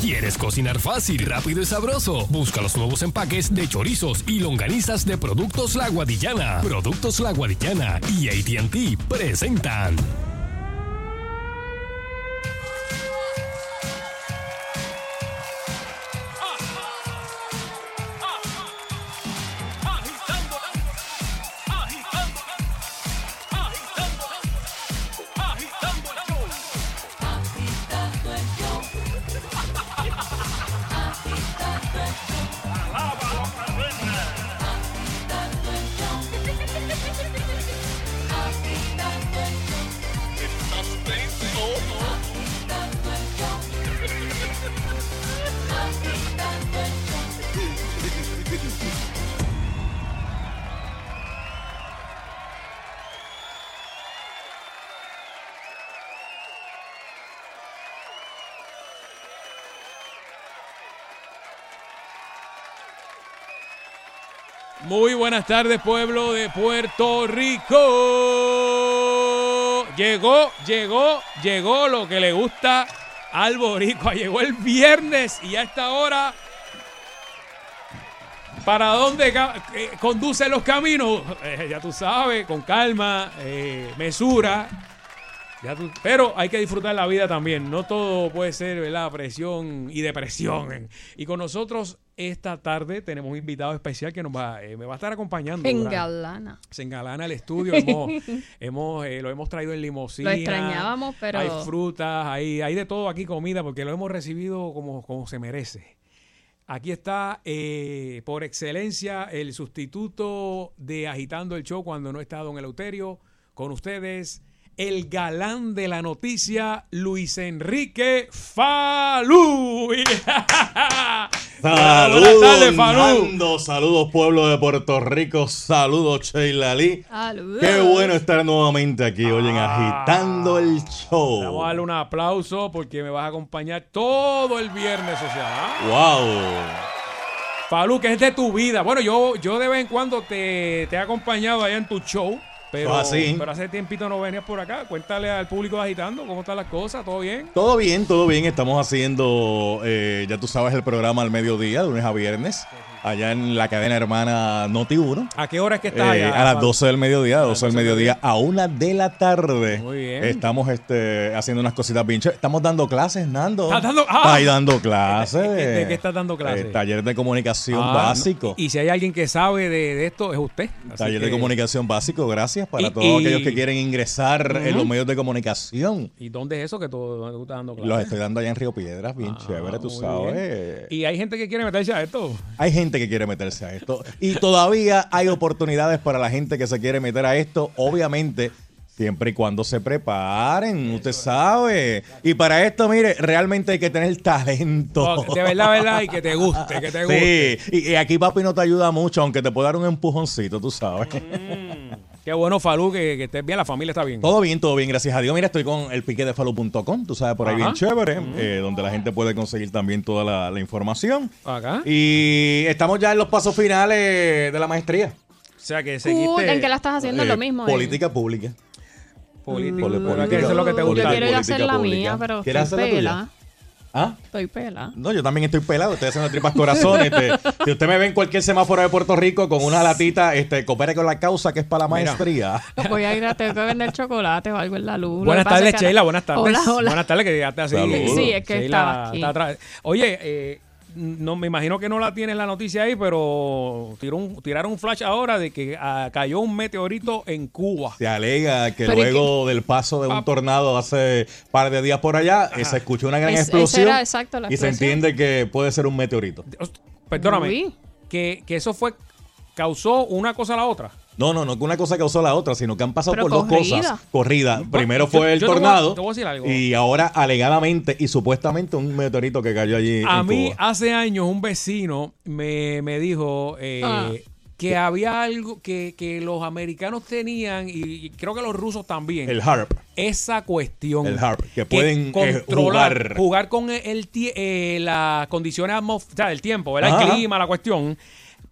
¿Quieres cocinar fácil, rápido y sabroso? Busca los nuevos empaques de chorizos y longanizas de Productos La Guadillana. Productos La Guadillana y ATT presentan. Buenas tardes, pueblo de Puerto Rico. Llegó, llegó, llegó lo que le gusta al boricua. Llegó el viernes y a esta hora, ¿para dónde eh, conducen los caminos? Eh, ya tú sabes, con calma, eh, mesura. Ya tú- pero hay que disfrutar la vida también. No todo puede ser, ¿verdad? Presión y depresión. Y con nosotros esta tarde tenemos un invitado especial que nos va, eh, me va a estar acompañando. En Galana. se engalana el estudio. Hemos, hemos, eh, lo hemos traído en limosina. Lo extrañábamos, pero- Hay frutas, hay, hay de todo aquí, comida, porque lo hemos recibido como, como se merece. Aquí está, eh, por excelencia, el sustituto de Agitando el Show cuando no está Don Eleuterio. Con ustedes, el galán de la noticia, Luis Enrique Falú. Buenas tardes, Falú. Nando, saludos pueblo de Puerto Rico, saludos Sheila Lee. Saludos. Qué bueno estar nuevamente aquí, oyen, Ah. agitando el show. Vamos a darle un aplauso porque me vas a acompañar todo el viernes social. ¿ah? Wow. Falú, que es de tu vida. Bueno, yo, yo de vez en cuando te, te he acompañado allá en tu show. Pero, Ah, sí. pero hace tiempito no venías por acá. Cuéntale al público agitando cómo están las cosas, ¿todo bien? Todo bien, todo bien. Estamos haciendo, eh, ya tú sabes, el programa al mediodía, de lunes a viernes, allá en la cadena hermana Noti1. ¿A qué hora es que estás Eh, allá? a las Falú? 12 del mediodía, 12 del mediodía, a una de la tarde. Muy bien. Estamos este, haciendo unas cositas bien chéveres. Estamos dando clases, Nando. ¿Estás dando- ah! Está ahí dando clases. ¿De- de qué estás dando clases? Eh, taller de comunicación Ah, básico. no. Y si hay alguien que sabe de, de esto, es usted. Así Taller de comunicación básico, gracias para Y- todos y- aquellos que quieren ingresar en los medios de comunicación. ¿Y dónde es eso que tú, tú estás dando clases? Los estoy dando allá en Río Piedras, bien Ah, chévere, tú sabes. bien. Y hay gente que quiere meterse a esto. Hay gente que quiere meterse a esto. Y todavía hay oportunidades para la gente que se quiere meter a esto, obviamente. Siempre y cuando se preparen, usted sabe. Y para esto, mire, realmente hay que tener talento. De verdad, verdad, y que te guste, que te guste. Sí, y, y aquí papi no te ayuda mucho, aunque te puede dar un empujoncito, tú sabes. Qué bueno, Falú, que, que estés bien, la familia está bien. Todo bien, todo bien, gracias a Dios. Mira, estoy con el pique de falú.com, tú sabes, por ahí Ajá. bien chévere, eh, donde la gente puede conseguir también toda la, la información. Acá. Y estamos ya en los pasos finales de la maestría. O sea, que Cool, seguiste... ¿En qué la estás haciendo? Eh, lo mismo. en- Política pública. política. ¿Verdad política- que eso es lo que te Yo gusta. política- quiero ir a hacer la pública. mía, pero ¿Quieres hacer la tuya? ¿Ah? Estoy pela. No, yo también estoy pelado, estoy haciendo tripas corazones. este, si usted me ve en cualquier semáforo de Puerto Rico con una latita, este, coopere con la causa que es para la Mira. maestría. Voy a ir a tengo que vender chocolate o algo en la luz. Buenas tardes, Sheila. Buenas tardes. Hola, hola. Buenas tardes, que llegaste así. Saludos. Sí, es que Sheila estaba aquí. Oye, eh, no, me imagino que no la tienes la noticia ahí, pero tiró un- tiraron un flash ahora de que ah, cayó un meteorito en Cuba. Se alega que Pero ¿y luego del paso de un Ah. tornado hace par de días por allá, eh, se escuchó una gran Es- esa explosión era exacto la y se entiende que puede ser un meteorito. Perdóname. Que, que eso fue. causó una cosa a la otra. No, no, no que una cosa causó la otra, sino que han pasado Pero por dos cosas. Corrida. Primero yo- fue el yo te voy a- tornado te voy a decir algo. y ahora alegadamente y supuestamente un meteorito que cayó allí A en mí Cuba. hace años un vecino me, me dijo eh, Ah. que había algo que, que los americanos tenían y, y creo que los rusos también. El HARP. esa cuestión. El HARP, que pueden, eh, jugar. jugar con el, el eh, las condiciones atmosféricas, el tiempo, ¿verdad? Ajá. el clima, la cuestión.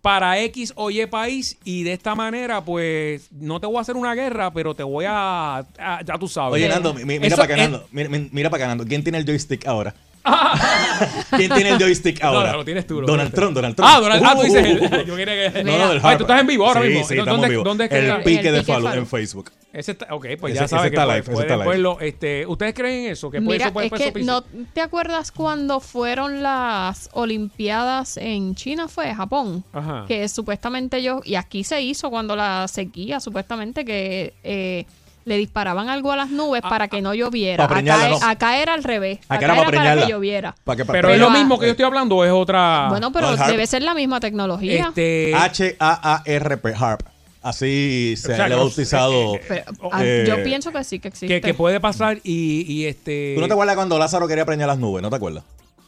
Para X o Y país y de esta manera, pues, no te voy a hacer una guerra, pero te voy a, a- ya tú sabes. Oye, Nando, mi- mi- mira Eso para acá, es- Nando. Mira, mi- mira para acá, Nando. ¿Quién tiene el joystick ahora? ¿Quién tiene el joystick ahora? no, lo tienes tú, lo Donald tienes. Trump, Donald Trump. Ah, Donald, ah, tú dices Uh, yo quería que... No, no, del Ah, Harvard. tú estás en vivo ahora Sí, mismo. Sí, ¿dónde- en vivo. dónde es que el está? pique El de pique Falun Falun. en Facebook. Ese está, ok, pues Ese- ya ese sabes que está pueden, live, está live. verlo. Este, ¿Ustedes creen en eso? Que puede, Mira, eso puede, es puede que no te acuerdas cuando fueron las Olimpiadas en China, fue Japón, Ajá. que supuestamente yo y aquí se hizo cuando la sequía, supuestamente que eh, le disparaban algo a las nubes Ah, para que no lloviera. para Acá, no. acá era al revés. Acá Acá, era para era para que lloviera. ¿Para qué? Pero Pero es lo mismo que yo estoy hablando, es otra. Bueno, pero no, debe ser la misma tecnología. este, H-A-A-R-P, HARP. Así se O sea, le ha bautizado. Pero, ah, eh, yo pienso que sí que existe. que, que puede pasar y, y este. ¿Tú no te acuerdas cuando Lázaro quería preñar las nubes? ¿No te acuerdas?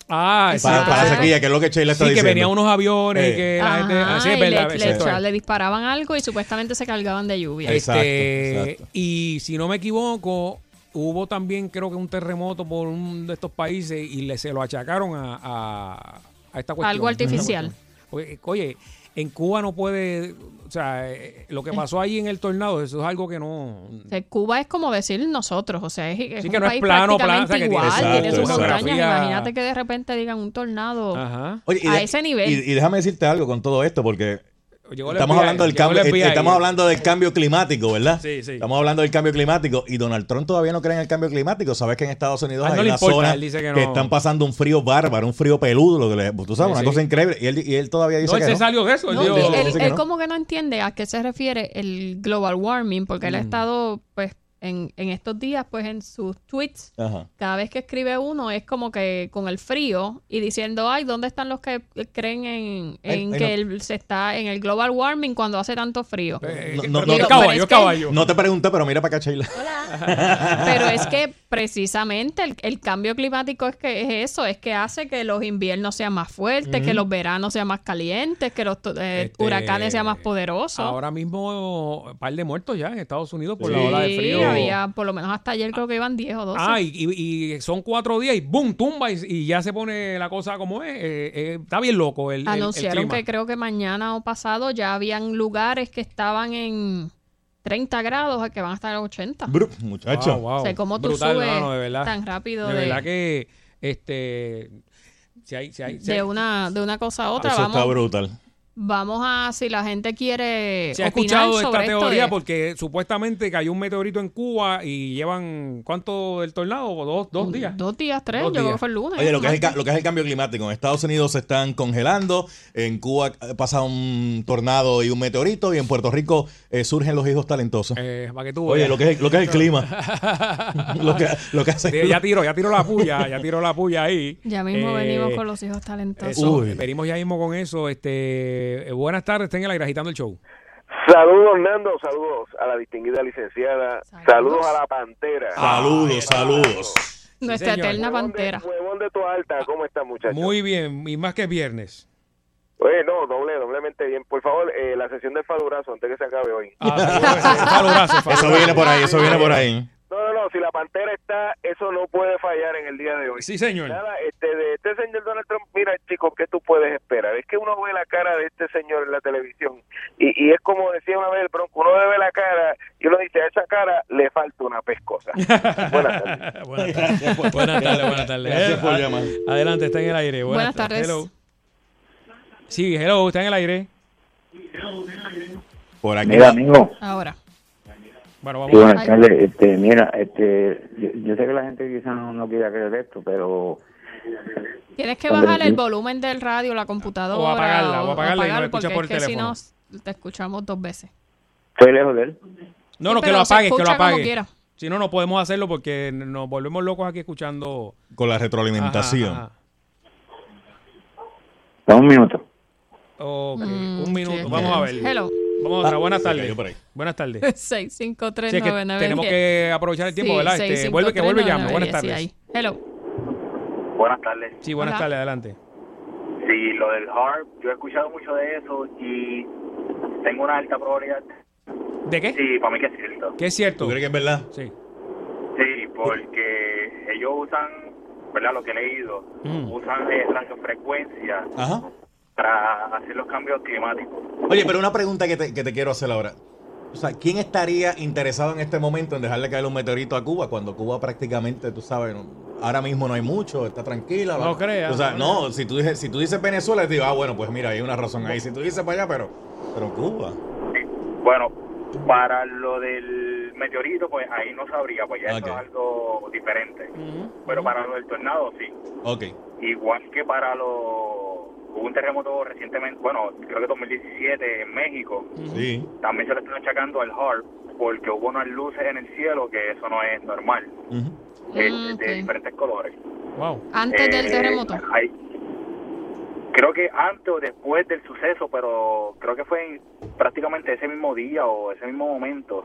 Ah, Para, para la sequía, que es lo que Sheila está Sí, que diciendo. venían unos aviones Eh. y que la gente. Así es verdad. le, es le le disparaban algo y supuestamente se cargaban de lluvia. Exacto, Este, exacto. Y si no me equivoco, hubo también, creo que un terremoto por uno de estos países y le, se lo achacaron a, a, a esta cuestión. Algo artificial. Oye, oye, en Cuba no puede. O sea, eh, lo que pasó ahí en el tornado, eso es algo que no. O sea, Cuba es como decir nosotros, o sea, es, es Sí, un que no es país plano, plano, prácticamente o sea, que tiene- igual, Exacto, tiene sus montañas. Imagínate que de repente digan un tornado Ajá. Oye, y a de- ese nivel. Y, y déjame decirte algo con todo esto, porque Llegó el estamos FBI, hablando del llegó el cambio, FBI. estamos hablando del cambio climático, ¿verdad? Sí, sí. Estamos hablando del cambio climático y Donald Trump todavía no cree en el cambio climático. Sabes que en Estados Unidos A él hay no una importa, zona él que están pasando un frío bárbaro, un frío peludo, lo que le- tú sabes, Sí, una sí. cosa increíble. Y él, y él todavía dice No, él que se no. salió de eso. él él, que él no. como que no entiende a qué se refiere el global warming, porque él Mm. ha estado, pues, en, en estos días, pues, en sus tweets, Ajá. cada vez que escribe uno es como que con el frío y diciendo, ay, ¿dónde están los que creen en, en ay, que no. él se está en el global warming cuando hace tanto frío? Eh, No, caballo, es es que- caballo. No te pregunté, pero mira para acá, Sheila. Pero es que precisamente el, el cambio climático es que es eso, es que hace que los inviernos sean más fuertes, que los veranos sean más calientes, que los to- eh, Este, huracanes sean más poderosos. Ahora mismo, un par de muertos ya en Estados Unidos por Sí. la ola de Sí, frío. había, por lo menos hasta ayer creo que iban 10 o 12. Ah, y, y- y son cuatro días y ¡boom! tumba y, y ya se pone la cosa como es. Eh, eh, está bien loco el, el- el Anunciaron clima. que creo que mañana o pasado ya habían lugares que estaban en 30 grados a que van a estar en 80. Bru- muchacho. Wow, wow. O sea, cómo tú Brutal, subes mano, de verdad. tan rápido De de, verdad que este si hay, si hay, si hay- de una de una cosa a otra. Eso Vamos, está brutal. Vamos a, si la gente quiere se ha escuchado esta sobre esto teoría de- porque supuestamente cayó un meteorito en Cuba y llevan ¿cuánto del tornado? Dos, dos días. Dos días, tres, Dos yo creo que fue el lunes. Oye, lo que, es el, lo que es el cambio climático. En Estados Unidos se están congelando, en Cuba eh, pasa un tornado y un meteorito, y en Puerto Rico eh, surgen los hijos talentosos. Eh, para que tú Oye, lo que es, lo que es el clima. lo, que, lo que hace. Ya tiró, ya tiró la puya, ya tiró la puya ahí. Ya mismo Eh, venimos con los hijos talentosos. Eso, Uy. venimos ya mismo con eso. Este, eh, buenas tardes, estén en el aire agitando el show. Saludos, Nando, saludos a la distinguida licenciada, Saludos. saludos, a la pantera. Saludos, saludos. Nuestra señor. eterna Huevón de- pantera. Huevón de tu alta, ¿cómo está, muchacho? Muy bien, y más que viernes. Oye, no, doble, doblemente bien. Por favor, eh, la sesión del falurazo antes que se acabe hoy. Ah, saludos, falorazo, Eso falorazo. viene por ahí, eso viene por ahí. No, no, no, si la pantera está, eso no puede fallar en el día de hoy. Sí, señor. Nada, este, de este señor Donald Trump, mira, chicos, ¿qué tú puedes esperar? Es que uno ve la cara de este señor en la televisión y, y es como decía una vez el Bronco, uno ve la cara y uno dice, a esa cara le falta una pescosa. Buenas tardes. buenas tardes, buenas tardes. Buenas tardes. Gracias por llamar. Adelante, está en el aire. Buenas, Buenas tardes. Hello. Sí, hello, está en el aire. Por aquí. Mira, amigo, Ahora. Bueno, sí, vamos a buenas tardes. Este, mira, este, yo, yo sé que la gente quizás no, no quiera creer esto, pero Tienes que bajar sí. el volumen del radio, la computadora. O apagarla, o apagarla y no la porque escucha por es el que si teléfono. no, te escuchamos dos veces. estoy lejos de él. No, no, que pero lo apagues, que lo apagues. Si no, no podemos hacerlo porque nos volvemos locos aquí escuchando. Con la retroalimentación. Ajá, ajá. Da un minuto. Ok, Mm, un minuto. sí. Vamos a ver. Hello. Vamos a otra. Buenas tardes. Buenas tardes. 653 Sí, es que tenemos que aprovechar el tiempo, ¿verdad? Este, vuelve, que vuelve y llama. Buenas tardes. Hello. Buenas tardes. Sí, buenas Hola. tardes, adelante. Sí, lo del harp, yo he escuchado mucho de eso y tengo una alta probabilidad. ¿De qué? Sí, para mí que es cierto. ¿Qué es cierto? ¿Tú crees que es verdad? Sí. Sí, porque ellos usan, ¿verdad? Lo que he leído, Mm. usan eh, radiofrecuencia Ajá. Para hacer los cambios climáticos. Oye, pero una pregunta que te, que te quiero hacer ahora. O sea, ¿quién estaría interesado en este momento en dejarle caer un meteorito a Cuba cuando Cuba prácticamente, tú sabes, no- ahora mismo no hay mucho, está tranquila? No creas, O sea, no no, si tú dices, si tú dices Venezuela, te digo, ah, bueno, pues mira, hay una razón ahí. Si tú dices para allá, pero, pero Cuba. Bueno, para lo del meteorito, pues ahí no sabría, pues ya es algo diferente. Pero para lo del tornado, sí. Ok. Igual que para lo... Hubo un terremoto recientemente, bueno, creo que 2017 en México. Sí. También se le están achacando al HARP porque hubo unas luces en el cielo que eso no es normal. Eh, de ok. diferentes colores. Wow. Antes del Eh, terremoto. hay- creo que antes o después del suceso, pero creo que fue en prácticamente ese mismo día o ese mismo momento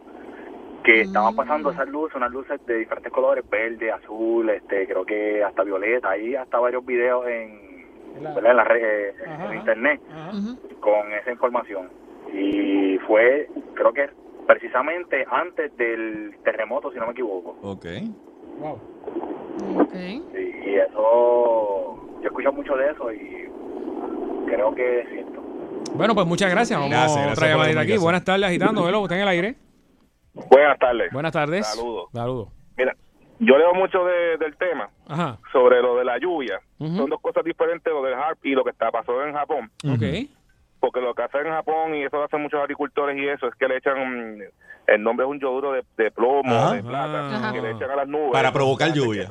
que estaban pasando esas luces, unas luces de diferentes colores, verde, azul, este, creo que hasta violeta, ahí hasta varios videos en, ¿verdad? en la red, eh, Ajá, en internet Ajá. Con esa información. Y fue, creo que precisamente antes del terremoto, si no me equivoco. Ok. Wow. Ok. Y, y eso, yo escucho mucho de eso y creo que es cierto. Bueno, pues muchas gracias. Vamos Gracias, gracias otra llamadita aquí. Buenas tardes, agitando. Hello, ¿está en el aire? Buenas tardes. Buenas tardes. Saludos. Saludos. Yo leo mucho de- del tema Ajá. sobre lo de la lluvia. Son dos cosas diferentes, lo del HARP y lo que está pasó en Japón. Ok. Porque lo que hacen en Japón, y eso lo hacen muchos agricultores y eso, es que le echan, el nombre es un yoduro de, de plomo, Ajá. de plata, Ajá. que le echan a las nubes. Para provocar lluvia.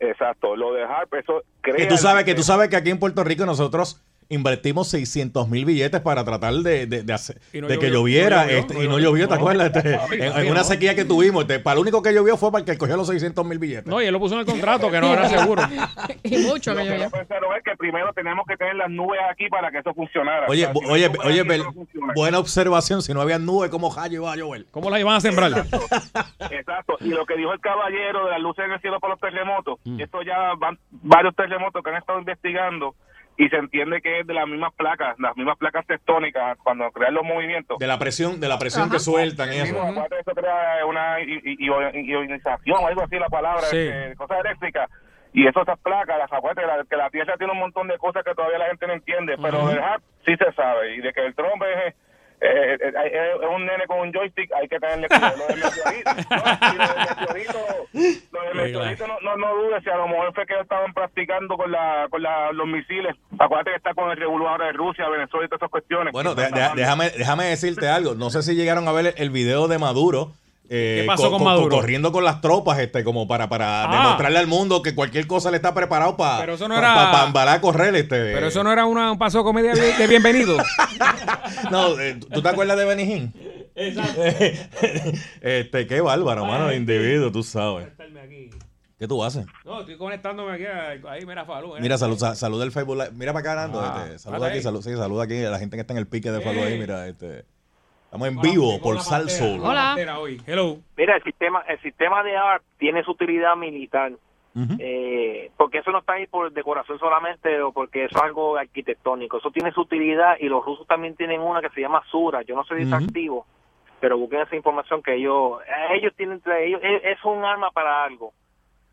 Exacto, lo del HARP, eso crea... Que tú sabes que tú sabes que aquí en Puerto Rico nosotros invertimos 600 mil billetes para tratar de, de, de hacer- no de que llovió, lloviera no llovió, este, no y no llovió. llovió, ¿te acuerdas? Este, en, una sequía que tuvimos, este, para lo único que llovió fue para el que cogió los 600 mil billetes. No, y él lo puso en el contrato, que no era seguro. Y mucho Lo que pensaron es que primero tenemos que tener las nubes aquí para que eso funcionara. Oye, O sea, bu- si no oye, nubes oye, Bel- buena observación. Si no había nubes, ¿cómo rayo iba a llover? ¿Cómo la iban a sembrar? Exacto, y lo que dijo el caballero de las luces en el cielo por los terremotos, Mm. esto ya van varios terremotos que han estado investigando y se entiende que es de las mismas placas, las mismas placas tectónicas cuando crean los movimientos. De la presión, de la presión Ajá. que sueltan eso. que eso crea una ionización, algo así la palabra, Sí. este, cosas eléctricas. Y eso, esas placas, las acuérdate que la, que la Tierra tiene un montón de cosas que todavía la gente no entiende, pero HARP sí se sabe. Y de que el trompe es, eh, eh, eh, es un nene con un joystick, hay que tenerle cuidado. Lo del meteorito, no, y lo del meteorito, lo del meteorito no, no, no dudes si a lo mejor fue que estaban practicando con, la, con la, los misiles. Acuérdate que está con el regulador de Rusia, Venezuela y todas esas cuestiones. Bueno, de- de- déjame, déjame decirte algo. No sé si llegaron a ver el video de Maduro. Eh, ¿Qué pasó co- con co- Maduro? corriendo con las tropas, este, como para, para Ah. demostrarle al mundo que cualquier cosa le está preparado para Pero eso no para era- embalar a correr. Este, Pero eso no era una- un paso de comedia de bienvenido. No, eh, ¿tú te acuerdas de Benijín? Exacto. este, qué bárbaro, mano, de individuo, tú sabes. ¿Qué tú haces? No, estoy conectándome aquí. Ahí, mira, Falú. Mira, salud, sa- salud del Facebook Live. Mira para acá, Nando. Ah, este, saluda aquí, salud, sí, saluda aquí a la gente que está en el pique de Falú ahí. Mira, este. Estamos en vivo por Sal Soul. Hola. Hoy. Hello. Mira, el sistema, el sistema de ARP tiene su utilidad militar, eh, porque eso no está ahí por decoración solamente o porque eso es algo arquitectónico, eso tiene su utilidad y los rusos también tienen una que se llama Sura, yo no sé si está Ujú. activo, pero busquen esa información que ellos, ellos tienen entre ellos, es, es un arma para algo.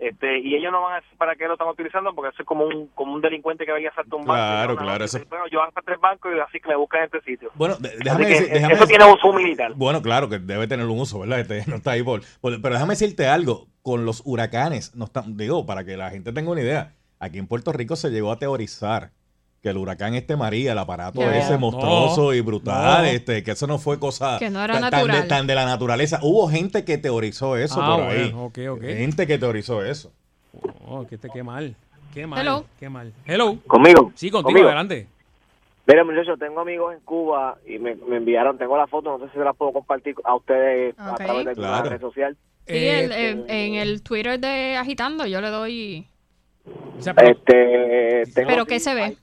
Este, y ellos no van a decir para qué lo están utilizando porque eso es como un como un delincuente que vaya a asaltar un banco Claro, no, claro, no, eso- bueno, yo hasta tres bancos y así que me buscan en este sitio Bueno, déjame que, decir, déjame eso decir- tiene uso militar Bueno, claro que debe tener un uso, ¿verdad? Este, no está ahí por, por- Pero déjame decirte algo. Con los huracanes, no está, digo, para que la gente tenga una idea, aquí en Puerto Rico se llegó a teorizar que el huracán este María, el aparato ese No, monstruoso y brutal, no. este, que eso no fue cosa Que no era tan, de, natural. tan de la naturaleza. Hubo gente que teorizó eso Ah, por ahí. bueno, ok, ok. Gente que teorizó eso. Oh, que te qué mal. Qué mal. Hello. Qué mal. Hello. conmigo Sí, contigo, Conmigo. adelante. Mira, muchachos, tengo amigos en Cuba y me, me enviaron, tengo la foto, no sé si se la puedo compartir a ustedes a través de Claro. la red social. Sí, Eh, el- el- en el Twitter de Agitando yo le doy... Este, tengo- ¿Pero qué se ve?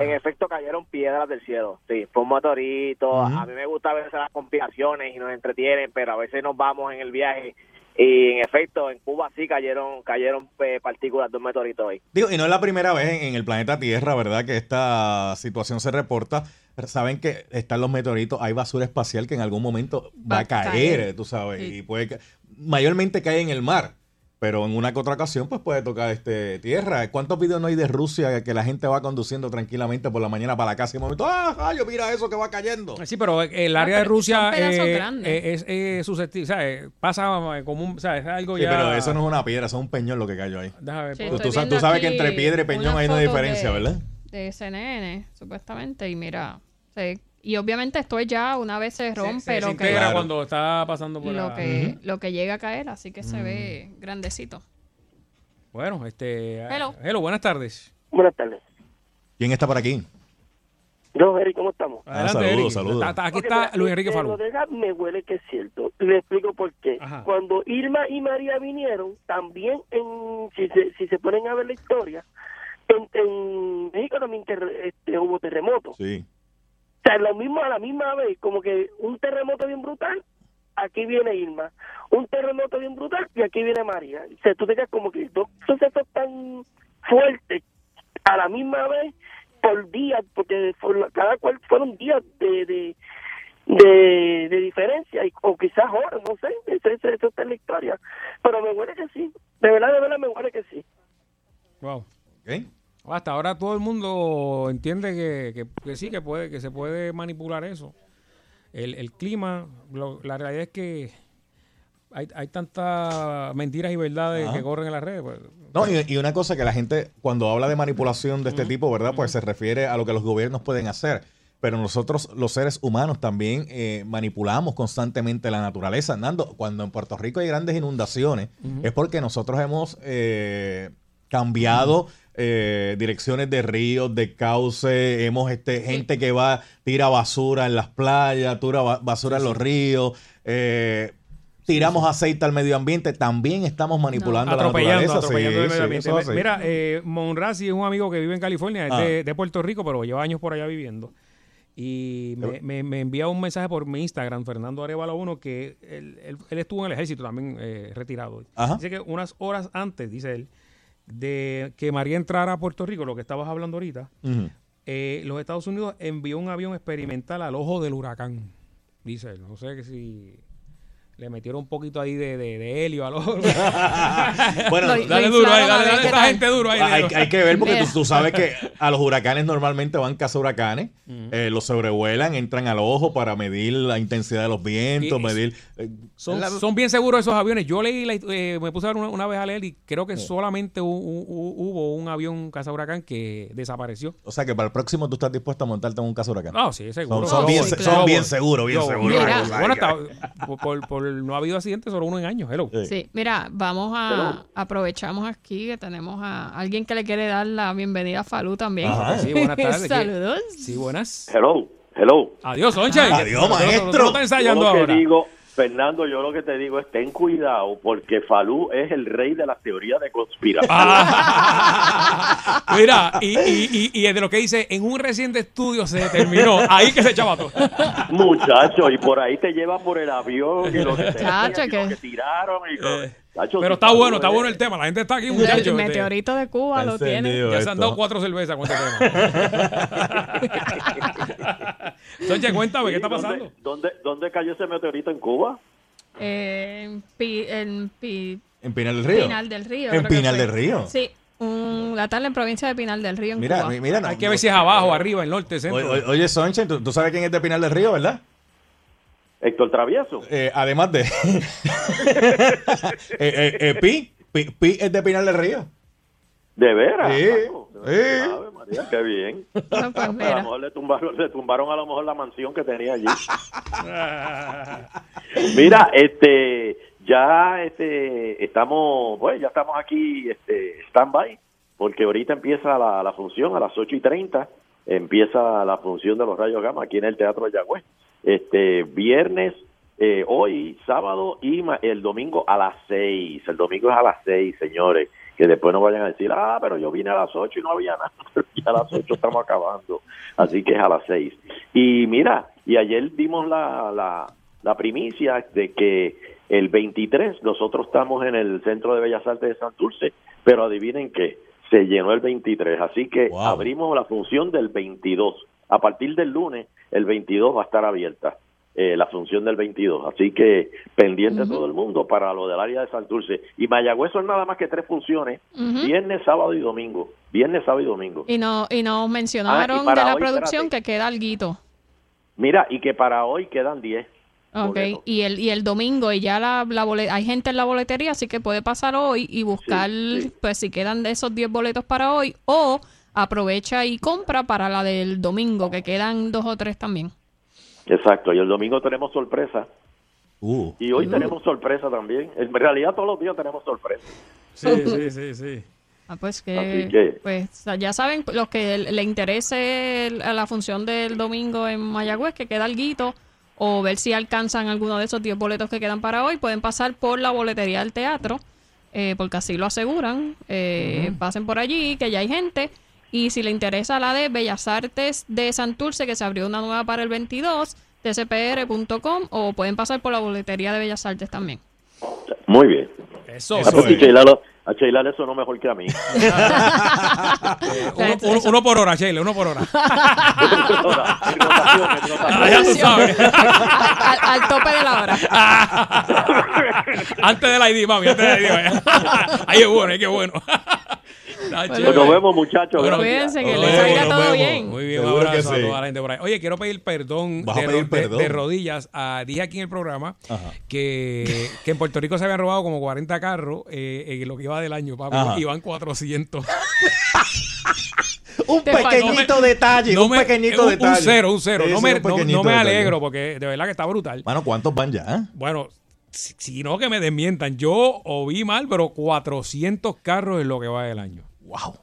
En efecto, cayeron piedras del cielo. Sí, fue un meteorito. Ujú. A mí me gusta ver las conspiraciones y nos entretienen, pero a veces nos vamos en el viaje. Y en efecto, en Cuba sí cayeron cayeron eh, partículas de un meteorito hoy. Digo, y no es la primera vez en, en el planeta Tierra, ¿verdad? Que esta situación se reporta. Saben que están los meteoritos, hay basura espacial que en algún momento va, a caer, eh, tú sabes, Sí. y puede mayormente cae en el mar. Pero en una que otra ocasión pues puede tocar este tierra. ¿Cuántos videos no hay de Rusia que la gente va conduciendo tranquilamente por la mañana para la casa y de momento, ¡ah, rayo, mira eso que va cayendo! Sí, pero el área de pero Rusia son pedazos eh, eh, es eh, susceptible, o sea, eh, pasa eh, como un, o sea, es algo Sí, ya... pero eso no es una piedra, eso es un peñón lo que cayó ahí. Déjame ver, Sí, pues. Tú- sabes que entre piedra y peñón hay una diferencia, de- ¿verdad? De CNN, supuestamente, y mira, sí. Y obviamente esto es ya una vez se rompe se, se lo, que, integra Claro. cuando está pasando por lo, la- que, lo que llega a caer, así que se ve grandecito. Bueno, este... Hello. hello, buenas tardes. Buenas tardes. ¿Quién está por aquí? Yo, Eric, ¿cómo estamos? Ah, Adelante, saludos, Eric. saludos. Está- está- aquí está Luis Enrique eh, Falú. Lo de gas me huele que es cierto. Le explico por qué. Ajá. Cuando Irma y María vinieron, también, en, si, se, si se ponen a ver la historia, en, en México también ter- este, hubo terremotos. Sí. O sea, lo mismo a la misma vez, como que un terremoto bien brutal, aquí viene Irma. Un terremoto bien brutal y aquí viene María. O sea, tú te quedas como que dos sucesos tan fuertes a la misma vez por días, porque por- cada cual fueron días de, de, de, de diferencia, y, o quizás horas, no sé, eso, eso, eso está en la historia. Pero me huele que sí, de verdad, de verdad me huele que sí. Wow. ¿Ok? Hasta ahora todo el mundo entiende que, que- que sí, que puede que se puede manipular eso. El, el clima, lo- la realidad es que hay, hay tantas mentiras y verdades Ajá. que corren en las redes. pues, No, y, y una cosa que la gente, cuando habla de manipulación de este tipo, ¿verdad? Pues se refiere a lo que los gobiernos pueden hacer. Pero nosotros, los seres humanos, también eh, manipulamos constantemente la naturaleza. Nando, cuando en Puerto Rico hay grandes inundaciones, es porque nosotros hemos eh, cambiado eh, direcciones de ríos, de cauce, hemos este, gente que va, tira basura en las playas, tira ba- basura en los ríos, eh, tiramos aceite al medio ambiente, también estamos manipulando la atropellando, naturaleza. atropellando Sí, el medio sí, ambiente. Mira, eh, Monrazi es un amigo que vive en California, es Ah. de, de Puerto Rico, pero lleva años por allá viviendo. Y me, me- me envía un mensaje por mi Instagram, Fernando Arevalo 1, que él, él- él estuvo en el ejército también eh, retirado. Ajá. Dice que unas horas antes, dice él, de que María entrara a Puerto Rico, lo que estabas hablando ahorita, eh, los Estados Unidos envió un avión experimental al ojo del huracán. Dice él. No sé si le metieron un poquito ahí de, de, de helio al ojo. Bueno, Lo- dale duro ahí, dale, dale esta gente duro ahí. hay, hay que ver porque tú, sabes que a los huracanes normalmente van casa huracanes, eh, los sobrevuelan, entran al ojo para medir la intensidad de los vientos, Y- medir... eh, Son, la- son bien seguros esos aviones. Yo leí, la, eh, me puse a ver una, una vez a leer y creo que solamente hu- hu- hu- hubo un avión caza huracán que desapareció. o sea que para el próximo tú estás dispuesto a montarte en un caso huracán. No, sí, seguro. Son- bien claro. son bien seguros, bien seguros. Bueno, está- por, por- por- no ha habido accidentes solo uno en años. Hello. Sí. Sí, mira, vamos a aprovechamos aquí que tenemos a alguien que le quiere dar la bienvenida a Falú también. Ajá. Sí, buenas tardes. Saludos. Sí, buenas. Hello, hello. Adiós, Soncha. Adiós, Tú- tú- tú- maestro. tú estás ensayando ahora. digo, Fernando, yo lo que te digo es ten cuidado porque Falú es el rey de las teorías de conspiración. Ah. Mira, y, y, y, y de lo que dice, en un reciente estudio se determinó, ahí que se echaba todo. Muchacho, y por ahí te llevan por el avión y lo que, te Chacho, y lo que- tiraron. Y lo- Eh, Pero está bueno, está es- bueno el tema. La gente está aquí, El muchachos. meteorito de Cuba lo tiene. Ya se han esto. dado cuatro cervezas con este tema. Soncha, cuéntame, ¿qué está ¿dónde- pasando? ¿Dónde, dónde cayó ese meteorito en Cuba? Eh, en Pi- en Pi- En Pinal del Río. Pinal del Río. En Pinal del Río. Sí, un- la tarde en provincia de Pinal del Río en Mira, Cuba. mi- mira, no- Hay que ver si es abajo, arriba, el norte, centro. Oye, oye, Soncha, ¿tú, tú sabes quién es de Pinal del Río, ¿verdad? Héctor Travieso. Eh, además de... eh, eh, eh, Pi, Pi, Pi es de Pinal del Río. ¿De veras? Sí. Ave María, qué bien. No, pues A lo mejor le tumbaron, le tumbaron a lo mejor la mansión que tenía allí. Mira, este, ya este, estamos, pues ya estamos aquí, este, stand-by, porque ahorita empieza la, la función a las 8 y 30, empieza la función de los rayos gamma aquí en el Teatro de Yagüez. Este, viernes, eh, hoy, sábado y ma- el domingo a las 6. El domingo es a las 6, señores. Que después no vayan a decir, ah, pero yo vine a las 8 y no había nada. a las 8 estamos acabando. Así que es a las 6. Y mira, y ayer dimos la, la, la primicia de que el 23 nosotros estamos en el Centro de Bellas Artes de Santurce, pero adivinen qué, se llenó el 23. Así que Wow. abrimos la función del 22. A partir del lunes, el 22 va a estar abierta. eh, la función del 22. Así que pendiente todo el mundo para lo del área de Santurce. Y Mayagüez son nada más que tres funciones, viernes, sábado y domingo. Viernes, sábado y domingo. Y, no, y nos mencionaron Ah, y para de la hoy, producción espérate. que queda alguito. Mira, y que para hoy quedan 10. Ok, boletos. y el, y el domingo, y ya la, hay gente en la boletería, así que puede pasar hoy y buscar, pues si quedan de esos 10 boletos para hoy, o aprovecha y compra para la del domingo, que quedan dos o tres también. Exacto, y el domingo tenemos sorpresa. Uh. Y hoy tenemos sorpresa también. En realidad todos los días tenemos sorpresa. Sí, sí, sí, sí. Ah, pues que, que- pues ya saben, los que le interese el- a la función del domingo en Mayagüez, que queda alguito, o ver si alcanzan alguno de esos 10 boletos que quedan para hoy, pueden pasar por la boletería del teatro, eh, porque así lo aseguran. Eh. Pasen por allí, que ya hay gente. Y si le interesa la de Bellas Artes de Santurce, que se abrió una nueva para el 22, tcpr.com, o pueden pasar por la boletería de Bellas Artes también. Muy bien. Eso, lo- a Sheila le sonó mejor que a mí. Uno, uno- uno por hora, Sheila, uno por hora. Ah, ya tú sabes. al, al tope de la hora. antes del ID, mami, antes del ID. Ahí es bueno, ahí que bueno. Está Pues nos vemos, muchachos. Bueno, Gracias. Cuídense, que les salga todo vemos. bien. Muy bien, un abrazo a sí. toda la gente por ahí. Oye, quiero pedir perdón, a de, pedir ro- de- perdón. de rodillas. Ah, dije aquí en el programa que, que en Puerto Rico se habían robado como 40 carros eh, en lo que iba del año, papi. Ajá. Y van 400. Un pequeñito no me- detalle, No un pequeñito un, detalle. Un cero, un cero. Sí, no me, un no- me detalle. alegro porque de verdad que está brutal. Mano, ¿cuántos van ya? eh? Bueno, si, si no que me desmientan. Yo oí mal, pero 400 carros es lo que va del año. Wow.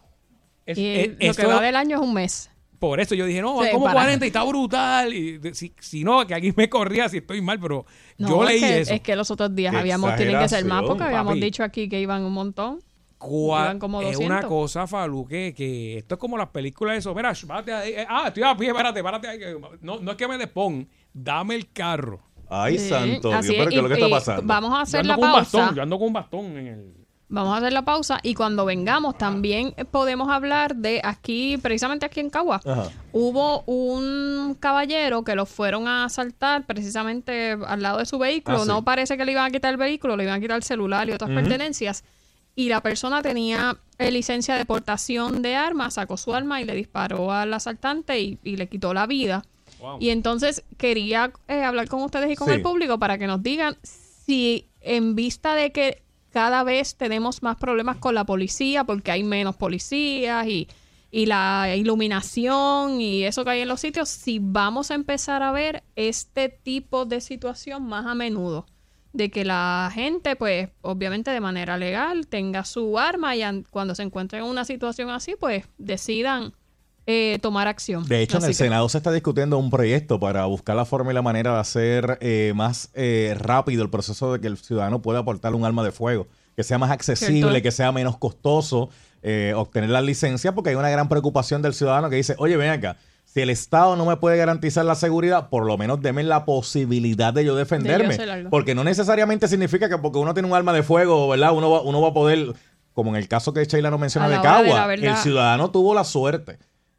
Es- Y es- lo que va del año es un mes. Por eso yo dije, no, van Sí, como para. 40 y está brutal. Y de- si, si no, que aquí me corría si estoy mal, pero No, yo es leí que, eso. Es que los otros días Qué habíamos, tienen que ser más porque habíamos papi. dicho aquí que iban un montón. Iban como es 200. una cosa, Falu, que, que esto es como las películas de eso. Mira, párate ahí. Eh, Ah, estoy a pie, espérate, párate ahí. que- No, no es que me despon, dame el carro. Ay, Sí, santo Dios, pero es, ¿qué es lo que está pasando? Vamos a Yo hacer ando la con un pausa. bastón, yo ando con un bastón en el... Vamos a hacer la pausa y cuando vengamos también podemos hablar de aquí, precisamente aquí en Cagua. Ajá. Hubo un caballero que lo fueron a asaltar precisamente al lado de su vehículo. Ah, sí. No parece que le iban a quitar el vehículo, le iban a quitar el celular y otras pertenencias. Y la persona tenía eh, licencia de portación de armas, sacó su arma y le disparó al asaltante y, y le quitó la vida. Wow. Y entonces quería eh, hablar con ustedes y con Sí. el público para que nos digan si en vista de que cada vez tenemos más problemas con la policía porque hay menos policías y, y la iluminación y eso que hay en los sitios, si vamos a empezar a ver este tipo de situación más a menudo. De que la gente, pues, obviamente de manera legal, tenga su arma y an- cuando se encuentren en una situación así, pues decidan eh, tomar acción. De hecho, en el que- Senado se está discutiendo un proyecto para buscar la forma y la manera de hacer eh, más eh, rápido el proceso de que el ciudadano pueda aportar un arma de fuego, que sea más accesible, Cierto. que sea menos costoso eh, obtener la licencia, porque hay una gran preocupación del ciudadano que dice, oye, ven acá, si el Estado no me puede garantizar la seguridad, por lo menos deme la posibilidad de yo defenderme. porque no necesariamente significa que porque uno tiene un arma de fuego, ¿verdad? Uno va, uno va a poder, como en el caso que Sheila no menciona de Cagua, el ciudadano tuvo la suerte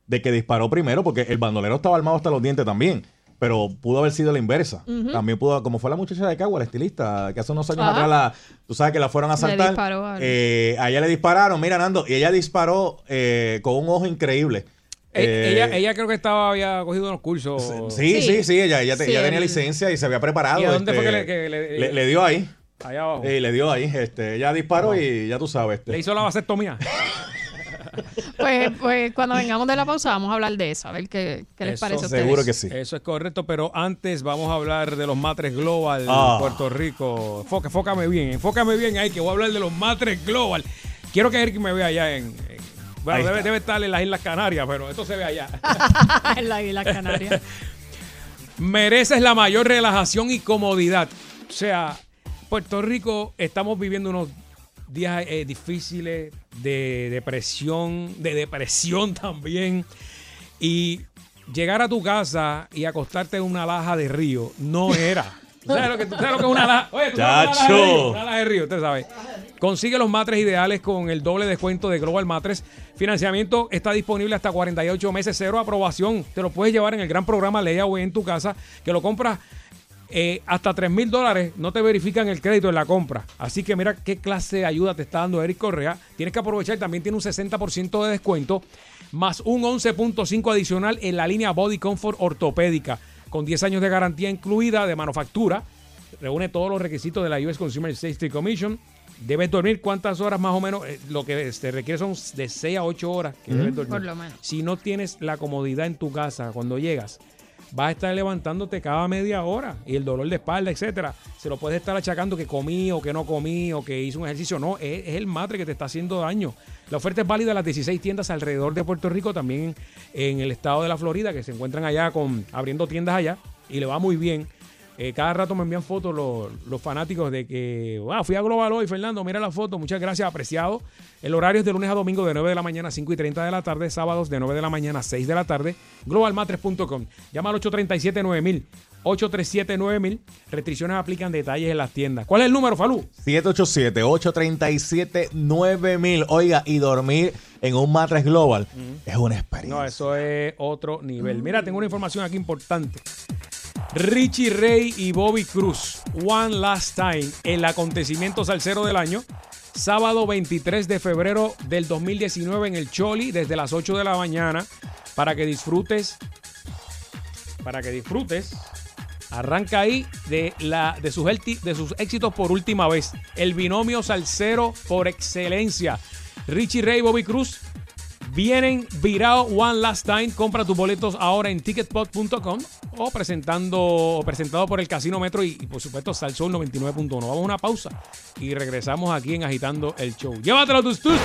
de que disparó primero, porque el bandolero estaba armado hasta los dientes también. Pero pudo haber sido la inversa. También pudo, como fue la muchacha de Cagua, la estilista, que hace unos años Ajá. atrás, la, tú sabes que la fueron a Le asaltar. disparó a- Eh, a ella le dispararon, mira, Nando, y ella disparó eh, con un ojo increíble. Eh, Eh, ella, ella creo que estaba, había cogido unos cursos. Sí, sí, sí, ella, ella, te- Sí, ella tenía licencia y se había preparado. ¿Y a dónde este, fue que le- que le- le, le dio ahí. Allá abajo. Y le dio ahí. Este, ella disparó y ya tú sabes. Este. Le hizo la vasectomía. Pues, pues cuando vengamos de la pausa vamos a hablar de eso, a ver qué, qué les Eso parece a ustedes. Seguro que sí. Eso es correcto, pero antes vamos a hablar de los matres global Ah. Puerto Rico. Enfoca- enfócame bien, enfócame bien ahí que voy a hablar de los matres global. Quiero que Eric me vea allá en... en- bueno, debe, debe estar en las Islas Canarias, pero esto se ve allá. en la Águila Canaria. Mereces la mayor relajación y comodidad. O sea, Puerto Rico estamos viviendo unos días eh, difíciles de depresión, de depresión también. Y llegar a tu casa y acostarte en una laja de río no era. ¿Tú sabes lo que, sabes lo que es una laja? Oye, ¿tú sabes una laja de Chacho. río? Una laja de río, usted sabe. Consigue los matres ideales con el doble descuento de Global Matres. Financiamiento está disponible hasta 48 meses, cero aprobación. Te lo puedes llevar en el gran programa Layaway en tu casa, que lo compras eh, hasta 3 mil dólares no te verifican el crédito en la compra. Así que mira qué clase de ayuda te está dando Eric Correa. Tienes que aprovechar, también tiene un 60% de descuento, más un 11.5 adicional en la línea Body Comfort ortopédica, con 10 años de garantía incluida de manufactura. Reúne todos los requisitos de la US Consumer Safety Commission. Debes dormir cuántas horas más o menos. Eh, lo que se requiere son de 6 a 8 horas que debes dormir. Por lo menos. Si no tienes la comodidad en tu casa cuando llegas, vas a estar levantándote cada media hora y el dolor de espalda, etcétera, se lo puedes estar achacando que comí o que no comí o que hizo un ejercicio. No, es, es el matre que te está haciendo daño. La oferta es válida en las 16 tiendas alrededor de Puerto Rico, también en el estado de la Florida, que se encuentran allá con abriendo tiendas allá y le va muy bien. Eh, cada rato me envían fotos los, los fanáticos de que, wow, fui a Global hoy, Fernando, mira la foto, muchas gracias, apreciado. El horario es de lunes a domingo de 9 de la mañana a 5 y 30 de la tarde, sábados de 9 de la mañana a 6 de la tarde, globalmatres.com. Llama al 837-9000, 837-9000, restricciones aplican detalles en las tiendas. ¿Cuál es el número, Falú? 787-837-9000. Oiga, y dormir en un matres global es una experiencia. No, eso es otro nivel. Mira, tengo una información aquí importante. Richie Ray y Bobby Cruz, One Last Time, el acontecimiento salsero del año. Sábado 23 de febrero del 2019 en el Choli, desde las 8 de la mañana, para que disfrutes. Para que disfrutes. Arranca ahí de, la, de, sus, de sus éxitos por última vez. El binomio salsero por excelencia. Richie Ray Bobby Cruz Vienen virado One Last Time. Compra tus boletos ahora en ticketpot.com o presentando o presentado por el Casino Metro y, por supuesto Salsón 99.1. Vamos a una pausa y regresamos aquí en Agitando el Show. Llévatelo tus tus.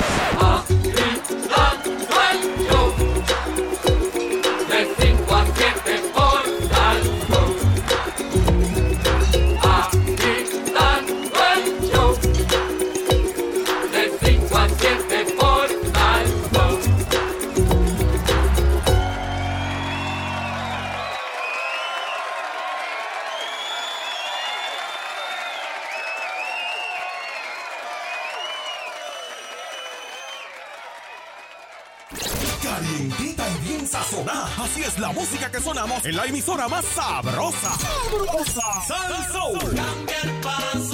La música que sonamos en la emisora más sabrosa. ¡Sabrosa! ¡Sal Soul! Cambia el paso.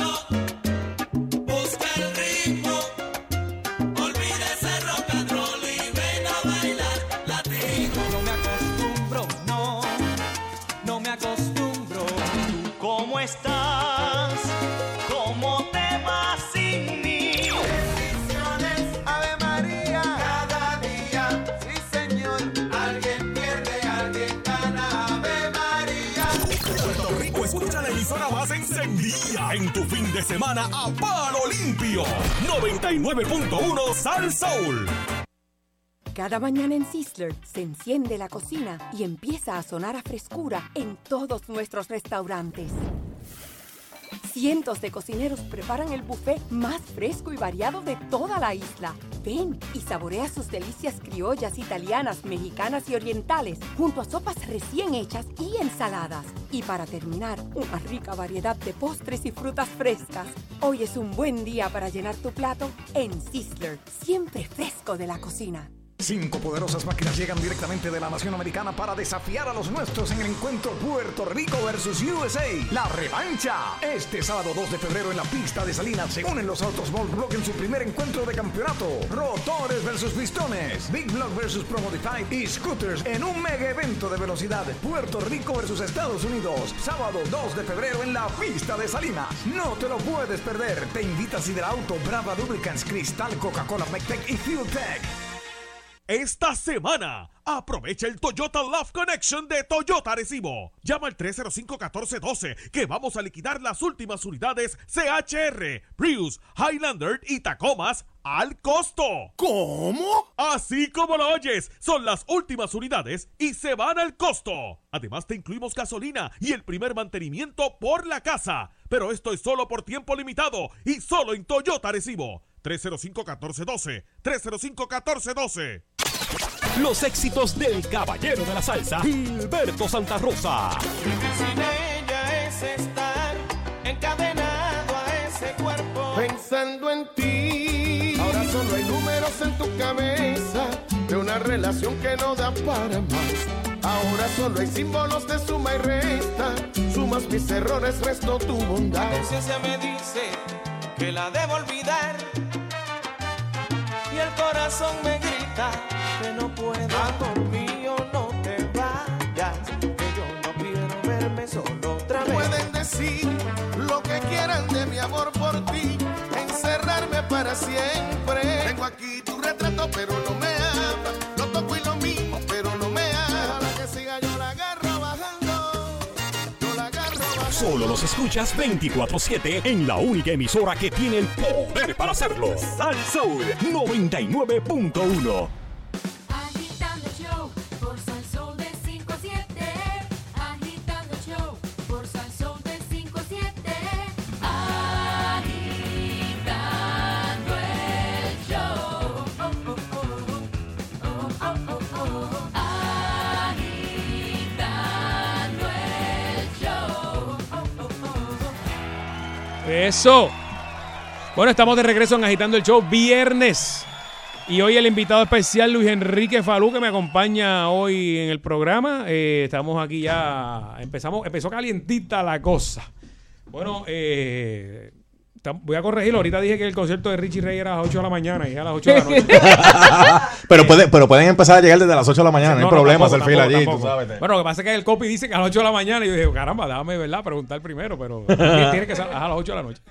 Semana a palo limpio. 99.1 Sal Soul. Cada mañana en Sizzler se enciende la cocina y empieza a sonar a frescura en todos nuestros restaurantes. Cientos de cocineros preparan el buffet más fresco y variado de toda la isla. Ven y saborea sus delicias criollas, italianas, mexicanas y orientales, junto a sopas recién hechas y ensaladas. Y para terminar, una rica variedad de postres y frutas frescas. Hoy es un buen día para llenar tu plato en Sizzler, siempre fresco de la cocina. Cinco poderosas máquinas llegan directamente de la nación americana para desafiar a los nuestros en el encuentro Puerto Rico versus USA. La revancha. Este sábado 2 de febrero en la pista de Salinas se unen los autos Bolt Block en su primer encuentro de campeonato. Rotores versus pistones. Big Block versus Pro Modified y Scooters en un mega evento de velocidad. Puerto Rico versus Estados Unidos. Sábado 2 de febrero en la pista de Salinas. No te lo puedes perder. Te invita Auto, Brava Lubricants, Cristal, Coca-Cola, McTech y FuelTech. Esta semana, aprovecha el Toyota Love Connection de Toyota Recibo. Llama al 305-1412 que vamos a liquidar las últimas unidades CHR, Prius, Highlander y Tacomas al costo. ¿Cómo? Así como lo oyes, son las últimas unidades y se van al costo. Además te incluimos gasolina y el primer mantenimiento por la casa. Pero esto es solo por tiempo limitado y solo en Toyota Recibo. 305-1412. 305-1412. Los éxitos del caballero de la salsa, Gilberto Santa Rosa. Sin ella es estar encadenado a ese cuerpo. Pensando en ti. Ahora solo hay números en tu cabeza de una relación que no da para más. Ahora solo hay símbolos de suma y resta. Sumas mis errores, resto tu bondad. La conciencia me dice que la debo olvidar. El corazón me grita que no puedo. Amor mío, no te vayas. Que yo no quiero verme solo otra vez. Pueden decir lo que quieran de mi amor por ti, encerrarme para siempre. Tengo aquí tu retrato, pero no me Solo los escuchas 24-7 en la única emisora que tiene el poder para hacerlo. Sal Soul 99.1. Eso. Bueno, estamos de regreso en Agitando el Show viernes. Y hoy el invitado especial Luis Enrique Falú que me acompaña hoy en el programa. Eh, estamos aquí ya. Empezamos, empezó calientita la cosa. Bueno, eh, voy a corregirlo. Ahorita dije que el concierto de Richie Ray era a las 8 de la mañana y a las 8 de la noche. pero, puede- pero pueden empezar a llegar desde las 8 de la mañana, no, hay problema tampoco, hacer fila tampoco, allí, tú tampoco. sabes. Bueno, lo que pasa es que el copy dice que a las 8 de la mañana. Y yo dije, caramba, déjame, ¿verdad? Preguntar primero, pero tiene que ser a las 8 de la noche.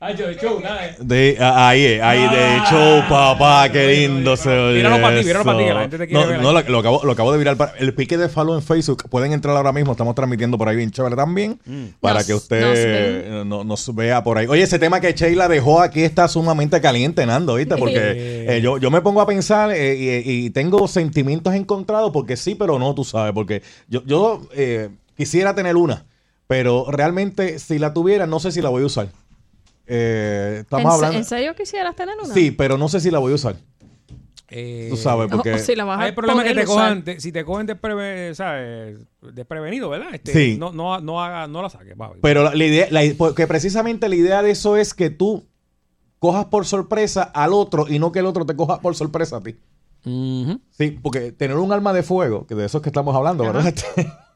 Ay, yo de show, nada. eh. De, ahí, es, ahí, de hecho, papá, qué lindo se oye Míralo pa' ti, míralo pa' ti, que la eso. gente te quiere No, ver no, ahí. lo, lo acabo, lo acabo de virar. para- el pique de follow en Facebook, pueden entrar ahora mismo, estamos transmitiendo por ahí bien chévere también, Mm. para Nos- que nos usted eh, no- nos vea por ahí. Oye, ese tema que Sheila dejó aquí está sumamente caliente, Nando, ¿viste? Porque eh, yo, yo me pongo a pensar eh, y, y tengo sentimientos encontrados, porque sí, pero no, tú sabes, porque yo, yo eh, quisiera tener una, pero realmente si la tuviera, no sé si la voy a usar. Eh, ¿En, estamos se- hablando... en serio quisieras tener una? Sí, pero no sé si la voy a usar. Eh, Tú sabes, porque... Si la vas a Hay problemas que te usar. cojan, te- si te cogen despreve- ¿sabes? desprevenido, ¿verdad? Este, Sí. No, no, no, haga, no la saques. Pero la, la idea, la- porque precisamente la idea de eso es que tú cojas por sorpresa al otro y no que el otro te coja por sorpresa a ti. Sí, porque tener un arma de fuego, que de eso es que estamos hablando, ¿verdad?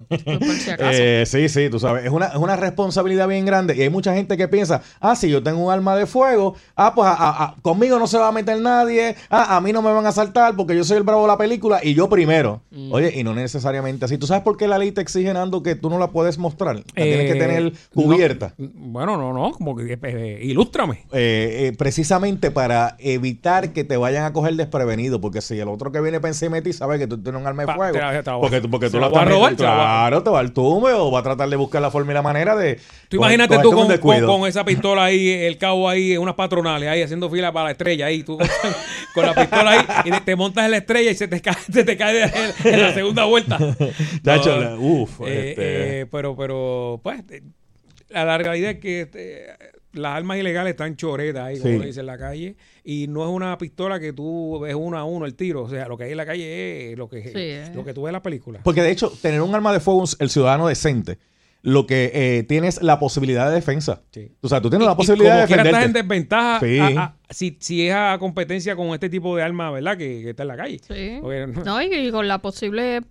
Eh, sí, sí, tú sabes, es una, es una responsabilidad bien grande y hay mucha gente que piensa, ah, si yo tengo un arma de fuego, ah, pues a- a- a- conmigo no se va a meter nadie, ah, a mí no me van a asaltar porque yo soy el bravo de la película y yo primero. Mm. Oye, y no necesariamente así. ¿Tú sabes por qué la ley te exige, Nando, que tú no la puedes mostrar? La tienes que Eh, tener no, cubierta. bueno, no, no, como que eh, ilústrame. Eh, eh, precisamente para evitar que te vayan a coger desprevenido, porque si el otro que viene para encima de ti sabe que tú tienes un arma de Pa- fuego, te la- te la porque, tú- porque tú la la estás claro, te va al tumbe o va a tratar de buscar la forma y la manera de. Tú imagínate tú con, esa pistola ahí, el cabo ahí, unas patronales ahí, haciendo fila para la estrella ahí, tú con, la pistola ahí, y te, montas en la estrella y se te cae, se te cae de- en la segunda vuelta. Chacho, No, la- uf, eh, este- eh, pero, pero, pues, la, la realidad es que este, las armas ilegales están choretas ahí, como Sí. le dicen en la calle, y no es una pistola que tú ves uno a uno el tiro, o sea, lo que hay en la calle es lo que, eh. lo que tú ves en la película. Porque de hecho, tener un arma de fuego, el ciudadano decente, lo que eh, tienes la posibilidad de defensa. O sea, tú tienes la Y posibilidad de como quiera estás en defenderte. desventaja Sí. a- a- si, si es a competencia con este tipo de arma, ¿verdad? Que, que está en la calle. Sí. Porque no- No, y, y con la posible eh,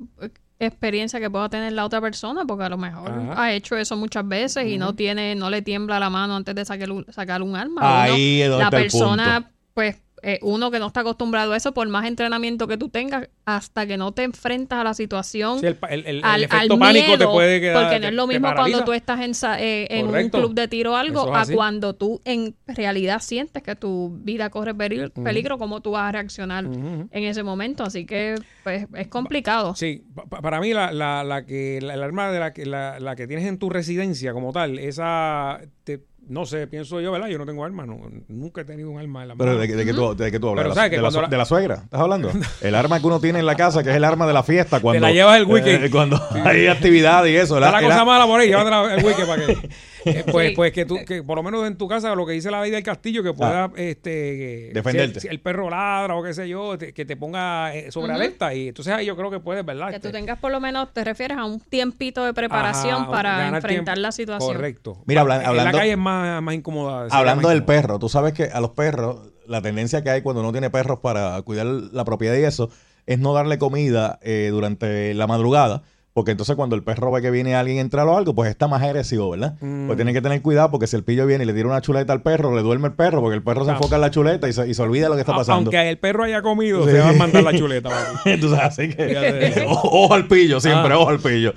experiencia que pueda tener la otra persona, porque a lo mejor Ajá. ha hecho eso muchas veces y no tiene, no le tiembla la mano antes de sacar un, sacar un arma. Ahí la persona, pues, eh, uno que no está acostumbrado a eso, por más entrenamiento que tú tengas, hasta que no te enfrentas a la situación, Sí, el al, efecto al pánico te miedo, puede quedar- porque no es te- lo te mismo cuando tú estás en, eh, en un club de tiro o algo, es a cuando tú en realidad sientes que tu vida corre peligro, cómo tú vas a reaccionar en ese momento. Así que pues, es complicado. Sí, pa- pa- para mí la, la, la que la, el arma de la que la, la que tienes en tu residencia como tal, esa te- no sé, pienso yo, ¿verdad? Yo no tengo arma, no, nunca he tenido un arma en la Pero mano. de, que- de que tú, de que tú hablas. Pero de, la, sabes que de la cuando su- la- de la suegra, ¿estás hablando? El arma que uno tiene en la casa, que es el arma de la fiesta. Cuando, la llevas el weekend. eh, cuando hay actividad y eso. Está la- la cosa la- mala por ahí, llévatela el wiki para que. eh, pues, Sí. pues que tú, que por lo menos en tu casa, lo que dice la ley del castillo, que pueda este Defenderte. Si el, si el perro ladra o qué sé yo, te- que te ponga eh, sobre alerta. Y entonces ahí yo creo que puedes, ¿verdad? Que Este, tú tengas por lo menos, te refieres a un tiempito de preparación ajá, para enfrentar tiempo. la situación. Correcto. Mira, habla- En hablando- la calle es más, más incómoda. Hablando más del incómoda. perro, tú sabes que a los perros, la tendencia que hay cuando uno tiene perros para cuidar la propiedad y eso, es no darle comida eh, durante la madrugada. Porque entonces cuando el perro ve que viene alguien a entrar o algo, pues está más agresivo, ¿verdad? Mm. Pues tiene que tener cuidado porque si el pillo viene y le tira una chuleta al perro, le duerme el perro porque el perro se enfoca en la chuleta y se, y se olvida lo que está A- pasando. Aunque el perro haya comido, Sí. se va a mandar la chuleta. Entonces, así que ojo, ojo al pillo, siempre, Ah. ojo al pillo.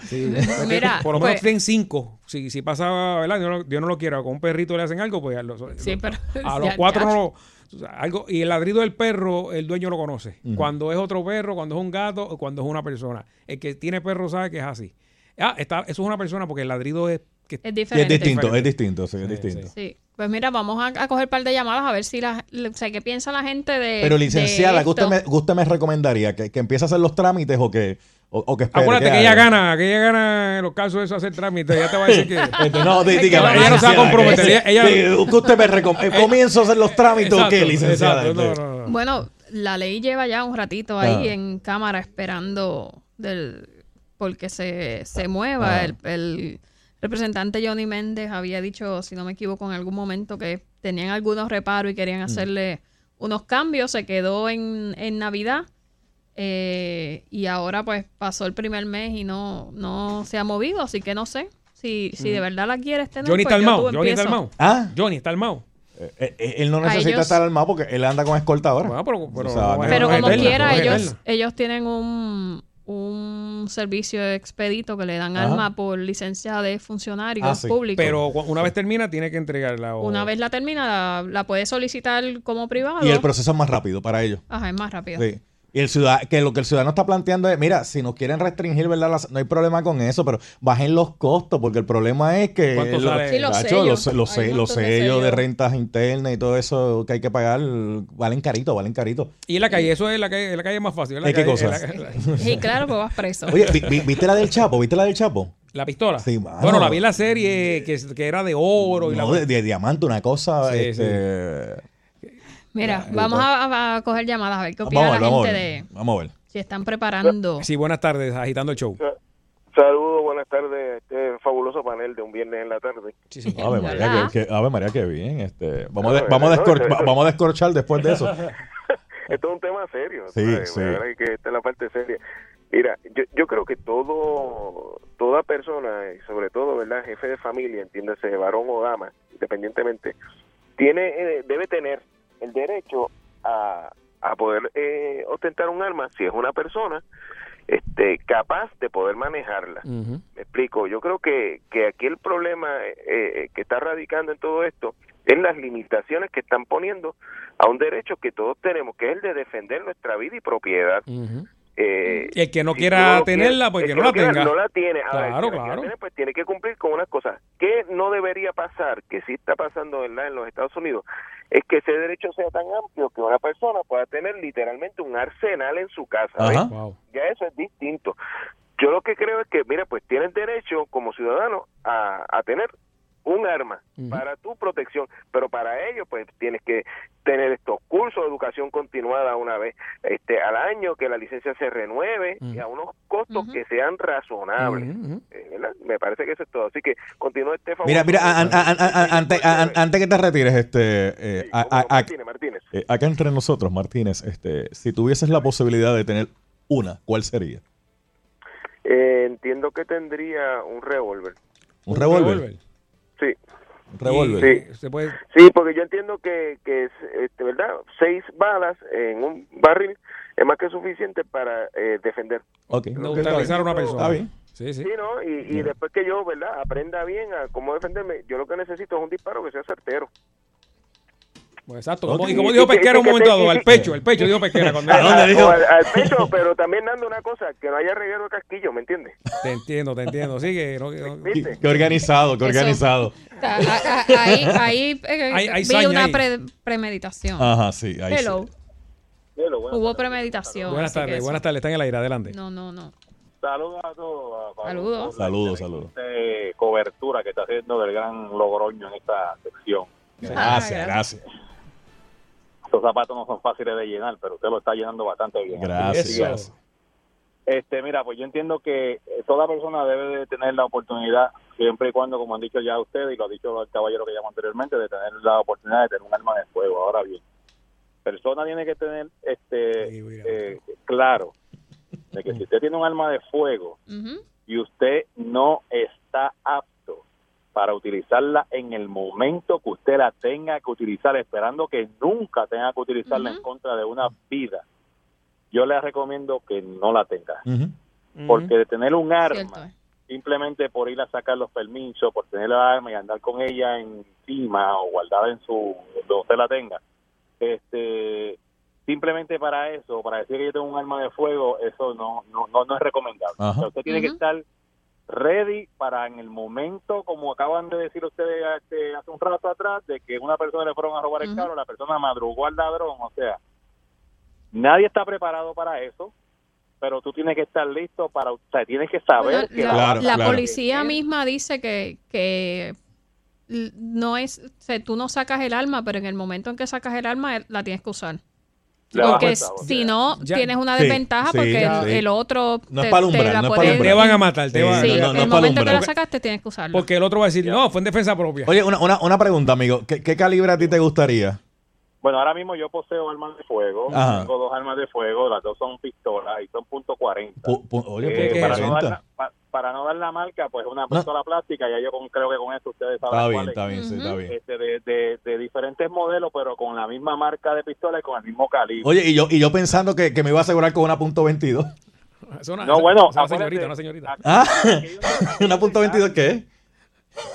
Mira, por lo menos pues- tienen cinco. Si, si pasa, ¿verdad? Dios no, Dios no lo quiera, con un perrito le hacen algo, pues a los, Sí, pero- a los ya, cuatro ya. no lo. O sea, algo, y el ladrido del perro, el dueño lo conoce. Cuando es otro perro, cuando es un gato o cuando es una persona. El que tiene perro sabe que es así. Ah, está, eso es una persona porque el ladrido es. Que, Es Y es diferente. distinto, es distinto, sí, es distinto. Sí. Pues mira, vamos a, a coger un par de llamadas a ver si la, o sea, qué piensa la gente de. Pero licenciada, de ¿qué usted me, usted me recomendaría? ¿Que, que empiece a hacer los trámites o que, o, o que espere? Acuérdate ¿Qué que ella haga? gana, que ella gana en los casos de eso hacer trámites. Ella te va a decir que. Este, no, di- dígame, ella no se va a comprometer. que- Ella, ella- que- que usted me recom- eh, ¿Comienzo a hacer los trámites o qué, Exacto, licenciada? exacto, no, no, no. Bueno, la ley lleva ya un ratito ahí Ah. en cámara esperando del porque se, se mueva. Ah. El, el representante Johnny Méndez había dicho, si no me equivoco, en algún momento que tenían algunos reparos y querían hacerle unos cambios. Se quedó en, en Navidad. Eh, y ahora pues pasó el primer mes y no, no se ha movido, así que no sé si, si de verdad la quieres tener. Johnny pues está yo Johnny está armado. ¿Ah? Johnny está armado. Eh, eh, él no necesita ellos- estar armado porque él anda con escolta ahora. Bueno, pero, pero, O sea, no- Pero no es como eterna, quiera, ellos, ellos tienen un, un servicio expedito que le dan Ajá. arma por licencia de funcionarios Ah, sí. públicos. Pero una vez termina, tiene que entregarla. o- Una vez la termina, la, la puede solicitar como privado. Y el proceso es más rápido para ellos. Ajá, es más rápido. Sí. Y el ciudad, que lo que el ciudadano está planteando es, mira, si nos quieren restringir, ¿verdad? Las- no hay problema con eso, pero bajen los costos, porque el problema es que ¿Cuánto lo- sale? Sí, los sellos. los, los los de sellos de rentas internas y todo eso que hay que pagar, valen carito, valen carito. Y en la calle, eso es la calle, la calle es más fácil. ¿verdad? ¿Eh, qué cosa? la- la- Sí, claro, pues vas preso. Oye, vi- vi- ¿viste la del Chapo? ¿Viste la del Chapo? La pistola. Sí, mano. Bueno, la vi en la serie que, que era de oro y No, la de, de diamante, una cosa. Sí, este, Mira, vamos a, a coger llamadas a ver qué opina Vamos a ver, la vamos a gente ver. de Vamos a ver. si están preparando. Sí, buenas tardes, agitando el show. Saludos, buenas tardes a este fabuloso panel de un viernes en la tarde. Ave María, que, que- Ave María, qué bien. Este, vamos, a, de- vamos, a no, descor- no, va- vamos a descorchar después de eso. Esto es un tema serio. Sí, ¿sabes? sí. Es que esta es la parte seria. Mira, yo, yo creo que todo, toda persona, y sobre todo, ¿verdad? Jefe de familia, entiéndase, varón o dama, independientemente, tiene, eh, debe tener el derecho a, a poder eh, ostentar un arma si es una persona este capaz de poder manejarla. Me explico. Yo creo que, que aquí el problema eh, que está radicando en todo esto es las limitaciones que están poniendo a un derecho que todos tenemos, que es el de defender nuestra vida y propiedad. Eh, Y el que no si quiera no tenerla, pues que no la quiera, tenga. No la tiene. El Claro, quiera claro. tener, pues tiene que cumplir con unas cosas. ¿Qué no debería pasar? Que sí está pasando ¿verdad? en los Estados Unidos. Es que ese derecho sea tan amplio que una persona pueda tener literalmente un arsenal en su casa. Ya eso es distinto. Yo lo que creo es que, mira, pues tienes derecho como ciudadano a, a tener un arma para tu protección, pero para ello pues tienes que tener estos cursos de educación continuada una vez este al año, que la licencia se renueve y a unos costos que sean razonables. Eh. Me parece que eso es todo. Así que continúe este favor. Mira, mira, an- an- an- an- antes, an- antes que te retires, este, eh, a- a- a- Martínez, Martínez. eh, acá entre nosotros, Martínez, este, si tuvieses la posibilidad de tener una, ¿cuál sería? Eh, entiendo que tendría un revólver. ¿Un revólver? Sí. Un revólver. Sí. Se puede... Sí, porque yo entiendo que, que es, este, ¿verdad? Seis balas en un barril es más que suficiente para eh, defender. Ok. Neutralizar a una persona. Está bien. Sí, sí. Sí, ¿no? Y, y después que yo, ¿verdad? Aprenda bien a cómo defenderme, yo lo que necesito es un disparo que sea certero. Pues exacto. Como, y como dijo Pesquera un momento dado, al pecho, el pecho dijo Pesquera. Cuando O al, al pecho, pero también dando una cosa, que no haya reguero de casquillo, ¿me entiendes? Te entiendo, te entiendo. Sí, que no- que no- Qué, qué organizado, qué Eso. organizado. A- a- a- Ahí, ahí, eh, Hay- hay vi saña una ahí. pre- premeditación. Ajá, sí. Ahí sí. Hello. Hubo premeditación. Buenas tardes, eso. buenas tardes. Está en el aire, adelante. No, no, no. Saludos a todos. a- Saludos. Saludos, saludos. cobertura que está haciendo del gran Logroño en esta sección. Gracias, gracias. Estos zapatos no son fáciles de llenar, pero usted lo está llenando bastante bien. Gracias. Este, mira, pues yo entiendo que eh, toda persona debe de tener la oportunidad, siempre y cuando, como han dicho ya ustedes y lo ha dicho el caballero que llamó anteriormente, de tener la oportunidad de tener un arma de fuego. Ahora bien, persona tiene que tener este eh, claro de que si usted tiene un arma de fuego y usted no está apto para utilizarla en el momento que usted la tenga que utilizar, esperando que nunca tenga que utilizarla en contra de una vida, yo le recomiendo que no la tenga. Porque de tener un arma, simplemente por ir a sacar los permisos, por tener la arma y andar con ella encima o guardada en su, donde usted la tenga, este simplemente para eso, para decir que yo tengo un arma de fuego, eso no no no, no es recomendable. O sea, usted tiene que estar ready para en el momento, como acaban de decir ustedes este, hace un rato atrás, de que una persona le fueron a robar el carro, la persona madrugó al ladrón, o sea, nadie está preparado para eso, pero tú tienes que estar listo para, o sea, tienes que saber que la, la, la policía misma dice que, que no es, o sea, tú no sacas el arma, pero en el momento en que sacas el arma la tienes que usar. Porque si no, Ya. tienes una desventaja sí, porque el, el otro No es te- para te alumbrar, la no es para alumbrar. Te van a matar, te van- Sí, no, no, no el es para momento que la sacaste tienes que usarla. Porque el otro va a decir, no, fue en defensa propia. Oye, una, una, una pregunta, amigo. ¿Qué, qué calibre a ti te gustaría? Bueno, ahora mismo yo poseo armas de fuego. Ajá. Tengo dos armas de fuego, las dos son pistolas y son punto .40. Pu- pu- oye, Eh, punto para, no 40. dar la, pa- para no dar la marca, pues una No. pistola plástica, ya yo con- creo que con eso ustedes saben Está bien, cuál es. está bien, sí, está bien. Este, de, de, de diferentes modelos, pero con la misma marca de pistola y con el mismo calibre. Oye, y yo, y yo pensando que, que me iba a asegurar con una punto 22. No, bueno, una acuérdate, señorita, una señorita. ¿Ah? ¿Una punto 22 qué?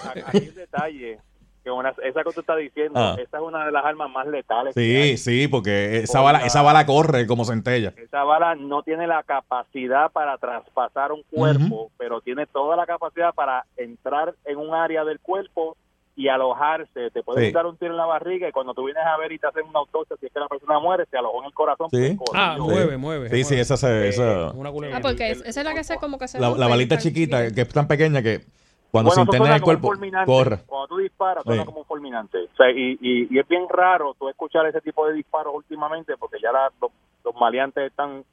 Aquí hay un detalle, que una- esa que tú estás diciendo, Ah. esa es una de las armas más letales. que Sí, hay. sí, porque esa bala, esa bala corre como centella. Esa bala no tiene la capacidad para traspasar un cuerpo, pero tiene toda la capacidad para entrar en un área del cuerpo y alojarse. Te puede Sí. dar un tiro en la barriga y cuando tú vienes a ver y te hacen una autopsia, si es que la persona muere, se alojó en el corazón. Sí. Ah, corrió. mueve, mueve. Sí, sí, esa se. esa- Ah, porque es- esa es la que se como que se la, la balita chiquita, que es tan pequeña que cuando se Bueno, eso interna el cuerpo, corre. Cuando tú disparas, suena Sí. como un fulminante. O sea, y, y, y es bien raro tú escuchar ese tipo de disparos últimamente porque ya la- los, los maleantes están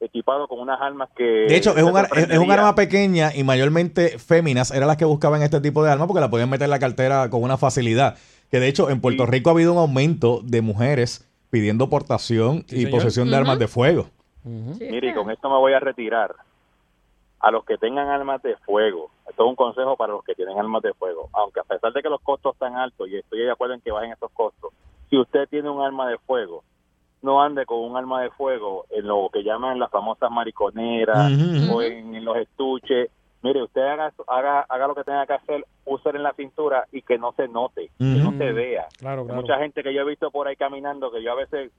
equipados con unas armas que... De hecho, es un, ar- es, es un arma pequeña y mayormente féminas eran las que buscaban este tipo de armas porque la podían meter en la cartera con una facilidad. Que de hecho, en Puerto Rico ha habido un aumento de mujeres pidiendo portación y señor. posesión de armas de fuego. Mire, y con esto me voy a retirar. A los que tengan armas de fuego, esto es un consejo para los que tienen armas de fuego, aunque a pesar de que los costos están altos y estoy de acuerdo en que bajen esos costos, si usted tiene un arma de fuego, no ande con un arma de fuego en lo que llaman las famosas mariconeras o en, en los estuches. Mire, usted haga, haga, haga lo que tenga que hacer, úselo en la cintura y que no se note, que no se vea. Claro, Hay claro. mucha gente que yo he visto por ahí caminando que yo a veces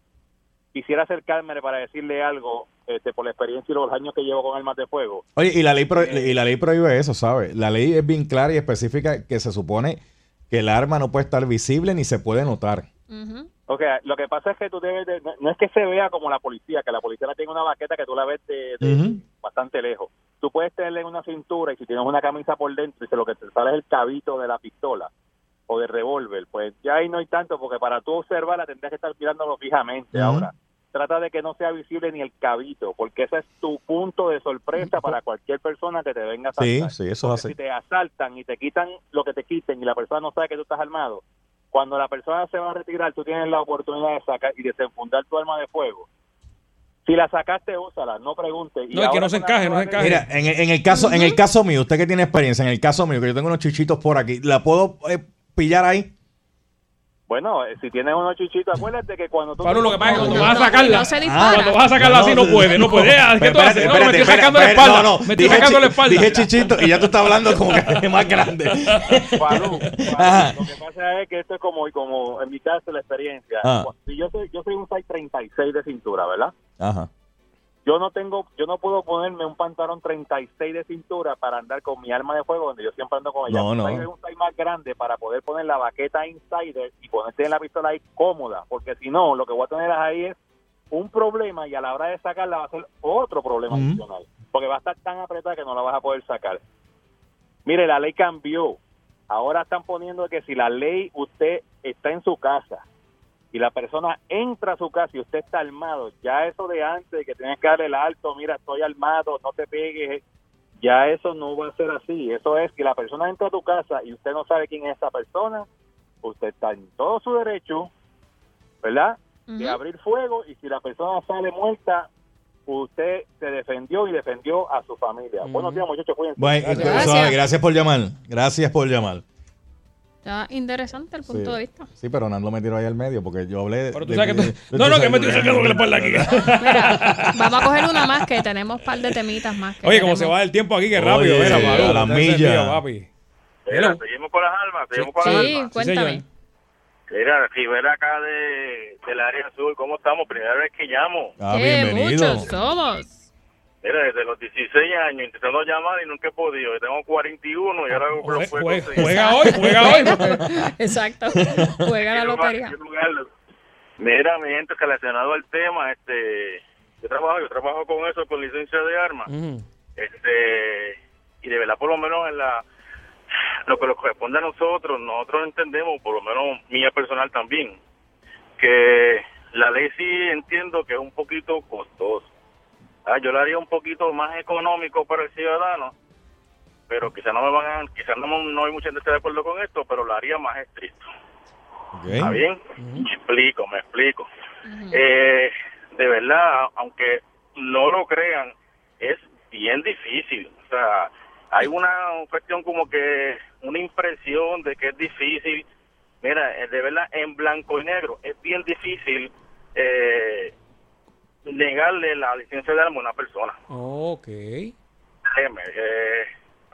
quisiera acercarme para decirle algo este, por la experiencia y los años que llevo con armas de fuego. Oye, y la ley pro- y la ley prohíbe eso, ¿sabes? La ley es bien clara y específica que se supone que el arma no puede estar visible ni se puede notar. Ok, lo que pasa es que tú debes de, no, no es que se vea como la policía, que la policía la tiene una baqueta que tú la ves de, de bastante lejos. Tú puedes tenerle en una cintura y si tienes una camisa por dentro y si lo que te sale es el cabito de la pistola o del revólver, pues ya ahí no hay tanto porque para tú observarla tendrías que estar mirándolo fijamente. Ahora, trata de que no sea visible ni el cabito, porque ese es tu punto de sorpresa para cualquier persona que te venga a Sí, asaltar. sí, eso es así. Si te asaltan y te quitan lo que te quiten y la persona no sabe que tú estás armado, cuando la persona se va a retirar, tú tienes la oportunidad de sacar y desenfundar tu arma de fuego. Si la sacaste, úsala, no preguntes. No, es que no se encaje, no se encaje. Mira, en, en el caso, en el caso mío, usted que tiene experiencia, en el caso mío, que yo tengo unos chichitos por aquí, ¿la puedo eh, pillar ahí? Bueno, eh, si tienes unos chichitos, acuérdate que cuando tú... Pablo, lo que pasa es que cuando vas a sacarla, no se dispara. cuando vas a sacarla así no puede, no puede. Ah, ¿Qué tú Espérate, haces? No, me estoy sacando la espalda. no, no, Me estoy dije sacando la espalda. Dije chichito y ya tú estás hablando como que es más grande. Falú, lo que pasa es que esto es como, como en mi caso la experiencia. Ah. Si yo soy, yo soy un 636 de cintura, ¿verdad? Ajá. Yo no tengo, yo no puedo ponerme un pantalón 36 de cintura para andar con mi arma de fuego donde yo siempre ando con ella. No, no. un size más grande para poder poner la baqueta insider y ponerte la pistola ahí cómoda, porque si no, lo que voy a tener ahí es un problema y a la hora de sacarla va a ser otro problema adicional, porque va a estar tan apretada que no la vas a poder sacar. Mire, la ley cambió. Ahora están poniendo que si la ley usted está en su casa y la persona entra a su casa y usted está armado, ya eso de antes que tienes que darle el alto, mira, estoy armado, no te pegues, ya eso no va a ser así. Eso es que la persona entra a tu casa y usted no sabe quién es esa persona, usted está en todo su derecho, ¿verdad? De abrir fuego y si la persona sale muerta, usted se defendió y defendió a su familia. Buenos días, muchachos. Cuídense. Bueno, Gracias. gracias por llamar. Gracias por llamar. Está interesante el punto Sí. de vista. Sí, pero Nando me tiró ahí al medio porque yo hablé. Pero tú sabes que tú- No, no, que me estoy sacando la espalda aquí. Vamos a coger una más que tenemos un par de temitas más. que Oye, como queremos. se va el tiempo aquí, que rápido. Oye, mira, Malú, a la milla. papi. Mira, seguimos con las armas, seguimos con las Sí, armas. cuéntame. Mira, Rivera acá de, del área azul, ¿cómo estamos? Primera vez que llamo. Ah, bienvenido. muchos somos. Mira, desde los 16 años intentando llamar y nunca he podido. Yo tengo 41 y ahora lo puedo jue- conseguir. Juega hoy, juega hoy. Exacto. Juega la lotería. Mira, mi gente, relacionado al tema, este, yo trabajo, yo trabajo con eso, con licencia de armas, este, y de verdad, por lo menos en la, lo que nos corresponde a nosotros, nosotros entendemos, por lo menos mía personal también, que la ley sí entiendo que es un poquito costoso. Ah, yo lo haría un poquito más económico para el ciudadano, pero quizás no me van a, quizás no, no hay mucha gente que esté de acuerdo con esto, pero lo haría más estricto. ¿Está bien? Me explico, me explico. Eh, de verdad, aunque no lo crean, es bien difícil. O sea, hay una cuestión como que, una impresión de que es difícil. Mira, eh, de verdad, en blanco y negro, es bien difícil eh, negarle la licencia de arma a una persona. Ok. Créeme, eh,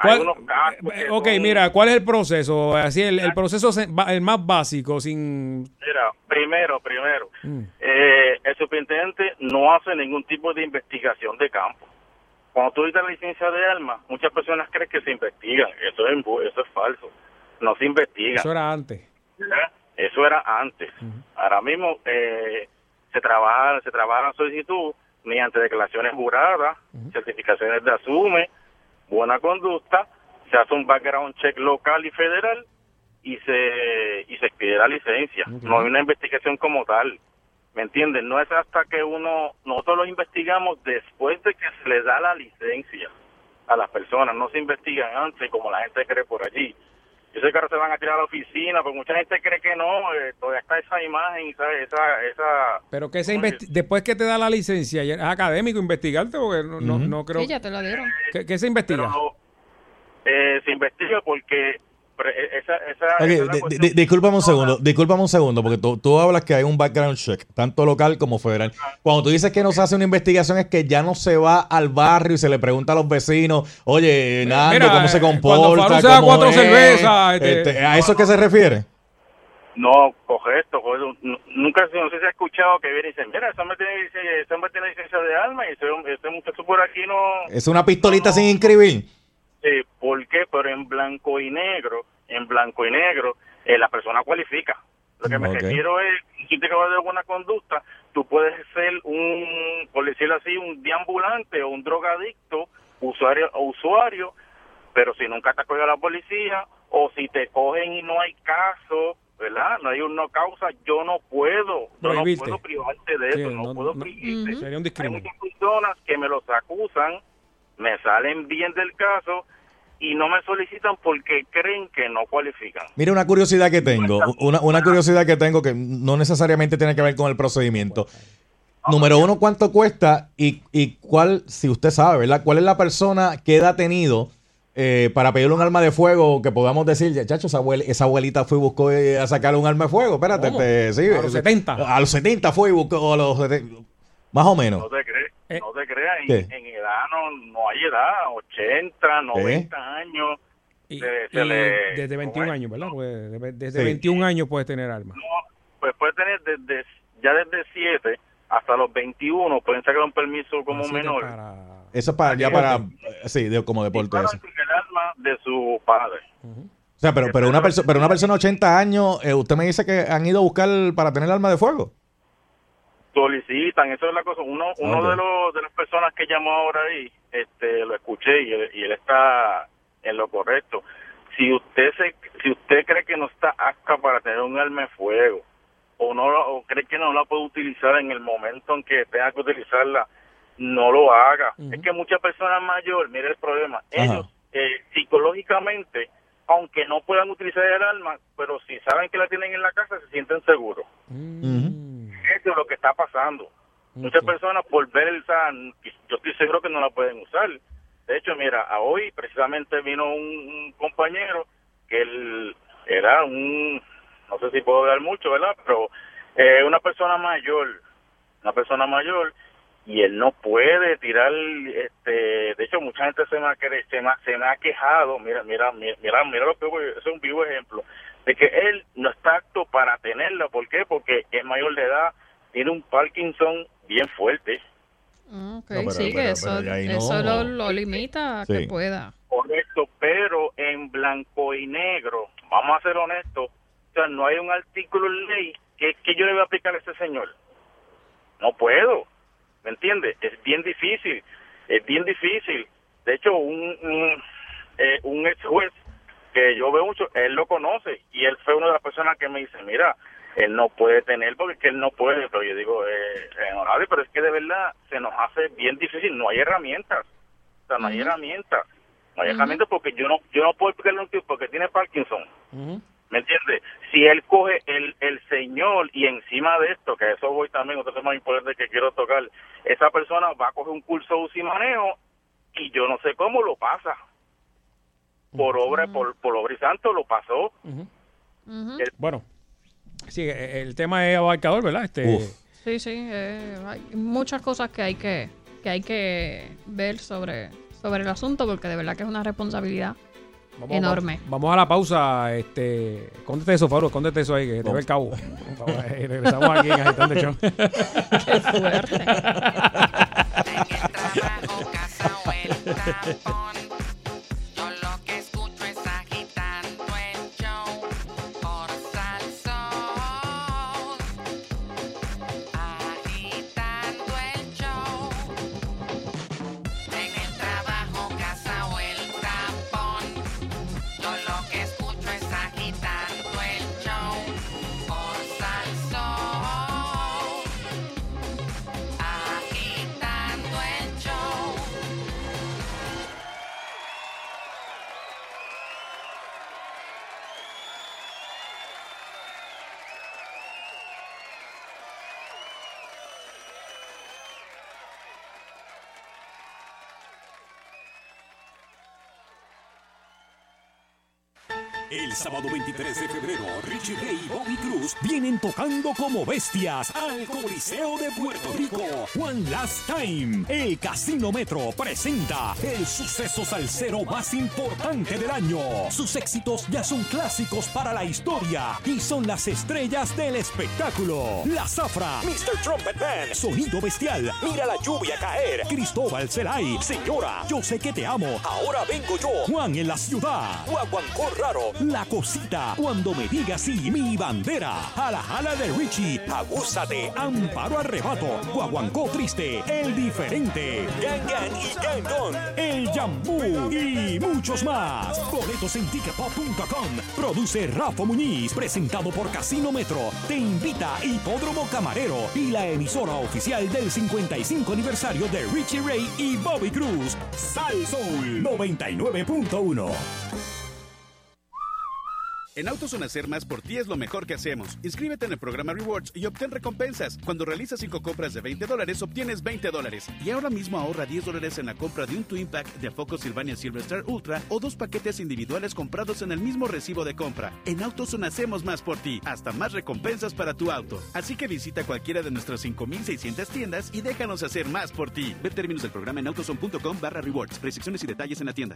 ¿Cuál- hay unos casos que Eh, Ok, son- mira, ¿cuál es el proceso? Así, el, el proceso el más básico, sin... Mira, primero, primero, Mm. eh, el superintendente no hace ningún tipo de investigación de campo. Cuando tú dices la licencia de armas, muchas personas creen que se investigan. Eso es, eso es falso. No se investiga. Eso era antes. ¿verdad? Eso era antes. Ahora mismo eh, se trabaja se trabaja la solicitud mediante declaraciones juradas, certificaciones de asume, buena conducta, se hace un background check local y federal y se y se expide la licencia. No hay una investigación como tal. ¿Me entienden? No es hasta que uno nosotros lo investigamos después de que se le da la licencia a las personas, no se investigan antes como la gente cree por allí. Yo sé que ahora se van a tirar a la oficina, pero mucha gente cree que no, eh, todavía está esa imagen, ¿sabes? esa, esa, Pero que se investi- después que te da la licencia, es académico investigarte, porque no, no, no creo... Sí, ya te lo dieron. ¿Qué, qué se investiga? eh, se investiga porque esa, esa, esa es cuestión. discúlpame un segundo, discúlpame un segundo, porque tú, tú hablas que hay un background check, tanto local como federal. Cuando tú dices que no se hace una investigación es que ya no se va al barrio y se le pregunta a los vecinos, oye, Nando, Mira, ¿cómo se eh, comporta? cuando ¿Cómo cuatro es?" cervezas, este- Este, ¿A eso es que se refiere? No, correcto, correcto. Nunca no sé si ha escuchado que viene y dice, mira, ese hombre tiene, tiene licencia de arma y ese, ese muchacho por aquí no... Es una pistolita sin inscribir. Eh, ¿Por qué? Pero en blanco y negro, en blanco y negro, eh, la persona cualifica. Lo que me refiero es, si te acabas de buena conducta, tú puedes ser un, por decirlo así, un deambulante o un drogadicto, usuario o usuario, pero si nunca te coge la policía o si te cogen y no hay caso, ¿verdad? No hay una causa, yo no puedo, yo no puedo privarte de Sí, eso, no, no- puedo no-. Sería un Hay muchas personas que me los acusan, me salen bien del caso y no me solicitan porque creen que no cualifican. Mira una curiosidad que tengo, una, una curiosidad que tengo que no necesariamente tiene que ver con el procedimiento. Número uno, ¿cuánto cuesta? Y, y cuál, si usted sabe, ¿verdad? ¿Cuál es la persona que ha tenido eh, para pedirle un arma de fuego que podamos decir, ya, chacho, esa, abuel- esa abuelita fue y buscó eh, a sacar un arma de fuego? Espérate, ¿Cómo? este, sí, A los eh, 70. A los 70 fue y buscó a los 70, más o menos. No te creas, no te creas, en, en edad no, no hay edad, 80, 90 años. se, se Y le, desde 21 años, ¿verdad? Pues, de- desde Sí. 21 años puedes tener armas. pues puede tener desde, ya desde 7 hasta los 21, pueden sacar un permiso como menor. Eso es para, ya para, eh, sí, de- como deporte eso. el arma de su padre. O sea, pero, pero, una, perso- pero una persona de 80 años, eh, usted me dice que han ido a buscar para tener arma de fuego. Solicitan, eso es la cosa. Uno, uno de los de las personas que llamó ahora ahí, este, lo escuché y él, y él está en lo correcto. Si usted se, si usted cree que no está apta para tener un arma de fuego o no lo- o cree que no la puede utilizar en el momento en que tenga que utilizarla, no lo haga. Es que muchas personas mayores, mire el problema, ellos eh, psicológicamente, aunque no puedan utilizar el arma, pero si saben que la tienen en la casa, se sienten seguros. Eso es lo que está pasando. Muchas personas por ver el SAN, yo estoy seguro que no la pueden usar. De hecho, mira, a hoy precisamente vino un, un compañero que él era un, no sé si puedo dar mucho, ¿verdad? Pero eh, una persona mayor, una persona mayor, y él no puede tirar, este, de hecho mucha gente se me ha, se me, se me ha quejado, mira, mira, mira, mira, mira lo que es un vivo ejemplo, de que él no está apto para tenerla, ¿por qué? Porque es mayor de edad, tiene un Parkinson bien fuerte. Mm, ok, No, pero- sí, que pero- eso, pero ya ahí eso no. lo, lo limita a que pueda. Correcto, pero en blanco y negro, vamos a ser honestos, o sea, no hay un artículo en ley que, que yo le voy a aplicar a ese señor. No puedo, ¿me entiende? Es bien difícil, es bien difícil. De hecho, un, un, eh, un ex juez que yo veo mucho, él lo conoce y él fue una de las personas que me dice, mira, él no puede tener porque es que él no puede, pero yo digo, eh, honorable, pero es que de verdad se nos hace bien difícil, no hay herramientas, o sea, no hay herramientas, no hay herramientas porque yo no yo no puedo explicarle a un tipo porque tiene Parkinson, ¿me entiende? Si él coge el, el señor y encima de esto, que a eso voy también, otro tema importante que quiero tocar, esa persona va a coger un curso de uso y manejo y yo no sé cómo lo pasa. Por obra, por, por obra y santo lo pasó. El- Bueno, sí, eh, el tema es abarcador, ¿verdad? Este, Sí, sí, eh, hay muchas cosas que hay que, que hay que ver sobre, sobre el asunto porque de verdad que es una responsabilidad Vamos- enorme. Vamos, vamos a la pausa. Este, escóndete eso, Faro, escóndete eso ahí, que te ve el cabo. Regresamos aquí en Agitando el Show. Qué fuerte. sábado 23 de febrero, Y Bobby Cruz vienen tocando como bestias al Coliseo de Puerto Rico. One Last Time. El Casino Metro presenta el suceso salsero más importante del año. Sus éxitos ya son clásicos para la historia y son las estrellas del espectáculo. La Zafra, Mr. Trumpet Band, Sonido Bestial, Mira la lluvia caer, Cristóbal Celay, Señora, yo sé que te amo, ahora vengo yo, Juan en la ciudad, Guaguancó Raro, La Cosita, Cuando me digas sí, mi bandera, A la jala de Richie, Agúzate, Amparo Arrebato, Guaguancó Triste, El Diferente, Gang Gang y Gang Don, El Jambú y muchos más. Boletos en ticketpop.com. Produce Rafa Muñiz, presentado por Casino Metro. Te invita Hipódromo Camarero y la emisora oficial del 55 aniversario de Richie Ray y Bobby Cruz. Sal Soul 99.1. En AutoZone hacer más por ti es lo mejor que hacemos. Inscríbete en el programa Rewards y obtén recompensas. Cuando realizas 5 compras de 20 dólares, obtienes 20 dólares. Y ahora mismo ahorra 10 dólares en la compra de un Twin Pack de Focus Sylvania Silver Star Ultra o dos paquetes individuales comprados en el mismo recibo de compra. En AutoZone hacemos más por ti, hasta más recompensas para tu auto. Así que visita cualquiera de nuestras 5.600 tiendas y déjanos hacer más por ti. Ver términos del programa en autozone.com barra rewards. Restricciones y detalles en la tienda.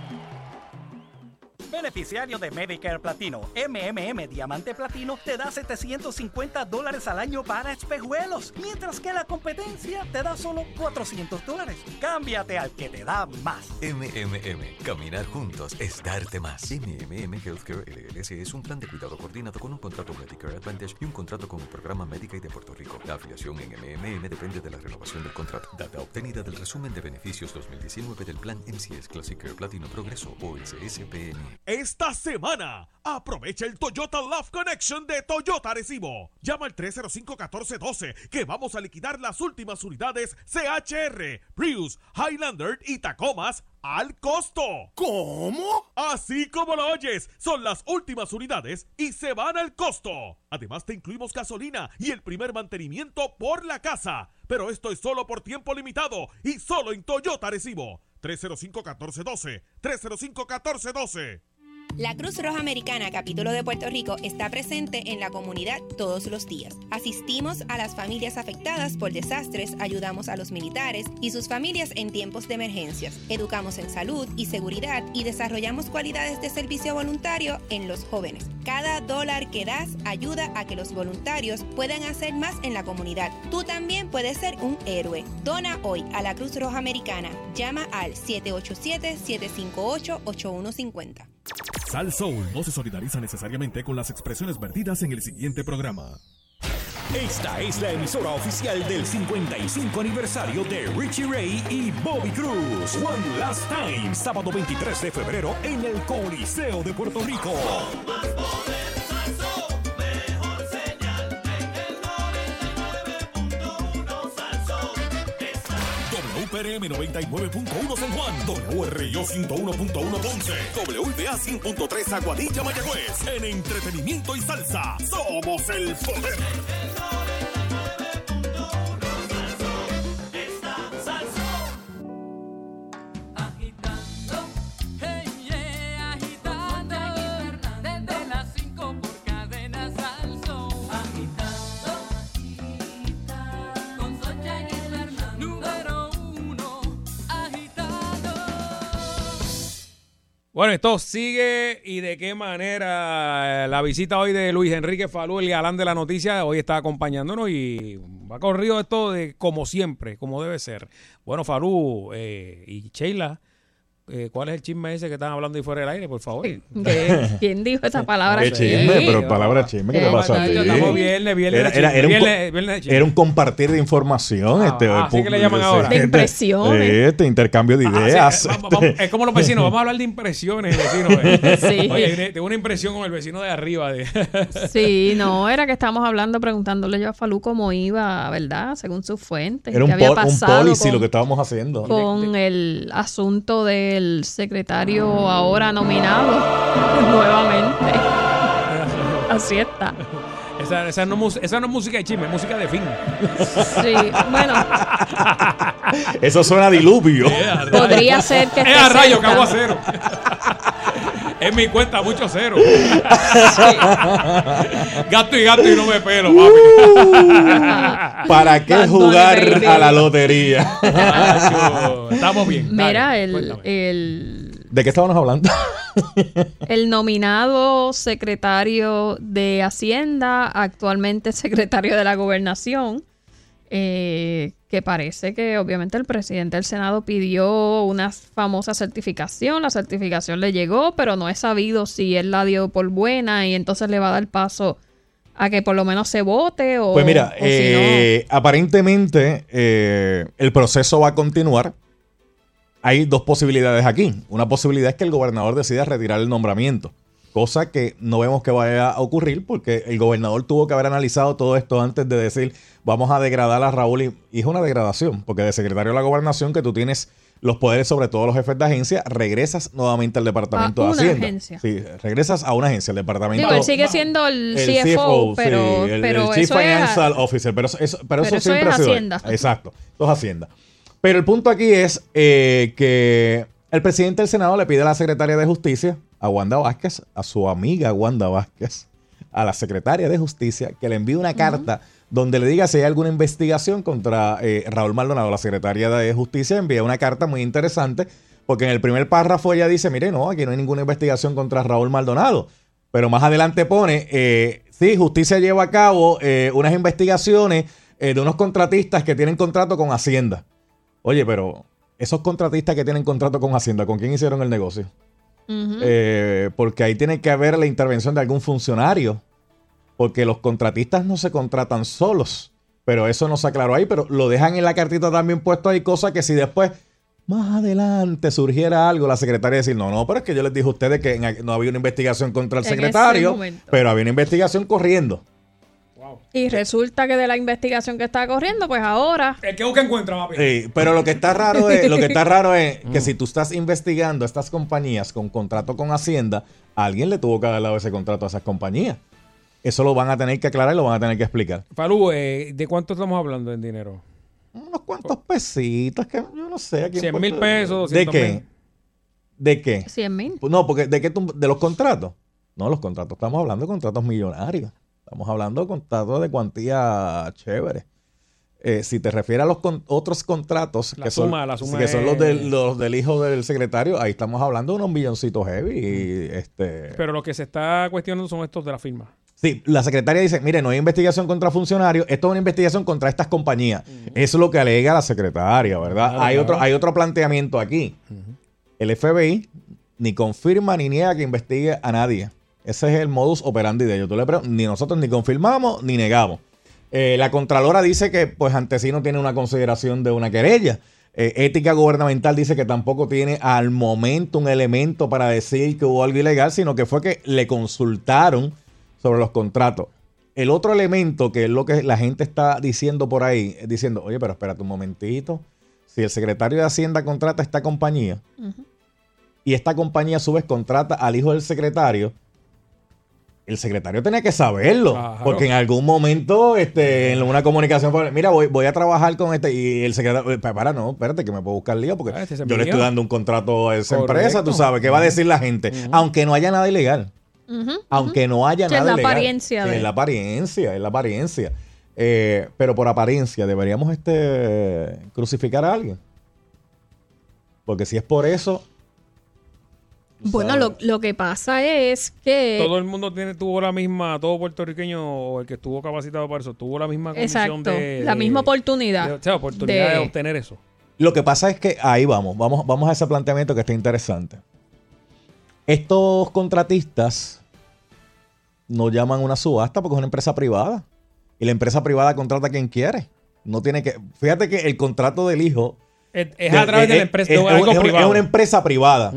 Beneficiario de Medicare Platino, MMM Diamante Platino te da 750 dólares al año para espejuelos, mientras que la competencia te da solo 400 dólares. Cámbiate al que te da más. MMM, caminar juntos es darte más. MMM Healthcare LLC es un plan de cuidado coordinado con un contrato Medicare Advantage y un contrato con el programa Medicaid de Puerto Rico. La afiliación en MMM depende de la renovación del contrato. Data obtenida del resumen de beneficios 2019 del plan MCS Classic Care Platino Progreso o SSPN. Esta semana, aprovecha el Toyota Love Connection de Toyota Recibo. Llama al 305-1412 que vamos a liquidar las últimas unidades CHR, Prius, Highlander y Tacomas al costo. ¿Cómo? Así como lo oyes, son las últimas unidades y se van al costo. Además te incluimos gasolina y el primer mantenimiento por la casa. Pero esto es solo por tiempo limitado y solo en Toyota Recibo. 305-1412. 305-1412. La Cruz Roja Americana, capítulo de Puerto Rico, está presente en la comunidad todos los días. Asistimos a las familias afectadas por desastres, ayudamos a los militares y sus familias en tiempos de emergencias, educamos en salud y seguridad y desarrollamos cualidades de servicio voluntario en los jóvenes. Cada dólar que das ayuda a que los voluntarios puedan hacer más en la comunidad. Tú también puedes ser un héroe. Dona hoy a la Cruz Roja Americana. Llama al 787-758-8150. Sal Soul no se solidariza necesariamente con las expresiones vertidas en el siguiente programa. Esta es la emisora oficial del 55 aniversario de Richie Ray y Bobby Cruz. One Last Time, sábado 23 de febrero en el Coliseo de Puerto Rico. WPRM 99.1 San Juan, WRIO 101.1 Ponce, WBA 100.3 Aguadilla Mayagüez. En entretenimiento y salsa, somos el poder. Bueno, esto sigue y de qué manera la visita hoy de Luis Enrique Falú, el galán de la noticia, hoy está acompañándonos y va corrido esto de como siempre, como debe ser. Bueno, Falú eh, y Sheila, eh, ¿cuál es el chisme ese que están hablando ahí fuera del aire, por favor? ¿Qué? ¿Quién dijo esa palabra? Qué chisme, pero palabra chisme, ¿qué te pasa a ti? Estamos viernes, viernes Era, un, co- viernes- viernes de chisme. era un compartir de información. este, ah, así pu- que le llaman ahora. De impresiones. Sí, este intercambio de Ah, sí, ideas. eh, vamos- vamos- es como los vecinos, vamos a hablar de impresiones, vecinos. eh. Sí. Oye, tengo una impresión con el vecino de arriba. De... Sí, no, era que estábamos hablando, preguntándole yo a Falú cómo iba, ¿verdad? Según sus fuentes. Era un, había un pasado policy con, lo que estábamos haciendo. con el asunto del secretario ahora nominado nuevamente. Así está. Esa, esa no, esa no es música de chisme, es música de fin. Sí, bueno, Eso suena a diluvio. podría ser que Es esté a rayo, cerca. que hago a cero. Es mi cuenta, mucho cero. gato y gato y no me pelo, papi. ¿Para qué jugar a la lotería? Estamos bien. Mira, Dale, el, el, ¿De qué estábamos hablando? el nominado secretario de Hacienda, actualmente secretario de la Gobernación, eh, que parece que obviamente el presidente del Senado pidió una famosa certificación, la certificación le llegó, pero no he sabido si él la dio por buena y entonces le va a dar paso a que por lo menos se vote o, Pues mira, o si no. eh, aparentemente eh, el proceso va a continuar. Hay dos posibilidades aquí. Una posibilidad es que el gobernador decida retirar el nombramiento, cosa que no vemos que vaya a ocurrir porque el gobernador tuvo que haber analizado todo esto antes de decir vamos a degradar a Raúl y, y es una degradación, porque de secretario de la gobernación que tú tienes los poderes sobre todos los jefes de agencia, regresas nuevamente al departamento A de una Hacienda. agencia. Sí, regresas a una agencia, al departamento. Digo, él sigue siendo el, El CFO, pero, sí, el, pero el Chief eso es- Financial Officer, pero eso, eso- pero pero eso eso siempre es ha sido él. Hacienda. Exacto, eso es Hacienda. Pero el punto aquí es eh, que el presidente del Senado le pide a la secretaria de Justicia, a Wanda Vázquez, a su amiga Wanda Vázquez, a la secretaria de Justicia, que le envíe una carta donde le diga si hay alguna investigación contra eh, Raúl Maldonado, la secretaria de Justicia, envía una carta muy interesante Porque en el primer párrafo ella dice, mire, no, aquí no hay ninguna investigación contra Raúl Maldonado. Pero más adelante pone, eh, sí, justicia lleva a cabo eh, unas investigaciones eh, de unos contratistas que tienen contrato con Hacienda. Oye, pero esos contratistas que tienen contrato con Hacienda, ¿con quién hicieron el negocio? Eh, porque ahí tiene que haber la intervención de algún funcionario. Porque los contratistas no se contratan solos. Pero eso no se aclaró ahí, pero lo dejan en la cartita también puesto ahí, cosa que si después, más adelante, surgiera algo, la secretaria decir, no, no, pero es que yo les dije a ustedes que en no había una investigación contra el En secretario, pero había una investigación corriendo. Y resulta que de la investigación que está corriendo, pues ahora. El que busca encuentra, papi. Sí, pero lo que está raro es, lo que está raro es que si tú estás investigando a estas compañías con contrato con Hacienda, alguien le tuvo que haber dado ese contrato a esas compañías. Eso lo van a tener que aclarar y lo van a tener que explicar. Falú, eh, ¿de cuánto estamos hablando en dinero? Unos cuantos pesitos que yo no sé. aquí en 100 mil pesos, ¿De 200 qué? mil. ¿De qué? 100 mil. No, porque ¿de qué tú- ¿De los contratos? No, los contratos. Estamos hablando de contratos millonarios. Estamos hablando de contratos de cuantía chévere. Eh, si te refieres a los con- otros contratos, La que, son, la suma que son los del, los del hijo del secretario, ahí estamos hablando de unos milloncitos heavy. y, este, Pero lo que se está cuestionando son estos de la firma. Sí, la secretaria dice, mire, no hay investigación contra funcionarios, esto es una investigación contra estas compañías. Eso es lo que alega la secretaria, ¿verdad? Hay, claro. otro, hay otro planteamiento aquí. El FBI ni confirma ni niega que investigue a nadie. Ese es el modus operandi de ellos. Tú le pregun- ni nosotros ni confirmamos ni negamos. Eh, la Contralora dice que pues ante sí no tiene una consideración de una querella. Eh, ética gubernamental dice que tampoco tiene al momento un elemento para decir que hubo algo ilegal, sino que fue que le consultaron sobre los contratos. El otro elemento que es lo que la gente está diciendo por ahí, es diciendo, oye, pero espérate un momentito. Si el secretario de Hacienda contrata a esta compañía y esta compañía a su vez contrata al hijo del secretario, el secretario tenía que saberlo. Porque en algún momento, este, en una comunicación, mira, voy, voy a trabajar con este. Y el secretario, "Pa- para, no, espérate, que me puedo buscar lío. Porque este es yo le estoy dando un contrato a esa Correcto. empresa, tú sabes, ¿qué va a decir la gente? Aunque no haya nada ilegal. Aunque no haya es nada la ilegal. apariencia de- Es la apariencia, es la apariencia. Eh, pero por apariencia, ¿deberíamos este crucificar a alguien? Porque si es por eso, Bueno, lo, lo que pasa es que. Todo el mundo tiene, tuvo la misma, todo puertorriqueño o el que estuvo capacitado para eso, tuvo la misma condición Exacto, de, la de- misma oportunidad. de- o sea, oportunidad de, de- obtener eso. Lo que pasa es que ahí vamos, vamos, vamos a ese planteamiento que está interesante. Estos contratistas no llaman una subasta porque es una empresa privada. Y la empresa privada contrata a quien quiere. No tiene que. Fíjate que el contrato del hijo. Es, es a través de la empresa, es, de es- algo es una- privado. es una empresa privada.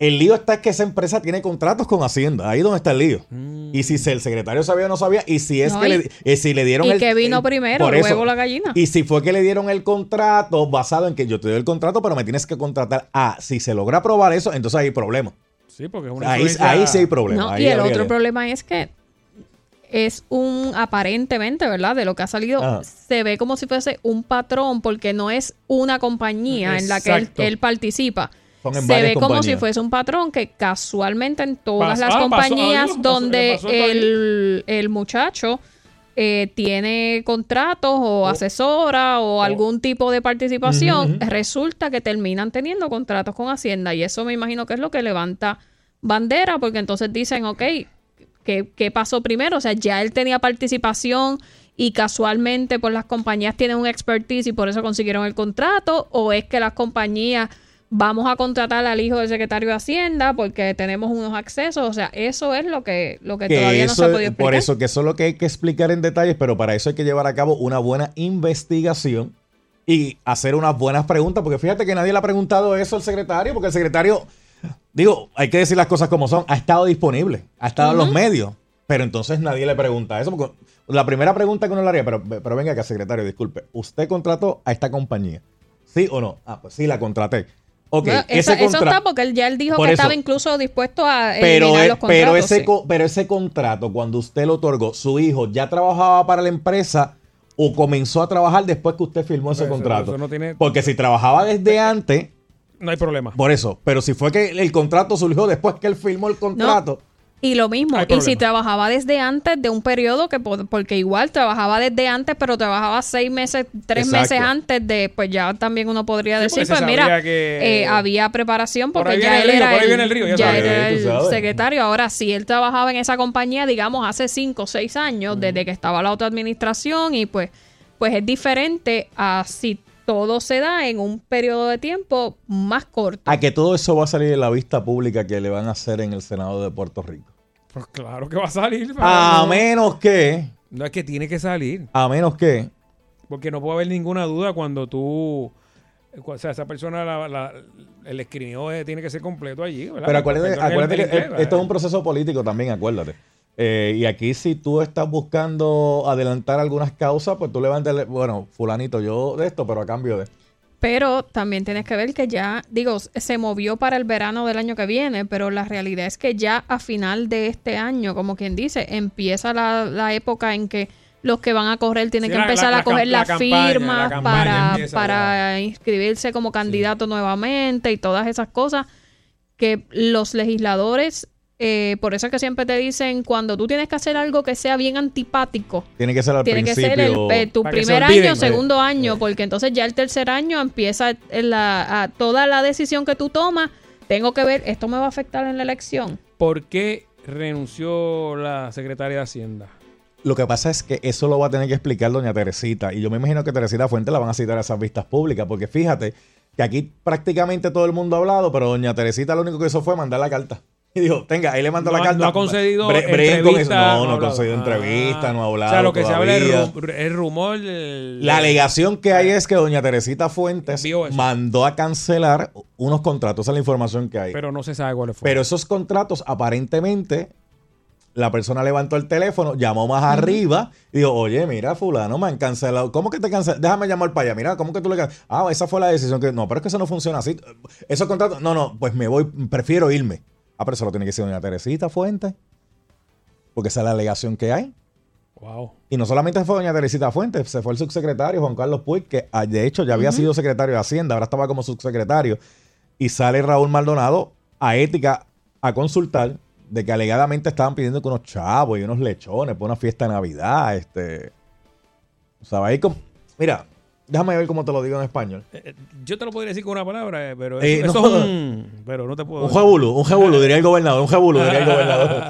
El lío está es que esa empresa tiene contratos con Hacienda. Ahí es donde está el lío. Mm. Y si el secretario sabía o no sabía, y si es No, que y- le, eh, si le dieron y el. que vino el- primero, por eso. luego la gallina. Y si fue que le dieron el contrato basado en que yo te doy el contrato, pero me tienes que contratar. Ah, si se logra probar eso, entonces hay problema. Sí, porque es una Ahí, ahí sí hay problema. No, Ahí y el otro problema es que es un aparentemente, ¿verdad? De lo que ha salido, Ajá. se ve como si fuese un patrón porque no es una compañía en la que él, participa. Son en Se ve como si fuese un patrón que casualmente en todas Pasó- las ah, compañías ah, pasó- donde pasó el, el muchacho eh, tiene contratos o asesora o algún tipo de participación, resulta que terminan teniendo contratos con Hacienda y eso me imagino que es lo que levanta bandera porque entonces dicen, ok, ¿qué, qué pasó primero? O sea, ya él tenía participación y casualmente pues las compañías tienen un expertise y por eso consiguieron el contrato o es que las compañías vamos a contratar al hijo del secretario de Hacienda porque tenemos unos accesos, o sea, eso es lo que lo que, que todavía no se ha podido explicar. por eso que eso es lo que hay que explicar en detalles, pero para eso hay que llevar a cabo una buena investigación y hacer unas buenas preguntas, porque fíjate que nadie le ha preguntado eso al secretario, porque el secretario, digo, hay que decir las cosas como son, ha estado disponible, ha estado en los medios, pero entonces nadie le pregunta eso, porque la primera pregunta que uno le haría, pero, pero venga acá, secretario, disculpe, ¿usted contrató a esta compañía? ¿Sí o no? Ah, pues sí, la contraté. Ok, Bueno, ese eso, está porque él ya él dijo Por que eso. estaba incluso dispuesto a pero, eliminar e- los pero, contratos. ese, sí. co- pero ese contrato, cuando usted lo otorgó, su hijo ya trabajaba para la empresa o comenzó a trabajar después que usted firmó ese Eso- contrato. eso no tiene- Porque si trabajaba desde antes, No hay problema. por eso. Pero si fue que el contrato surgió después que él firmó el contrato, Y lo mismo, y si trabajaba desde antes de un periodo que, po- porque igual trabajaba desde antes, pero trabajaba seis meses, tres Exacto. meses antes de, pues ya también uno podría Sí, decir, pues mira, que- eh, había preparación Por porque ya él era el, secretario. Ahora, si él trabajaba en esa compañía, digamos, hace cinco o seis años, desde que estaba la otra administración, y pues, pues es diferente a si todo se da en un periodo de tiempo más corto. A que todo eso va a salir en la vista pública que le van a hacer en el Senado de Puerto Rico. Pues claro que va a salir. A no. menos que, No es que tiene que salir. a menos que, Porque no puede haber ninguna duda cuando tú. O sea, esa persona, la, la- el escribió tiene que ser completo allí. ¿verdad? Pero acuérdate, que esto es un proceso político también, acuérdate. Eh, y aquí si tú estás buscando adelantar algunas causas, pues tú levantas, bueno, fulanito, yo de esto, pero a cambio de... Pero también tienes que ver que ya, digo, se movió para el verano del año que viene, pero la realidad es que ya a final de este año, como quien dice, empieza la, la época en que los que van a correr tienen Sí, que la- empezar la- a coger las firmas campaña para, para inscribirse como candidato nuevamente y todas esas cosas que los legisladores, eh, por eso es que siempre te dicen, cuando tú tienes que hacer algo que sea bien antipático, Tiene que ser al tiene que principio... ser el, eh, tu primer olviden. año, segundo año, porque entonces ya el tercer año empieza la, a toda la decisión que tú tomas. Tengo que ver, esto me va a afectar en la elección. ¿Por qué renunció la secretaria de Hacienda? Lo que pasa es que eso lo va a tener que explicar doña Teresita. Y yo me imagino que Teresita Fuentes la van a citar a esas vistas públicas, porque fíjate que aquí prácticamente todo el mundo ha hablado, pero doña Teresita lo único que hizo fue mandar la carta. Y dijo, tenga, ahí le mando No la carta. no ha concedido Bre- entrevista, No, no ha concedido Ah. entrevista, no ha hablado o sea, lo que se habla es, es rumor. el- La alegación que hay es que doña Teresita Fuentes mandó a cancelar unos contratos, esa es la información que hay. Pero no se sabe cuáles fueron. Pero esos contratos, aparentemente, la persona levantó el teléfono, llamó más arriba y dijo, oye, mira, fulano, me han cancelado. ¿Cómo que te cancelan? Déjame llamar para allá. Mira, ¿cómo que tú le can- Ah, esa fue la decisión que... No, pero es que eso no funciona así. Esos contratos... No, no, pues me voy, prefiero irme. Ah, pero eso lo tiene que decir doña Teresita Fuentes. Porque esa es la alegación que hay. Wow. Y no solamente fue doña Teresita Fuentes, se fue el subsecretario Juan Carlos Puig, que ah, de hecho ya había sido secretario de Hacienda, ahora estaba como subsecretario. Y sale Raúl Maldonado a ética a consultar de que alegadamente estaban pidiendo que unos chavos y unos lechones por una fiesta de Navidad. Este. O sea, ahí como. Mira, déjame ver cómo te lo digo en español. Eh, Yo te lo podría decir con una palabra, eh, pero Eh, eso, no eso es jodas. un... Pero no te puedo... Un jebulu, un jebulu, diría el gobernador, un jebulu, diría el gobernador.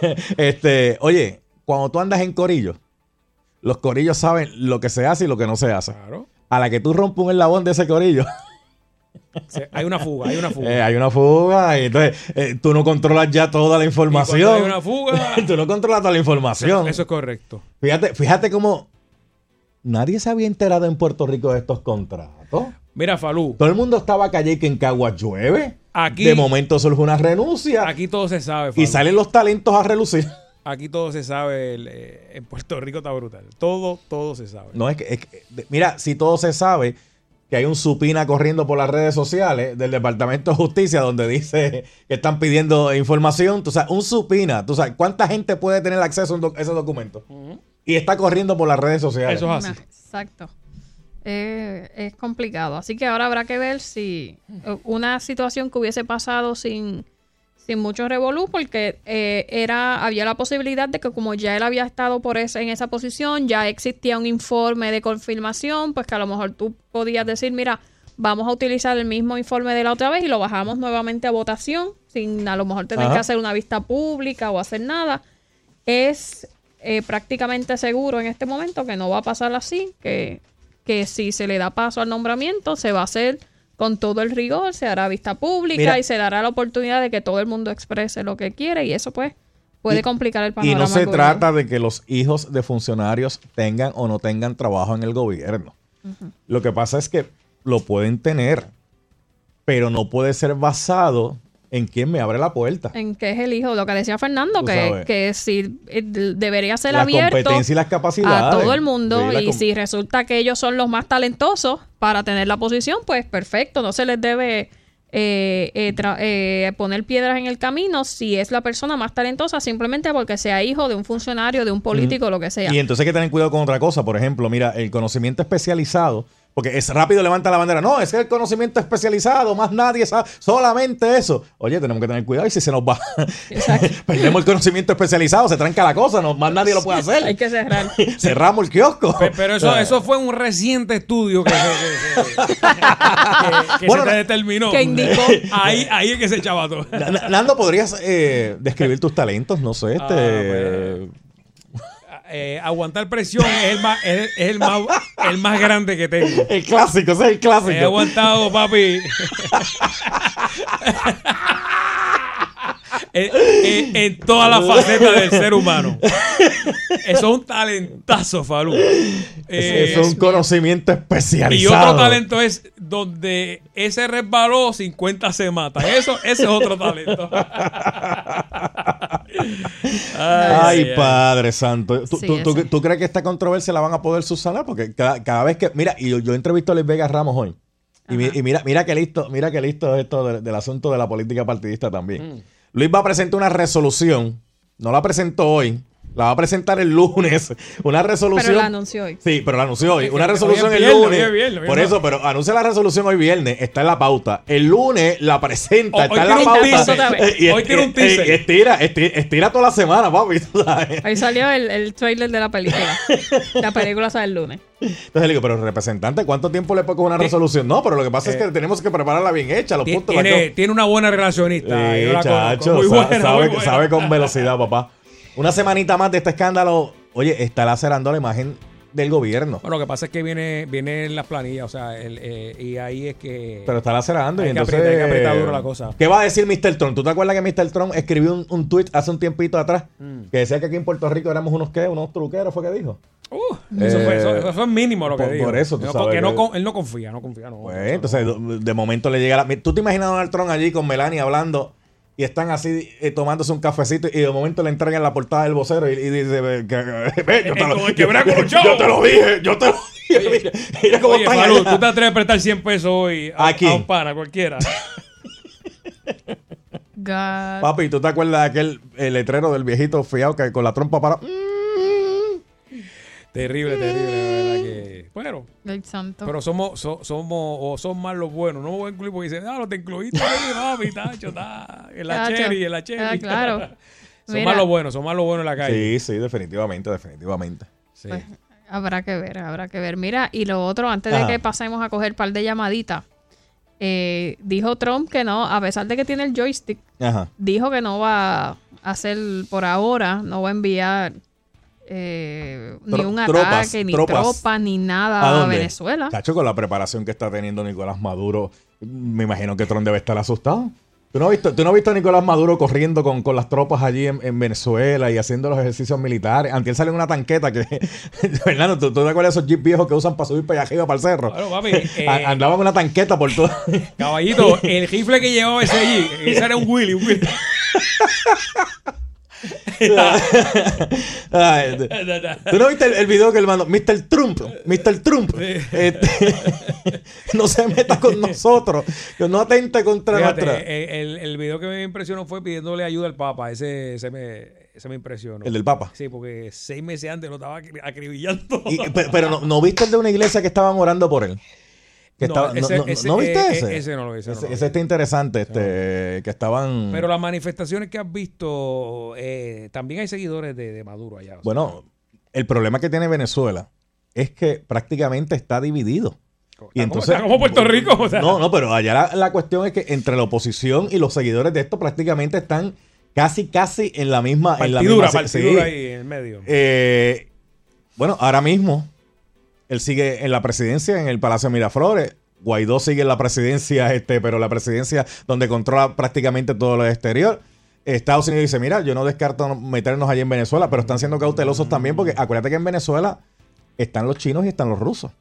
este, oye, cuando tú andas en corillo, los corillos saben lo que se hace y lo que no se hace. Claro. A la que tú rompes un eslabón de ese corillo, Hay una fuga, hay una fuga. eh, hay una fuga y entonces eh, tú no controlas ya toda la Y información. hay una fuga... tú no controlas toda la información. Eso es correcto. Fíjate, fíjate cómo nadie se había enterado en Puerto Rico de estos contratos. Mira, Falú, Todo el mundo estaba callado y que en Caguas llueve. Aquí- de momento surge una renuncia aquí todo se sabe, y Falú. salen los talentos a relucir. Aquí todo se sabe. el, eh, en Puerto Rico está brutal. Todo, todo se sabe. No, es que, es que- de- mira, si todo se sabe que hay un supina corriendo por las redes sociales del Departamento de Justicia donde dice que están pidiendo información, tú sabes, un supina, tú sabes, ¿cuánta gente puede tener acceso a ese documento? Y está corriendo por las redes sociales. Eso es así. Exacto. Eh, es complicado. Así que ahora habrá que ver si eh, una situación que hubiese pasado sin, sin mucho revolú, porque eh, era había la posibilidad de que como ya él había estado por ese, en esa posición, ya existía un informe de confirmación, pues que a lo mejor tú podías decir, mira, vamos a utilizar el mismo informe de la otra vez y lo bajamos nuevamente a votación, sin a lo mejor tener Ajá. que hacer una vista pública o hacer nada. Es eh, prácticamente seguro en este momento que no va a pasar así, que, que si se le da paso al nombramiento, se va a hacer con todo el rigor, se hará vista pública Mira. y se dará la oportunidad de que todo el mundo exprese lo que quiere y eso pues puede Y- complicar el Y panorama. no se trata de que los hijos de funcionarios tengan o no tengan trabajo en el gobierno. Lo que pasa es que lo pueden tener, pero no puede ser basado en quién me abre la puerta. En que es el hijo, lo que decía Fernando, que, que si eh, debería ser La abierto competencia y las capacidades. a todo el mundo y si resulta que ellos son los más talentosos para tener la posición, pues perfecto, no se les debe eh, eh, eh, poner piedras en el camino si es la persona más talentosa simplemente porque sea hijo de un funcionario, de un político, lo que sea. Y entonces hay que tener cuidado con otra cosa. Por ejemplo, mira, el conocimiento especializado Porque es rápido levanta la bandera. No, es que el conocimiento especializado, más nadie sabe, solamente eso. Oye, tenemos que tener cuidado y si se nos va, perdemos el conocimiento especializado, se tranca la cosa, no, más nadie lo puede hacer. Hay que cerrar. Cerramos el kiosco. Pe- Pero eso, eso fue un reciente estudio que, que- que- que- que Bueno, se determinó. Que indicó. Ahí, ahí es que se echaba todo. Na- Nando, ¿podrías eh, describir tus talentos? No sé, este... Eh, aguantar presión es el más, es, es el más, el más grande que tengo. El clásico, ese es el clásico. He aguantado, papi. en, en- en todas las facetas del ser humano. Eso es un talentazo, Falú. Eh, es un conocimiento y especializado. otro talento es donde ese resbaló, 50 se mata. Eso, ese es otro talento. Ay, ay, ay. Padre Santo. ¿Tú, Sí, tú- tú- crees que esta controversia la van a poder subsanar? Porque cada, cada vez que. Mira, y yo, yo entrevisto a Luis Vega Ramos hoy. Y, mi- y mira, mira que listo, mira que listo es esto del, del asunto de la política partidista también. Mm. Luis va a presentar una resolución. No la presentó hoy. La va a presentar el lunes. Una resolución. Pero la anunció hoy. Sí, pero la anunció hoy. Una hoy es resolución el viernes, lunes. es viernes, hoy Por es eso, pero anuncia la resolución hoy viernes. Está en la pauta. El lunes la presenta. Está en la tiene pauta. Y Hoy tiene un eh, teaser. eh, Estira, estira, estira toda la semana, papi. tú sabes. Ahí salió el, el trailer de la película. la película sale el lunes. Entonces le digo, pero representante, ¿cuánto tiempo le coger una resolución? No, pero lo que pasa es que tenemos que prepararla bien hecha, los Ti- puntos. Tiene, tiene una buena relacionista. Sí, chacho, Muy buena, sabe, muy buena. sabe con velocidad, papá. Una semanita más de este escándalo. Oye, está lacerando la imagen del gobierno. Bueno, lo que pasa es que viene, viene en las planillas, o sea, el, eh, y ahí es que... Pero está lacerando y que entonces... apretar, hay que apretar duro la cosa. ¿Qué va a decir Mr. Trump? ¿Tú te acuerdas que Mr. Trump escribió un, un tweet hace un tiempito atrás Mm. que decía que aquí en Puerto Rico éramos unos qué, unos truqueros, fue que dijo? Eso, Eh, fue, eso, eso fue mínimo lo que por- dijo. por eso tú No, sabes porque no él no confía, no confía. No, Pues, entonces, de momento le llega la... ¿Tú te imaginas a Donald Trump allí con Melania hablando y están así eh, tomándose un cafecito y de momento le entregan la portada del vocero y, y dice, ve, yo, te lo, yo te dije, yo te lo dije. Mira, mira cómo Oye, están allá. tú te atreves a prestar 100 pesos hoy a, ¿A quién? a un pana, cualquiera. God. Papi, ¿tú te acuerdas de aquel el letrero del viejito fiado que con la trompa para... terrible, terrible, la verdad que... Bueno, Ay, santo. pero somos, so- somos, o son más los buenos. No me voy a incluir porque dicen, ah, lo te incluiste ahí, papi, tacho, está. En la Tacho. cherry, en la cherry. Ah, claro. son Mira. más los buenos, son más los buenos en la calle. Sí, sí, definitivamente, definitivamente. Sí. Pues, habrá que ver, habrá que ver. Mira, y lo otro, antes Ajá. de que pasemos a coger par de llamaditas, eh, dijo Trump que no, a pesar de que tiene el joystick, Ajá. dijo que no va a hacer por ahora, no va a enviar eh, ni un tropas, ataque, ni tropas. tropas, ni nada ¿A? Venezuela. Chacho, con la preparación que está teniendo Nicolás Maduro, me imagino que Trump debe estar asustado. ¿Tú no has visto, tú no has visto a Nicolás Maduro corriendo con, con las tropas allí en, en Venezuela y haciendo los ejercicios militares? Antes sale en una tanqueta que... Fernando, ¿tú, tú te acuerdas de esos jeeps viejos que usan para subir para allá arriba, para el cerro? Claro, papi, eh, A- Andaba en una tanqueta por todo... Caballito, el rifle que llevaba ese allí, ese era un Willy, un Willy. Ay, ¿Tú no viste el, el video que él mandó? Mr. Trump, Mr. Trump, este, no se meta con nosotros, que no atente contra Fíjate, nuestra... el, el video que me impresionó fue pidiéndole ayuda al Papa. Ese, ese, me, ese me impresionó. ¿El del Papa? Sí, porque seis meses antes lo estaba acri- acribillando. Y- pe- pero no, ¿no viste el de una iglesia que estaban orando por él? Que No, estaba- ese- no- ese- ¿no viste eh, ese? eh, ese no lo vi, ese lo vi. Está interesante, este, que estaban... Pero las manifestaciones que has visto, eh, también hay seguidores de, de Maduro allá. sea, Bueno, el problema que tiene Venezuela es que prácticamente está dividido. Y está como Puerto Rico, o sea. No, no, pero allá la, la cuestión es que entre la oposición y los seguidores de esto prácticamente están casi, casi en la misma... en la misma, partidura sí. ahí en medio. Eh, bueno, ahora mismo él sigue en la presidencia en el Palacio de Miraflores. Guaidó sigue en la presidencia, este, pero la presidencia donde controla prácticamente todo lo exterior. Estados Unidos dice, mira, yo no descarto meternos allí en Venezuela, pero están siendo cautelosos también porque acuérdate que en Venezuela están los chinos y están los rusos.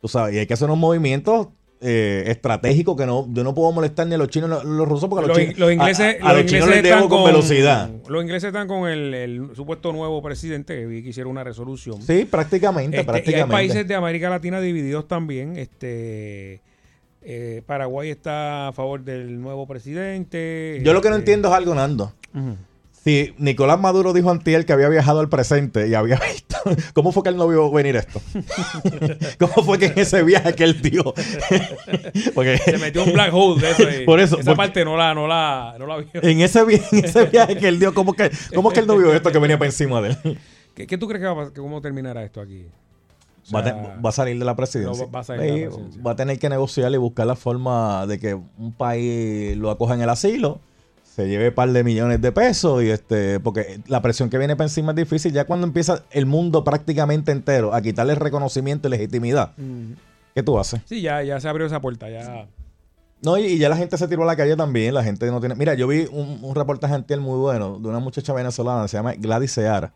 Tú sabes, y hay que hacer unos movimientos eh, estratégicos que no, yo no puedo molestar ni a los chinos ni a los rusos porque a los, Los, chinos, los ingleses, a, a los los chinos ingleses les debo están con, velocidad. Los ingleses están con el, el supuesto nuevo presidente que vi que hicieron una resolución. Sí, prácticamente, Este, Y hay prácticamente. países de América Latina divididos también. Este eh, Paraguay está a favor del nuevo presidente. Yo lo que no este, entiendo es algo, Nando. Si Nicolás Maduro dijo antier que había viajado al presente y había visto ¿Cómo fue que él no vio venir esto? ¿Cómo fue que en ese viaje que él dio? Porque- Se metió un black hole de eso. y Por eso, Esa parte no la, no la, no la vio. En ese, en ese viaje que él dio, ¿cómo que, cómo que él no vio esto que venía para encima de él? ¿Qué, qué tú crees que va a, que cómo terminará esto aquí? O Va a, va a salir de la presidencia. no, va a salir de la presidencia. va a tener que negociar y buscar la forma de que un país lo acoja en el asilo, se lleve un par de millones de pesos y este, porque la presión que viene para encima es difícil. Ya cuando empieza el mundo prácticamente entero a quitarle reconocimiento y legitimidad, Mm. ¿qué tú haces? Sí, ya, ya se abrió esa puerta. Ya. No, y, y ya la gente se tiró a la calle también. La gente no tiene. Mira, yo vi un, un reportaje antier muy bueno de una muchacha venezolana, se llama Gladys Seara,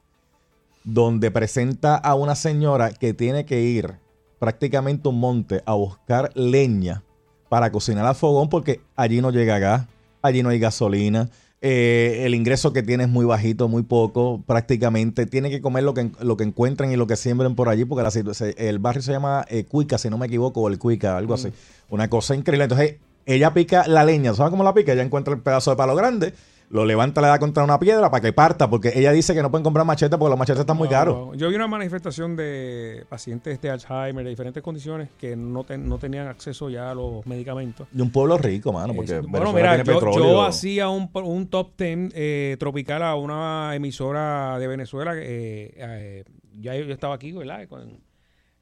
donde presenta a una señora que tiene que ir prácticamente a un monte a buscar leña para cocinar al fogón porque allí no llega gas, allí no hay gasolina. eh, el ingreso que tiene es muy bajito, muy poco, prácticamente. Tiene que comer lo que, lo que encuentren y lo que siembren por allí, porque la se- el barrio se llama eh, Cuica, si no me equivoco, o el Cuica, algo así. Una cosa increíble. Entonces, ella pica la leña, ¿sabes cómo la pica? Ella encuentra el pedazo de palo grande, lo levanta, le da contra una piedra para que parta, porque ella dice que no pueden comprar machetes porque los machetes están muy caros. Yo vi una manifestación de pacientes de Alzheimer de diferentes condiciones que no, ten- no tenían acceso ya a los medicamentos. De un pueblo rico, mano, porque Eh, bueno, mira, tiene yo, petróleo. yo hacía un, un top 10 eh, tropical a una emisora de Venezuela. eh, eh, ya yo, yo estaba aquí, ¿verdad? Con,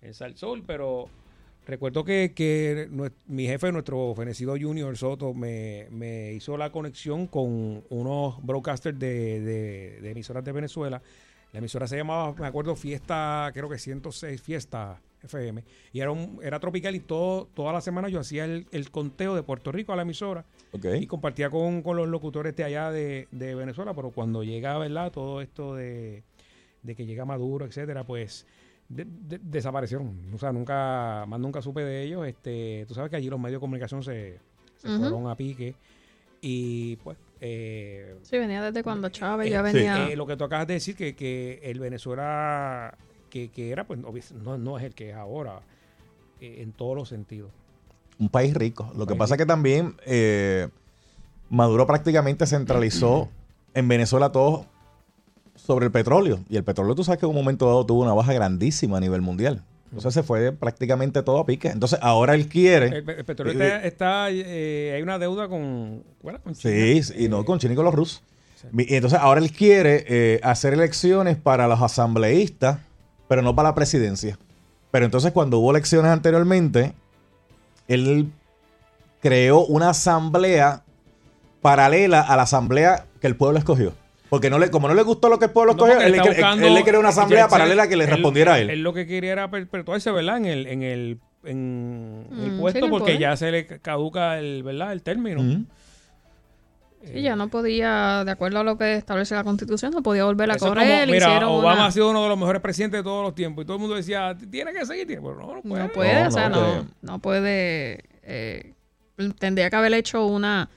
en Salsol, pero recuerdo que, que mi jefe, nuestro fenecido Junior Soto, me, me hizo la conexión con unos broadcasters de, de- de emisoras de Venezuela. La emisora se llamaba, me acuerdo, Fiesta, creo que 106 Fiesta FM. Y era, un, era tropical y todo, toda la semana yo hacía el, el conteo de Puerto Rico a la emisora. Ok. Y compartía con, con los locutores de allá de, de Venezuela. Pero cuando llega, ¿verdad? Todo esto de, de que llega Maduro, etcétera, pues de- de- desaparecieron. O sea, nunca, más nunca supe de ellos. Este, tú sabes que allí los medios de comunicación se, fueron a pique. Y pues... eh, Sí, venía desde cuando Chávez ya eh, venía. eh, lo que tú acabas de decir, que, que el Venezuela que, que era, pues no, no es el que es ahora, eh, en todos los sentidos. Un país rico. Lo que pasa es que también eh, Maduro prácticamente centralizó en Venezuela todo sobre el petróleo. Y el petróleo, tú sabes que en un momento dado tuvo una baja grandísima a nivel mundial. Entonces se fue prácticamente todo a pique. Entonces ahora él quiere. El, pe- el petróleo eh, está, está, eh, hay una deuda con, bueno, con China. Sí, sí, y no con China y con los rusos. Y entonces ahora él quiere eh, hacer elecciones para los asambleístas, pero no para la presidencia. Pero entonces cuando hubo elecciones anteriormente, él creó una asamblea paralela a la asamblea que el pueblo escogió. Porque no le, como no le gustó lo que el pueblo No, él, le está cre- buscando- él le creó una asamblea ya, paralela que le él- respondiera a él. Él lo que quería era perpetuarse, ¿verdad? En el, en el, en Mm, el sí, puesto porque ya se le caduca el, ¿verdad? El término. Ujú. Sí, ya no podía, de acuerdo a lo que establece la constitución, no podía volver a Eso correr. como, mira, Obama una- ha sido uno de los mejores presidentes de todos los tiempos y todo el mundo decía, tiene que seguir, pero no, no puede. No puede, No, o sea, no, no, que- no puede. eh, tendría que haber hecho una.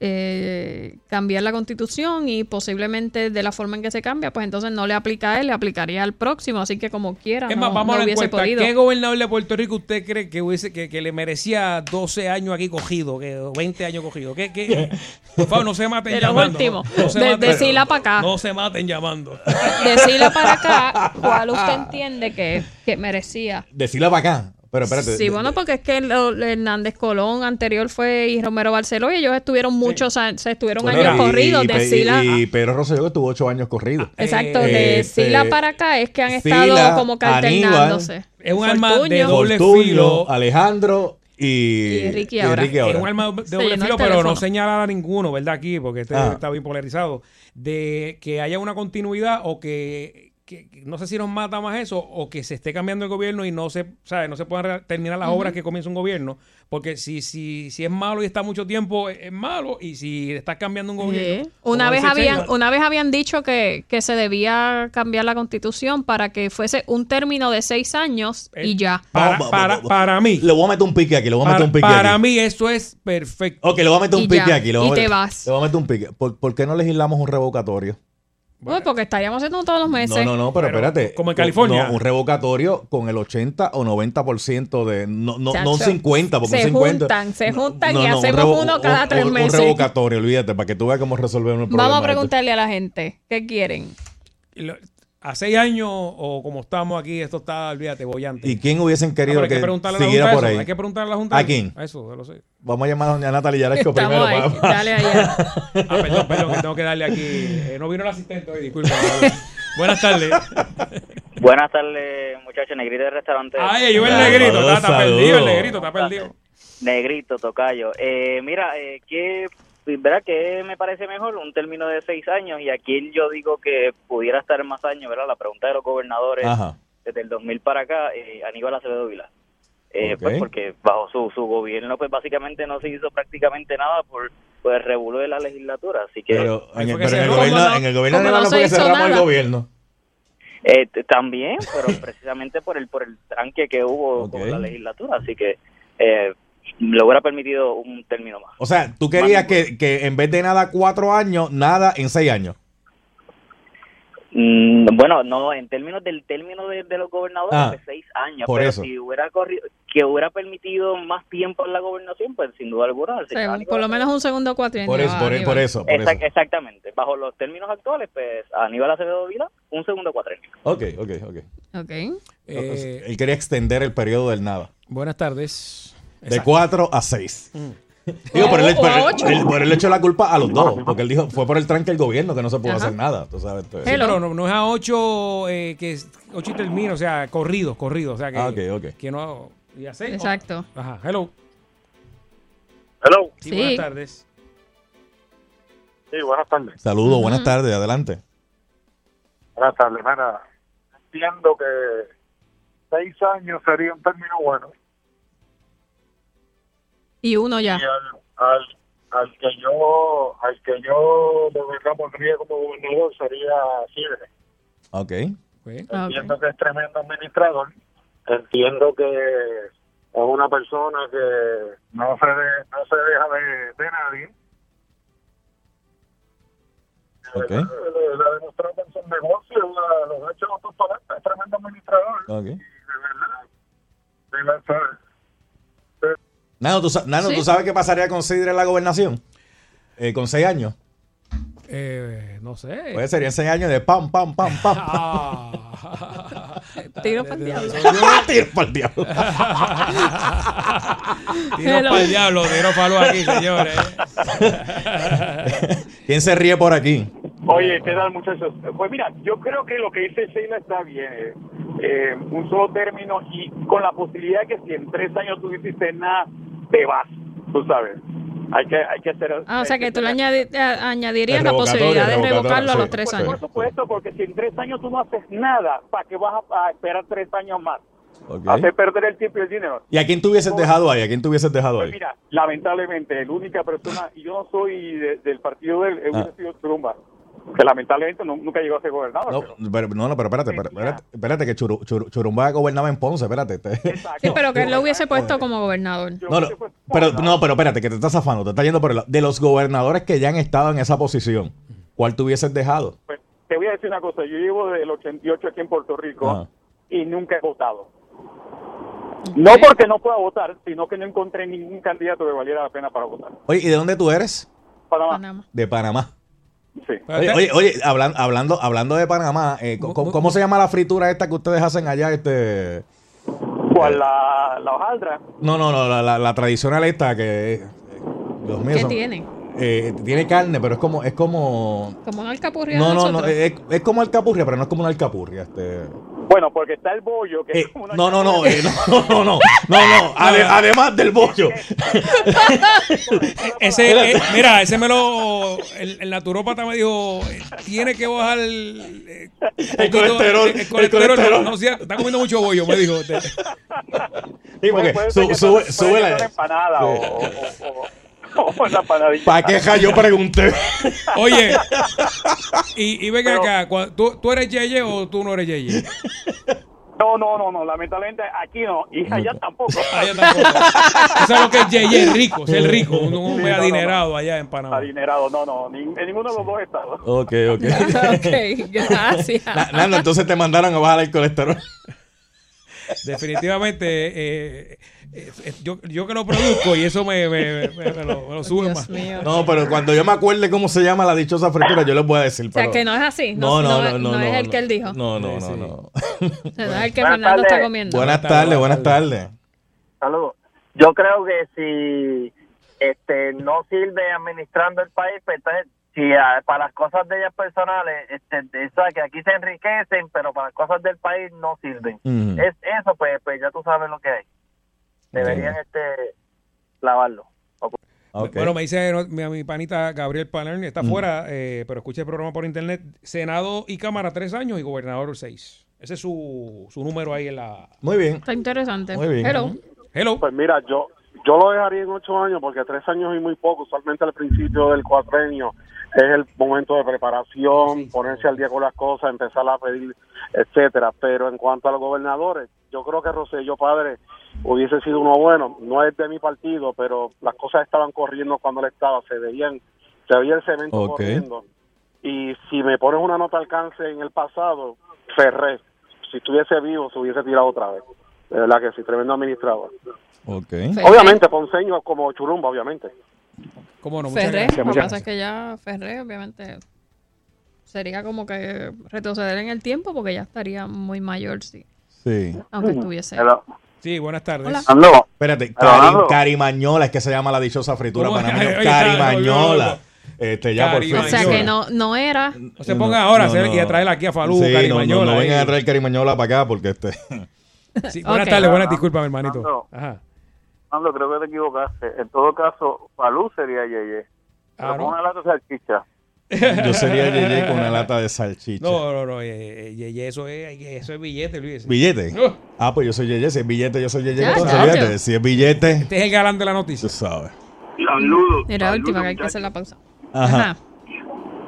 Eh, cambiar la constitución y posiblemente de la forma en que se cambia, pues entonces no le aplica a él, le aplicaría al próximo, así que como quiera, Es no, vamos no a la hubiese encuesta. podido. ¿Qué gobernador de Puerto Rico usted cree que hubiese que, que le merecía 12 años aquí cogido, que 20 años cogido? ¿Qué, qué? Por favor, no se maten De llamando. últimos. No, No se De- maten- de Sila pa' acá. No se maten llamando. Decirle para acá cuál usted entiende que, que merecía. Decirle para acá. Pero espérate. Sí, de- bueno, porque es que Hernández Colón anterior fue y Romero Barceló y ellos estuvieron muchos, años, se estuvieron Bueno, años y- corridos y, de Pe- Sila. y Pedro Rosselló que estuvo ocho años corrido. Exacto, Eh, de este, Sila para acá es que han Sila, estado como que alternándose. Es un arma de doble Fortuño, filo. Alejandro y, Y Ricky ahora. Es un arma de doble filo, pero teléfono. no señalar a ninguno, ¿verdad? Aquí, porque este Ah. está bien polarizado. De que haya una continuidad o que, que- no sé si nos mata más eso o que se esté cambiando el gobierno y no se, ¿sabes? No se puedan terminar las obras que comienza un gobierno. Porque si, si, si es malo y está mucho tiempo, es es malo. Y si estás cambiando un gobierno. Sí. Una vez habían, una vez habían dicho que, que se debía cambiar la constitución para que fuese un término de seis años Eh, y ya. Para, para, para mí. Le voy a meter un pique aquí, le voy a meter Para, un pique para aquí. mí eso es perfecto. Ok, le voy a meter un Y pique ya, aquí. Le voy a y te meter- vas. Le voy a meter un pique. ¿Por, por qué no legislamos un revocatorio? Uy, porque estaríamos haciendo todos los meses. No, no, no, pero, Pero, espérate. como en California. no, un revocatorio con el 80 o 90% de. No, no, no un Chacho, 50, porque se un 50. juntan, se juntan No, y no, un hacemos uno cada un- tres un- meses. Un revocatorio, olvídate, para que tú veas cómo resolvemos el problema. Vamos a este. preguntarle a la gente, ¿qué quieren? Lo- a seis años o como estamos aquí, esto está, olvídate, bollante. ¿Y quién hubiesen querido Ah, pero hay que que preguntarle a la siguiera Junta por eso, ahí? Hay que preguntarle a la Junta ¿A eso. quién? A Eso, yo lo sé. Vamos a llamar a doña Natalia Yaresco primero. ahí, para- dale allá. Ah, perdón, perdón, que tengo que darle aquí. eh, no vino el asistente hoy, disculpa. Buenas tardes. Buenas tardes, muchachos. Negrito del restaurante. Ay, yo el negrito, está, está perdido, el negrito está perdido. Negrito, tocayo. Eh, mira, eh, ¿qué, ¿verdad? ¿Qué me parece mejor? Un término de seis años y aquí yo digo que pudiera estar más años, ¿verdad? La pregunta de los gobernadores Ajá. desde el 2000 para acá, eh, Aníbal Acevedo Vila. Eh. Pues porque bajo su, su gobierno, pues básicamente no se hizo prácticamente nada por, el revuelo de la legislatura. Así que Pero en el, pero en el gobierno, ¿Cómo no? en el gobierno ¿Cómo no, no se cerramos el gobierno. Eh, también, pero precisamente por el por el tranque que hubo con la legislatura, así que eh, le hubiera permitido un término más. O sea, tú querías que, que en vez de nada cuatro años, nada en seis años. Mm, bueno, no, en términos del término de, de los gobernadores, Ah, de seis años, por pero eso. si hubiera corrido, que hubiera permitido más tiempo en la gobernación, pues sin duda alguna. Sí, por lo menos un segundo cuatrienio. Por eso, por, eso, por Exact- eso. Exactamente, bajo los términos actuales, pues Aníbal Acevedo Vila, un segundo cuatrenio. Ok, ok, ok. Ok. Eh, Él quería extender el periodo del nada. Buenas tardes. De cuatro a seis. Mm. Digo, por él, por, él- por él le echó la culpa a los dos. Porque él dijo, fue por el tranque del gobierno que no se pudo Ajá. hacer nada. Tú sabes, entonces- Sí, pero no, no es a ocho, eh, que es ocho y termino, o sea, corrido, corrido. O sea, que, Ah, ok, ok. que no. Y a seis. Exacto. Ajá, hello. Hello. Sí, Sí. buenas tardes. Sí, buenas tardes. Saludos, buenas tardes, adelante. Buenas tardes, mira. Entiendo que seis años sería un término bueno. Y uno ya. Y al, al, al que yo al que yo de verdad pondría como gobernador sería Sidre. Ok. Entiendo que es tremendo administrador. Entiendo que es una persona que no se, de- no se deja de, de nadie. Ok. Le, le ha demostrado con sus negocios, los ha hecho los es tremendo administrador. Ok. De verdad, de verdad, Nano, ¿tú, sa- Nano, Sí. ¿tú sabes qué pasaría con Sidre en la gobernación? Eh, con seis años. Eh, no sé. Pues serían seis años de pam, pam, pam, pam. Tiro para el diablo. Tiro para el diablo. Tiro para el diablo, tiro palo aquí, señores. ¿Quién se ríe por aquí? Oye, ¿qué tal, muchachos? Pues mira, yo creo que lo que dice Sheila está bien. eh, eh, un solo término y con la posibilidad de que si en tres años tú no hiciste nada, te vas, tú sabes. Hay que, hay que hacer... Ah, o sea hay que tú le añadi- a- añadirías la posibilidad de revocarlo a los tres años. Por supuesto, porque si en tres años tú no haces nada, ¿para qué vas a, a esperar tres años más? Ok. Hacer perder el tiempo y el dinero. ¿Y a quién te hubieses dejado ahí? ¿A quién te hubieses dejado Pues ahí? mira, lamentablemente, la única persona, y yo no soy de- del partido del Ah. sido Churumba, que lamentablemente no- nunca llegó a ser gobernador. No, pero, no, no, pero espérate, espérate, espérate, espérate, que Churu- Churu- Churumba gobernaba en Ponce, espérate. este. Sí, pero que él lo hubiese puesto como gobernador. No, no, pero, no, pero espérate, que te estás zafando, te estás yendo por el lado. De los gobernadores que ya han estado en esa posición, ¿cuál te hubieses dejado? Te voy a decir una cosa, yo llevo desde el 88 aquí en Puerto Rico y nunca he votado. No porque no pueda votar, sino que no encontré ningún candidato que valiera la pena para votar. Oye, ¿y de dónde tú eres? Panamá. De Panamá. Sí. Oye, oye, oye, hablan- hablando, hablando de Panamá, eh, ¿cómo, cómo se llama la fritura esta que ustedes hacen allá? Este, ¿Cuál? La, la hojaldra. no, no, no, la, la- la tradicional esta que, Dios mío, ¿Qué son- tiene? eh, tiene carne, pero es como, es como, Como una alcapurria no, no, no, es, es como alcapurria, pero no es como una alcapurria, este. Bueno, porque está el bollo, que Eh, es como una no, no, no, eh, no, no, no, no, no, no, ade- además del bollo. Ese, eh, mira, ese me lo. El, el naturópata me dijo: eh, tiene que bajar el. eh, El poquito- colesterol, el el colesterol. colesterol. No, sí, está comiendo mucho bollo, me dijo. usted. Sí, porque sube, la- empanada o, o, o- o una empanadilla. ¿Para qué ja? yo pregunté? Oye, y, y ven acá, ¿tú, ¿tú eres Yeye o tú no eres Yeye? No, no, no, no, lamentablemente aquí no, y allá tampoco. Allá tampoco. Eso es lo que es Yeye, rico, es el rico, un Sí, hombre no, adinerado allá en Panamá. Adinerado, no, no, ni- en ninguno de los dos estados. Ok, ok. ok, gracias. Na- Nando, entonces te mandaron a bajar el colesterol. Definitivamente, eh, eh, eh, yo, yo que lo produzco y eso me, me- me- me lo, me lo sube más. No, pero cuando yo me acuerde cómo se llama la dichosa fritura, yo les voy a decir. O sea, pero- que no es así. No, No, no, no, no, no, no es no, el no. que él dijo. No, no, no, no. O sea, no es el que Buenas Fernando está comiendo. Buenas tardes, buenas tardes. Saludos. Yo creo que si este no sirve administrando el país, pues entonces si ah, para las cosas de ellas personales, este, de- o sea, que aquí se enriquecen, pero para las cosas del país no sirven. Es eso, pues, pues ya tú sabes lo que hay. Deberían este lavarlo. Bueno, me dice no, mi, mi panita Gabriel Palermo, está Mm. fuera, eh, pero escucha el programa por internet. Senado y Cámara tres años y gobernador seis. Ese es su, su número ahí en la... Muy bien. Está interesante. Muy bien. Hello. Hello. Pues mira, yo yo lo dejaría en ocho años porque tres años y muy poco. Usualmente al principio del cuatrenio es el momento de preparación, ponerse al día con las cosas, empezar a pedir, etcétera. Pero en cuanto a los gobernadores, yo creo que Rosselló padre hubiese sido uno bueno. No es de mi partido, pero las cosas estaban corriendo cuando él estaba, se veían, se veía el cemento corriendo. Y si me pones una nota al alcance en el pasado, Ferré, si estuviese vivo, se hubiese tirado otra vez. De verdad que sí, tremendo administrador. Obviamente, Ponceño como Churumba, obviamente. ¿Cómo no? Ferré. Lo que pasa es que ya Ferré, obviamente, sería como que retroceder en el tiempo porque ya estaría muy mayor, sí. Sí. Aunque estuviese. Sí, buenas tardes. Hola. Espérate. Carimañola, es que se llama la dichosa fritura ¿Cómo? para mí. Oye, Carimañola. Este, ya por fin. O sea que no, no era. No se pongan ahora a hacer y a traer aquí a Falú, Sí, Carimañola. No, no, vengan a traer Carimañola para acá porque este. Sí, buenas tardes, buenas disculpas, hermanito. Ajá. Fernando, creo que te equivocaste. En todo caso, Falú sería Yeye. Pero Ah, ¿no? con una lata de salchicha. Yo sería Yeye con una lata de salchicha. No, no, no, Yeye, eso es, eso es billete, Luis. ¿Billete? No. Ah, pues yo soy Yeye. Si es billete, yo soy Yeye. Ya, Entonces, fíjate, si es billete. Este es el galán de la noticia. Tú sabes. Saludos. Mira, saludos, última que hay que hacer la pausa. Ajá.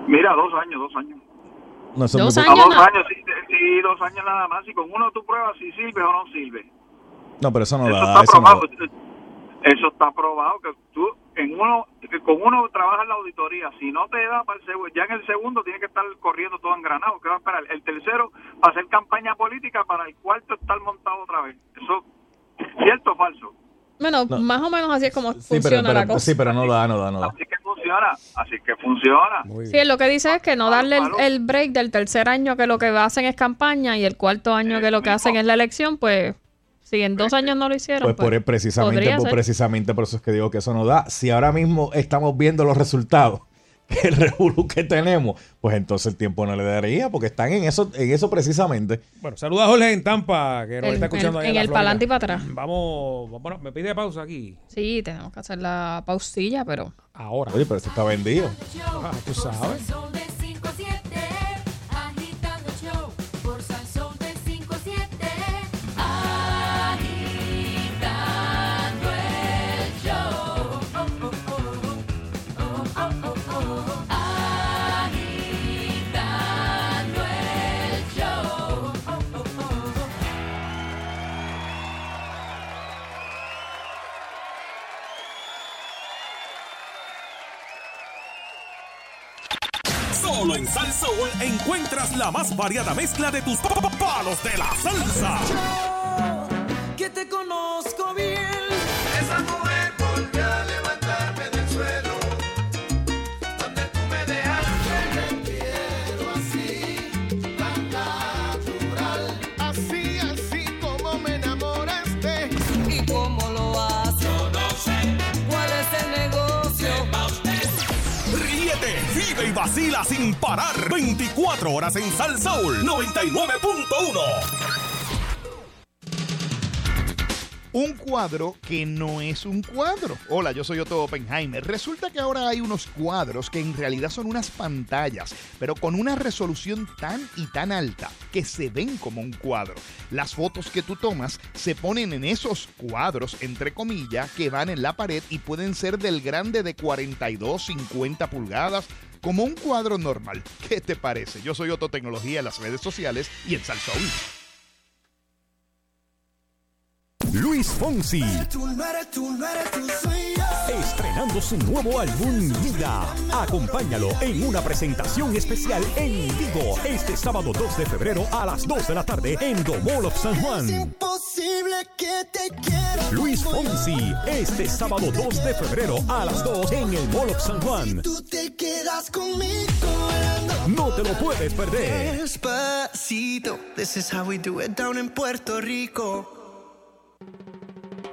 Mira, dos años, dos años. No, eso es Dos muy años, A dos no. años, sí, sí, dos años nada más. Y con uno tú pruebas si sirve o no sirve. No, pero eso no Eso da. está Eso no probado. da. Eso está probado que tú en uno que con uno trabajas la auditoría. Si no te da para el segundo, ya en el segundo tiene que estar corriendo todo engranado. ¿Qué va a esperar? El tercero para hacer campaña política, para el cuarto estar montado otra vez. Eso, ¿cierto o falso? Bueno, No. más o menos así es como Sí pero, funciona la cosa. sí, pero no da, no da, no da. Así que funciona, así que funciona. Sí, lo que dice es que no darle el, el break del tercer año que lo que hacen es campaña y el cuarto año que lo que hacen es la elección, pues si en dos años no lo hicieron, Pues pues, por precisamente, podría por, precisamente por eso es que digo que eso no da. Si ahora mismo estamos viendo los resultados, que el revolú que tenemos, pues entonces el tiempo no le daría, porque están en eso, en eso precisamente. Bueno, saluda a Jorge en Tampa, que nos En- está escuchando en- allá en la el pa'lante y para atrás. Vamos, bueno, me pide pausa aquí. Sí, tenemos que hacer la pausilla, pero ahora. Oye, pero esto está vendido. Ah, tú sabes. Solo en Salsoul encuentras la más variada mezcla de tus pa- pa- palos de la salsa. Vacila sin parar. 24 horas en Salsoul 99.1. Un cuadro que no es un cuadro. Hola, yo soy Otto Oppenheimer. Resulta que ahora hay unos cuadros que en realidad son unas pantallas, pero con una resolución tan y tan alta que se ven como un cuadro. Las fotos que tú tomas se ponen en esos cuadros, entre comillas, que van en la pared y pueden ser del grande de 42, 50 pulgadas, como un cuadro normal. ¿Qué te parece? Yo soy Otto Tecnología en las redes sociales y en Salsoul. Luis Fonsi. Estrenando su nuevo álbum Vida. Acompáñalo en una presentación especial en vivo este sábado 2 de febrero a las 2 de la tarde en The Mall of San Juan. Luis Fonsi, este sábado 2 de febrero a las 2 en el Mall of San Juan. Tú te quedas conmigo. No te lo puedes perder. Despacito, this is how we do it down in Puerto Rico.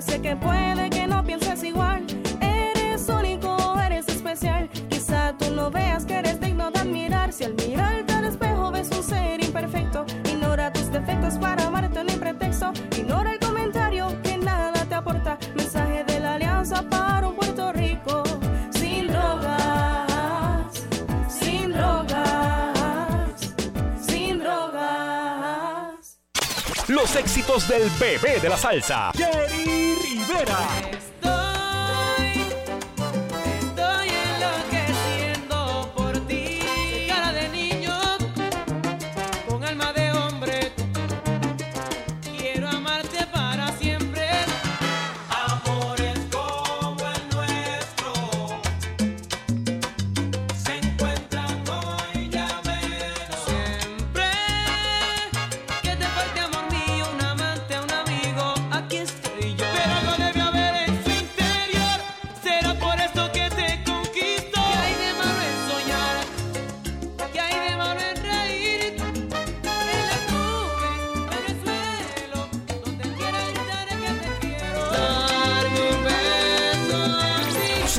Sé que puede que no pienses igual. Eres único, eres especial. Quizá tú no veas que eres digno de admirar. Si al mirarte al espejo ves un ser imperfecto, ignora tus defectos para amarte, no hay pretexto. Ignora el comentario que nada te aporta. Mensaje de la alianza para un Puerto Rico Los éxitos del bebé de la salsa, Jerry Rivera.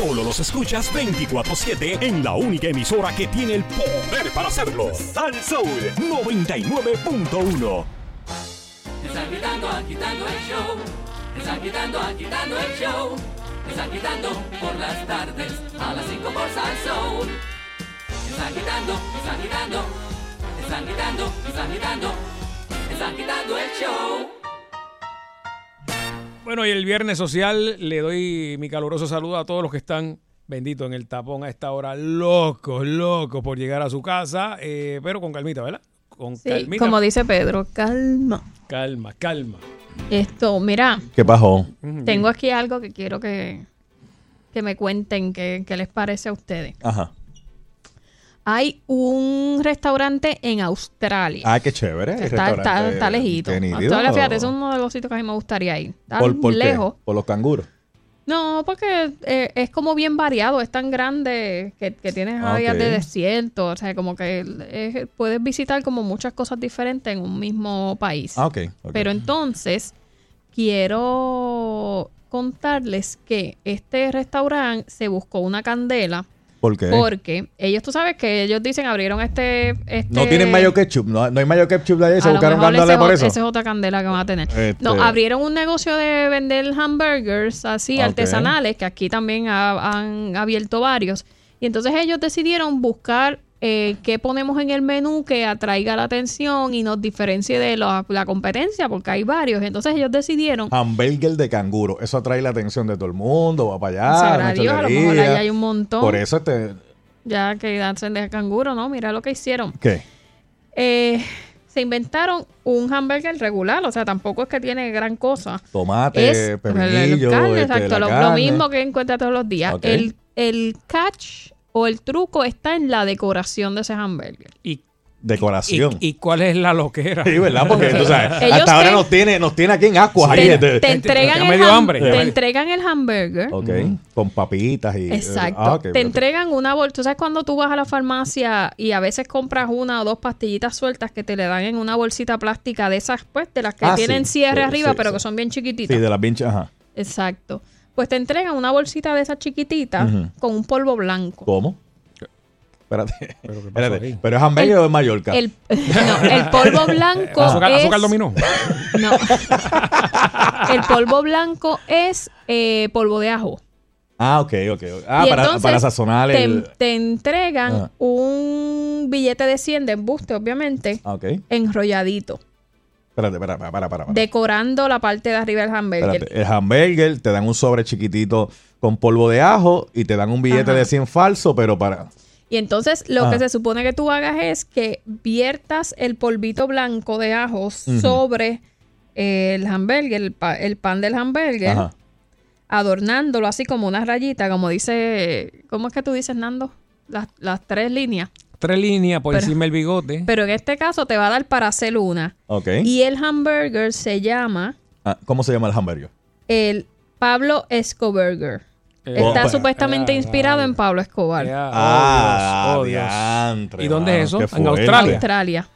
Solo los escuchas 24-7 en la única emisora que tiene el poder para hacerlo. Sal Soul 99.1. Están quitando, agitando el show. Están quitando, agitando el show. Están quitando por las tardes a las 5 por Salsoul. Están quitando, están quitando. Están quitando, están quitando. Están quitando el show. Bueno, y el viernes social le doy mi caluroso saludo a todos los que están, bendito, en el tapón a esta hora, locos, locos por llegar a su casa, eh, pero con calmita, ¿verdad? Con Sí, calmita. como dice Pedro, calma. Calma, calma. Esto, mira, ¿Qué pasó? tengo aquí algo que quiero que, que me cuenten qué qué les parece a ustedes. Ajá. Hay un restaurante en Australia. Ah, qué chévere. Está, está, está lejito. Australia, fíjate, es uno de los sitios que a mí me gustaría ir. Está ¿Por, por qué? lejos. Por los canguros. No, porque eh, es como bien variado, es tan grande que, que tienes Ah, áreas de desierto, o sea, como que es- puedes visitar como muchas cosas diferentes en un mismo país. Ah, ok. ok. Pero entonces, quiero contarles que este restaurante se buscó una candela ¿Por qué? porque ellos, tú sabes que ellos dicen abrieron este... este No tienen mayo ketchup. No, no hay mayo ketchup de ahí. Se a buscaron dándole por eso. esa es otra candela que van a tener. Este- No, abrieron un negocio de vender hamburgers así artesanales, que aquí también ha- han abierto varios. Y entonces ellos decidieron buscar eh, qué ponemos en el menú que atraiga la atención y nos diferencie de la, la competencia, porque hay varios. Entonces ellos decidieron, Hamburger de canguro. Eso atrae la atención de todo el mundo. Va para allá. sabrá Dios, a lo mejor ahí hay un montón. Por eso este... ya que hacen de canguro, ¿no? Mira lo que hicieron. ¿Qué? Eh, se inventaron un hamburger regular, o sea, tampoco es que tiene gran cosa. Tomate, es carne, este, exacto, lo, mismo que encuentras todos los días. El, el catch o el truco está en la decoración de ese hamburger. Y Decoración. ¿Y, y cuál es la loquera? Sí, ¿verdad? Porque tú sabes, Ellos hasta ahora te- nos tiene, nos tiene aquí en Aquas. ahí, Te, este- te entregan el hambre, te entregan el hamburger. Ok, con papitas y... Exacto. Ah, te entregan una bolsa. ¿Tú sabes cuando tú vas a la farmacia y a veces compras una o dos pastillitas sueltas que te le dan en una bolsita plástica de esas, pues, de las que Ah, tienen sí, cierre sí, arriba, sí, pero sí. que son bien chiquititas? Sí, de las pinches, ajá. Exacto. Pues te entregan una bolsita de esas chiquititas con un polvo blanco. ¿Cómo? Espérate. ¿Pero es hamburger o es Mallorca? El, no, el polvo blanco ¿Azúcar, es... azúcar dominó? No. el polvo blanco es eh, polvo de ajo. Ah, ok, ok. Ah, para, para sazonar te, el... te entregan Ah. un billete de 100 de embuste, obviamente, Ah, enrolladito, Espérate, para, para, para, para. decorando la parte de arriba del hamburger. Espérate. El hamburger, te dan un sobre chiquitito con polvo de ajo y te dan un billete Ajá. de 100 falso, pero para... Y entonces lo que se supone que tú hagas es que viertas el polvito blanco de Ujú. sobre el hamburger, el, pa- el pan del hamburger, Ajá. adornándolo así como una rayita, como dice, ¿cómo es que tú dices, Nando? Las, las tres líneas. Tres líneas por Pero- encima del bigote. Pero en este caso te va a dar para hacer una. Ok. Y el hamburger se llama Ah, ¿Cómo se llama el hamburger? el Pablo Escoburger. Eh, Está oh, supuestamente ah, inspirado en Pablo Escobar. Ah, oh, Dios. diantre, ¿Y dónde es eso? En. Australia. Australia.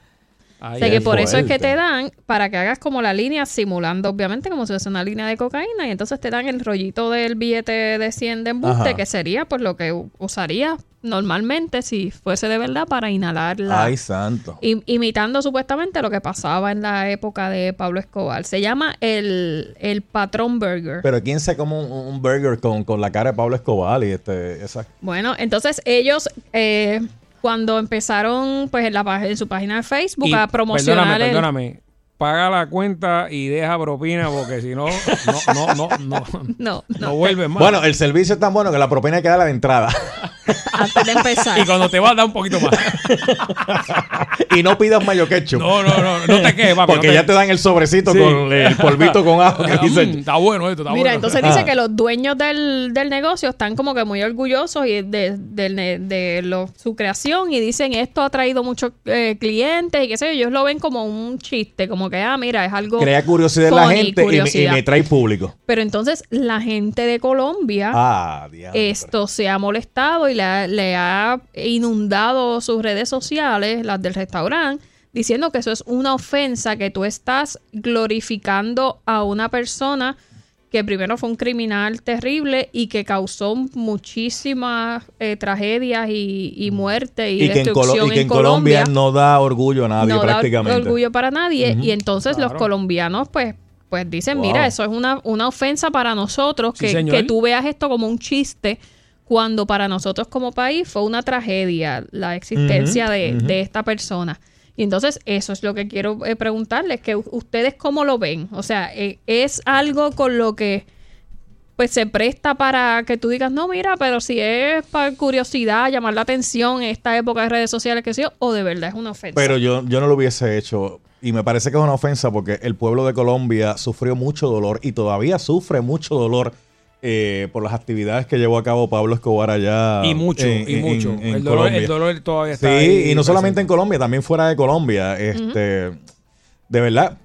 Ay, o sea ay, que por eso es que te dan, para que hagas como la línea, simulando obviamente como si fuese una línea de cocaína, y entonces te dan el rollito del billete de 100 de embuste, Ajá. que sería pues lo que usaría normalmente si fuese de verdad para inhalar la... Ay, santo. im- imitando supuestamente lo que pasaba en la época de Pablo Escobar. Se llama el, el patrón burger. Pero ¿quién se come un, un burger con, con la cara de Pablo Escobar y este, esa... Bueno, entonces ellos... eh, cuando empezaron pues en, la, en su página de Facebook Y, a promocionar Perdóname, el- perdóname. Paga la cuenta y deja propina porque si no, no, no, no, no, no, no vuelve más. Bueno, el servicio es tan bueno que la propina queda a la de entrada. antes de empezar. y cuando te vas, da un poquito más. y no pidas mayo ketchup. No, no, no, no te quedes, papi, Porque no te- ya te dan el sobrecito Sí. con el polvito con ajo que Ah, dice... mm, está bueno esto, está Mira, bueno. entonces Ah. dice que los dueños del, del negocio están como que muy orgullosos y de, del ne- de lo- su creación y dicen esto ha traído muchos eh, clientes y qué sé yo, ellos lo ven como un chiste, como que, ah, mira, es algo Crea curiosidad en la gente y me, y curiosidad. me trae público. Pero entonces la gente de Colombia Ah, esto se ha molestado y le le ha inundado sus redes sociales, las del restaurante, diciendo que eso es una ofensa, que tú estás glorificando a una persona que primero fue un criminal terrible y que causó muchísimas eh, tragedias y, y muerte y, Y que, en, Colo- destrucción y que en en Colombia, Colombia. no da orgullo a nadie no da prácticamente. orgullo para nadie y entonces los colombianos pues pues dicen Wow. mira eso es una, una ofensa para nosotros Sí, que, señor. que tú veas esto como un chiste cuando para nosotros como país fue una tragedia la existencia de, ujú. de esta persona y entonces eso es lo que quiero eh, preguntarles que ustedes cómo lo ven o sea eh, es algo con lo que pues se presta para que tú digas, no, mira, pero si es para curiosidad, llamar la atención en esta época de redes sociales, que sí, o de verdad es una ofensa. Pero yo, yo no lo hubiese hecho. Y me parece que es una ofensa porque el pueblo de Colombia sufrió mucho dolor y todavía sufre mucho dolor eh, por las actividades que llevó a cabo Pablo Escobar allá. y mucho, en- y en- mucho. en el, dolor, Colombia. el dolor todavía Sí, está ahí y no solamente en Colombia, también fuera de Colombia. Este, De verdad,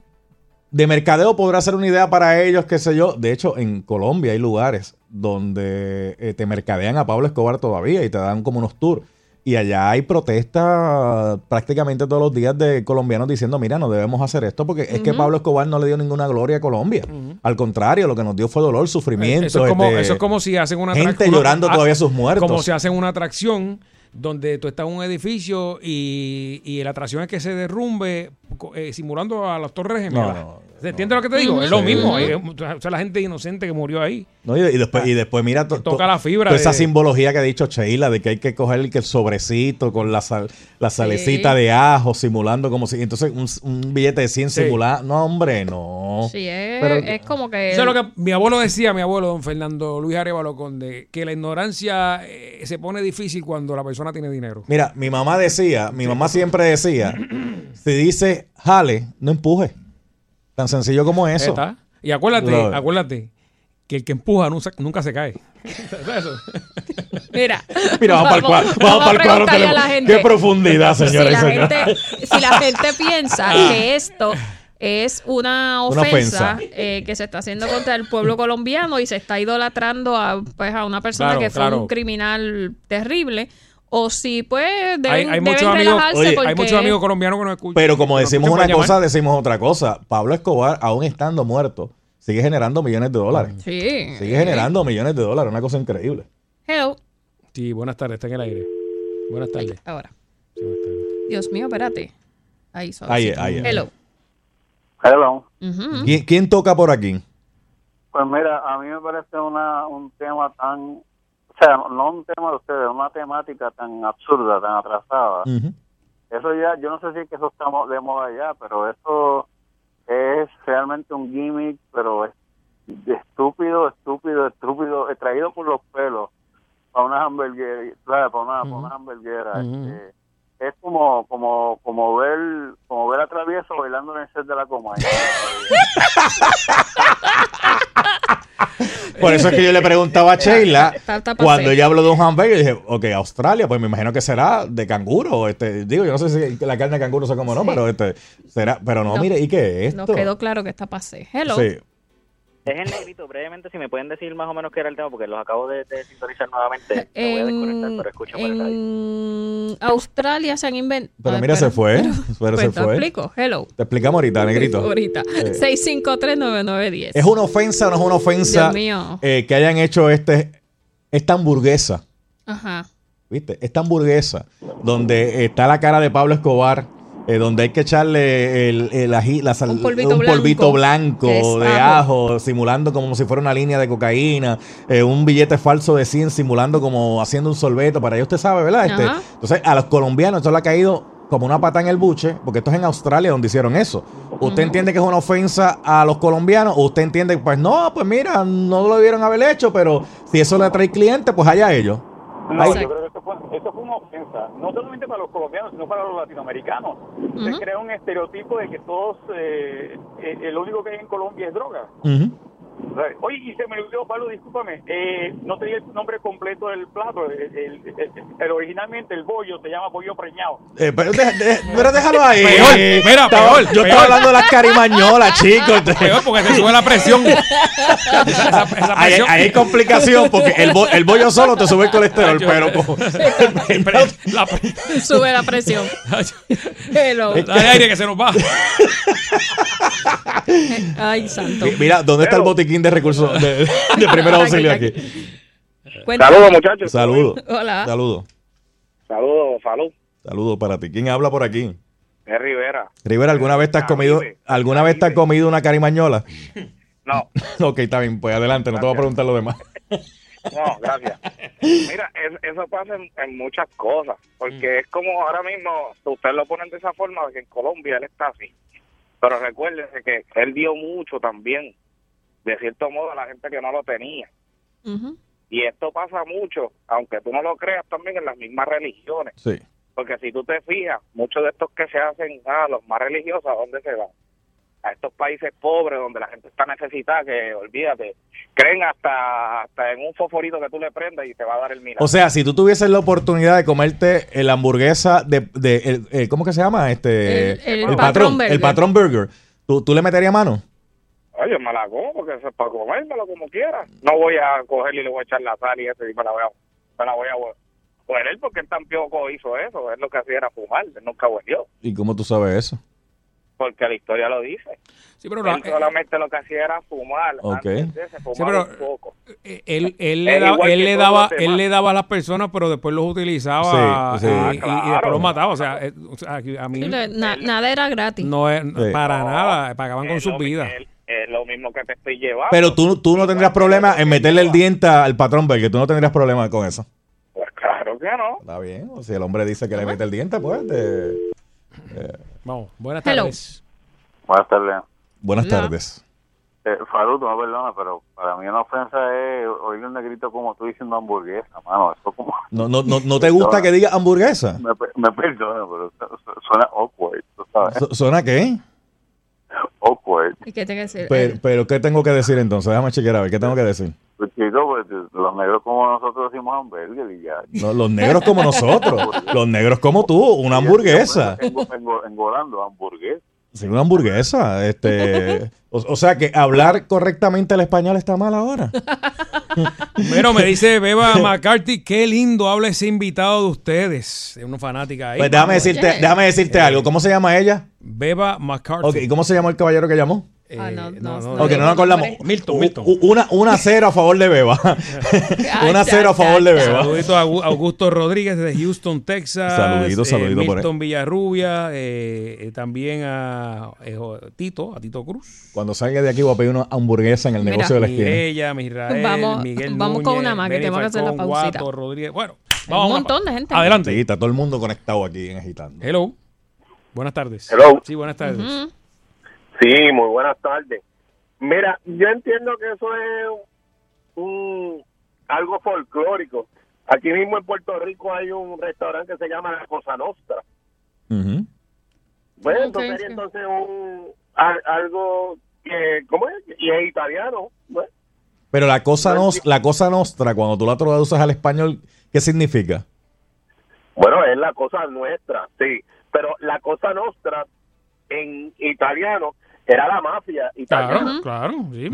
de mercadeo podrá ser una idea para ellos, qué sé yo. De hecho, en Colombia hay lugares donde eh, te mercadean a Pablo Escobar todavía y te dan como unos tours. Y allá hay protestas prácticamente todos los días de colombianos diciendo, mira, no debemos hacer esto porque es que. Pablo Escobar no le dio ninguna gloria a Colombia. Al contrario, lo que nos dio fue dolor, sufrimiento. Eso es, como, este, eso es como si hacen una gente una- llorando todavía sus muertos. Como si hacen una atracción donde tú estás en un edificio y, y la atracción es que se derrumbe eh, simulando a las torres gemelas. No, ¿Se entiende lo que te digo? Es lo Sí. mismo. Eh, o sea, la gente inocente que murió ahí. No, y, y después, y después mira to- toca to- la fibra toda esa simbología que ha dicho Sheila de que hay que coger el, que el sobrecito con la, sal- la salecita Sí. de ajo simulando como si entonces un, un billete de 100 Sí. simulado no hombre no Sí, es, Pero- es como que... Eso es lo que mi abuelo decía, mi abuelo, don Fernando Luis Arevalo Conde, que la ignorancia eh, se pone difícil cuando la persona tiene dinero. mira mi mamá decía mi mamá siempre decía si dice jale no empuje tan sencillo como eso ¿Está? Y acuérdate, acuérdate que el que empuja nunca, nunca se cae. Eso. Mira, Mira, vamos para el cuadro, vamos para el cuadro preguntarle a la telefónico. gente. Qué profundidad, si señores y la, gente, si la gente piensa que esto es una Una ofensa, ofensa. eh, que se está haciendo contra el pueblo colombiano y se está idolatrando a, pues, a una persona Claro, que fue claro. un criminal terrible, o si pues deben, Hay, hay deben muchos amigos, relajarse oye, porque... hay muchos amigos colombianos que nos escuchan. Pero como decimos una cosa, llamar. decimos otra cosa. Pablo Escobar, aún estando muerto, sigue generando millones de dólares. Sí. Sigue generando millones de dólares, una cosa increíble. Hello. Sí, buenas tardes, está en el aire. Buenas tardes. Ahora. Dios mío, espérate. Ahí, suavecito. Ahí es, ahí es. Hello. Hello. ¿Quién, quién toca por aquí? Pues mira, a mí me parece una, un tema tan sea, no un tema de ustedes, una temática tan absurda, tan atrasada. Eso ya, yo no sé si es que eso está de moda ya, pero eso es realmente un gimmick, pero es estúpido, estúpido, estúpido, eh, traído por los pelos para una hamburguera. Para una, para una hamburguera. Este, es como como como ver como ver a Travieso bailando en el set de la coma. Por eso es que yo le preguntaba a Sheila cuando ella habló de un hamburger, yo dije, ok, Australia, pues me imagino que será de canguro. Este, digo, yo no sé si la carne de canguro sé cómo no, pero este será, pero no, No. mire, ¿y qué es Nos esto? quedó claro que está pasé. Hello. Sí. Es el negrito, brevemente, si me pueden decir más o menos qué era el tema, porque los acabo de, de sintonizar nuevamente. Me voy a desconectar, pero escucho por el radio. en Australia se han inventado. Pero mira, se fue, pero se Pues te fue. explico. Hello. Te explicamos ahorita, negrito. Ahorita. Eh, 6539910. ¿Es una ofensa o no es una ofensa Dios mío. eh, que hayan hecho este esta hamburguesa? Ajá. ¿Viste? Esta hamburguesa, donde está la cara de Pablo Escobar, eh, donde hay que echarle el, el ají- la sal- Un polvito polvito blanco, blanco que es de ajo. ajo, simulando como si fuera una línea de cocaína, eh, un billete falso de 100 simulando como haciendo un sorbeto, para allá usted sabe, ¿verdad? Este, Ajá. entonces, a los colombianos esto le ha caído como una pata en el buche, porque esto es en Australia donde hicieron eso. ¿Usted entiende que es una ofensa a los colombianos? ¿O usted entiende, pues no, pues mira, no lo debieron haber hecho, pero si eso le trae clientes, pues allá ellos. No, Ahí- yo creo que no solamente para los colombianos, sino para los latinoamericanos. Se crea un estereotipo de que todos, eh, eh, el único que hay en Colombia es droga. Oye, y se me olvidó, Pablo, discúlpame, eh, no te di el nombre completo del plato. El, el- el- el- originalmente el bollo se llama bollo preñado. Eh, pero, de- de- pero déjalo ahí. Peor, mira, Estaba- peor, Yo peor. estaba hablando de las carimañolas, chicos. Peor porque te sube la presión. Esa- esa- esa Ahí, hay complicación porque el, bo- el bollo solo te sube el colesterol, pero como- La- Sube la presión. Hello. Dale aire que se nos va. Ay, santo. Mi- Mira, ¿dónde está el botiquín de recursos de, de primer auxilio aquí? Saludos, muchachos. Saludos. Hola. Saludos. Saludos, salud. Saludos para ti. ¿Quién habla por aquí? Es Rivera. Rivera, ¿alguna vez te has comido, alguna vez te has comido una carimañola? No, Ok, está bien, pues adelante, no te voy a preguntar lo demás. no, gracias. Mira, es- eso pasa en, en muchas cosas, porque es como ahora mismo, ustedes lo ponen de esa forma, que en Colombia él está así. Pero recuérdense que él dio mucho también, de cierto modo, a la gente que no lo tenía. Y esto pasa mucho, aunque tú no lo creas, también en las mismas religiones. Sí. Porque si tú te fijas, muchos de estos que se hacen, ah, los más religiosos, ¿a dónde se van? A estos países pobres donde la gente está necesitada, que olvídate, creen hasta, hasta en un fosforito que tú le prendas y te va a dar el milagro. O sea, si tú tuvieses la oportunidad de comerte la hamburguesa de, de el- el- ¿cómo que se llama? Este, El- el Patrón Burger. el patrón burger. ¿Tú, tú le meterías mano? Oye, me la como porque eso es para comérmelo como quiera. No voy a cogerle y le voy a echar la sal y eso y me la voy a, me la voy a hueler porque él tampoco hizo eso. Él lo que hacía era fumar, él nunca huelió. ¿Y cómo tú sabes eso? Porque la historia lo dice. Sí, pero él la- eh, solamente lo que hacía era fumar. Ok. Antes de se fumaba Sí, pero- un poco. Él, él, Es le, daba, igual él, le daba, él le daba a las personas, pero después los utilizaba Sí, sí. y, Ah, y- después los mataba. O sea, eh, o sea, a mí Na- nada era gratis. no es para No, nada, pagaban con sus vidas. Es, lo mismo que te estoy llevando. Pero tú, tú no tendrías problema en meterle el diente al patrón burger. Tú no tendrías problema con eso. Pues claro que no. Está bien. O si el hombre dice que le mete el diente, pues. de- eh, Vamos, buenas Hello. tardes. Buenas tardes. buenas Hola. tardes. Eh, Faruto, no perdona, pero para mí una ofensa es oír un negrito como tú diciendo hamburguesa, mano. Eso como... No, no, no, ¿no te gusta que diga hamburguesa? Me, me perdona, pero su- su- suena awkward, tú sabes. Su- ¿Suena qué? Awkward. ¿Y qué que decir? Pero, pero, ¿qué tengo que decir entonces? Déjame chequear a ver, ¿qué tengo que decir? Pues, chico, pues, los negros como nosotros decimos hamburger y ya. No, los negros como nosotros. Los negros como tú, una hamburguesa. Engo- engo- engordando hamburguesa. Sí, una hamburguesa. Este, o, o sea que hablar correctamente el español está mal ahora. Pero me dice Beba McCarthy, qué lindo habla ese invitado de ustedes. Es una fanática ahí. Pues déjame decirte, déjame decirte algo. ¿Cómo se llama ella? Beba McCarthy. Ok, ¿y cómo se llamó el caballero que llamó? Ah, no, no, no, no Ok, no nos acordamos. Milton, Una, una cero a favor de Beba. una cero a favor de Beba. Saludito a Augu- Augusto Rodríguez de Houston, Texas. Saludito, eh, saludito por ahí. Milton Villarrubia. eh, eh, también a eh, Tito, a Tito Cruz. Cuando salga de aquí voy a pedir una hamburguesa en el Mira, negocio de la esquina. Mireya, Misrael, Vamos- Miguel vamos con una más, que tenemos que hacer la pausita. Guato, Rodríguez. Bueno, vamos a un montón de gente. Adelante. Sí, está todo el mundo conectado aquí en Agitando. Hello. Buenas tardes. Hello. Sí, buenas tardes. Sí, muy buenas tardes. Mira, yo entiendo que eso es un algo folclórico. Aquí mismo en Puerto Rico hay un restaurante que se llama La Cosa Nostra. Ujú. Bueno, entonces sería entonces un al- algo que ¿cómo es? Y es italiano. Bueno, Pero la cosa, nos, la cosa nostra, cuando tú la traduces al español, ¿qué significa? Bueno, es la cosa nuestra, sí. Pero la cosa nostra en italiano era la mafia italiana. Claro, claro. Sí,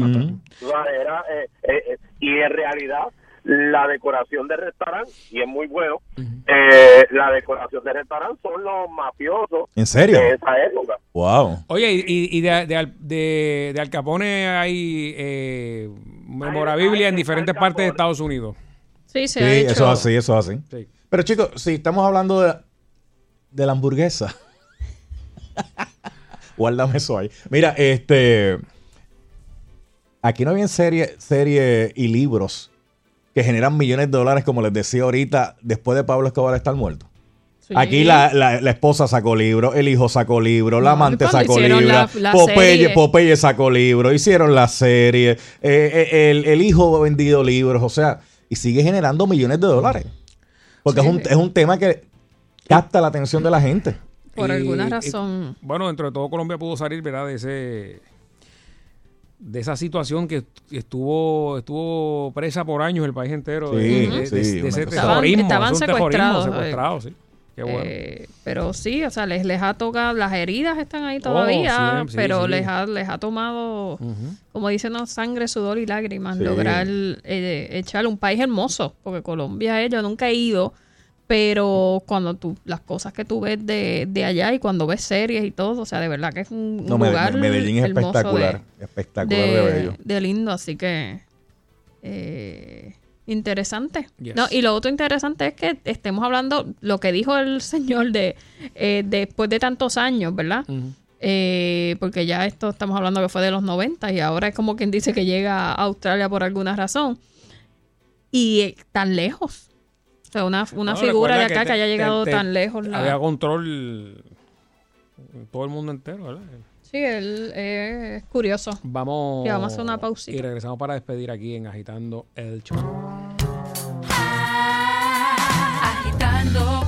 sea, era, eh, eh, eh, y en realidad la decoración del restaurante, y es muy bueno, eh, la decoración del restaurante son los mafiosos ¿En serio? de esa época. Wow. Oye, y, y- y de, de, Al- de, de Al Capone hay eh, memorabilia en diferentes partes de Estados Unidos. Sí, se Sí, ha hecho. eso es así, eso es así. Sí. Pero chicos, si estamos hablando de, de la hamburguesa, guárdame eso ahí. Mira, este, aquí no habían serie, serie y libros que generan millones de dólares, como les decía ahorita, después de Pablo Escobar estar muerto. Sí. Aquí la, la- la esposa sacó libro, el hijo sacó libro, la amante sacó libro, la- Popeye. Popeye sacó libro, hicieron la serie, eh, eh, el, el hijo ha vendido libros, o sea, y sigue generando millones de dólares. Porque Sí. es, un, es un tema que capta la atención de la gente. Por Y- alguna y- razón. bueno, dentro de todo Colombia pudo salir, ¿verdad? De ese de esa situación que estuvo estuvo presa por años el país entero Sí, de, sí, de- de una ese terrorismo, Estaban secuestrados, secuestrados, sí. Qué bueno. Eh, pero sí, o sea, les, les ha tocado, las heridas están ahí todavía, sí, sí, pero sí. Les, ha, les ha tomado, como dicen, ¿no? sangre, sudor y lágrimas, Sí. lograr eh, echar un país hermoso, porque Colombia es, yo nunca he ido, pero cuando tú, las cosas que tú ves de, de allá y cuando ves series y todo, o sea, de verdad que es un, un No, Mede- lugar Medellín es hermoso espectacular, de- espectacular de bello. de lindo, así que eh, interesante. Yes. No, y lo otro interesante es que estemos hablando lo que dijo el señor de eh, después de tantos años, ¿verdad? Eh, porque ya esto estamos hablando que fue de los 90 y ahora es como quien dice que llega a Australia por alguna razón. Y eh, tan lejos. O sea, una, una No, figura de acá que, te- haya llegado te- te- tan lejos. la- Había control en todo el mundo entero, ¿verdad? Sí, él eh, es curioso. Vamos, Sí, vamos a hacer una pausita. Y regresamos para despedir aquí en Agitando el Show. Agitando,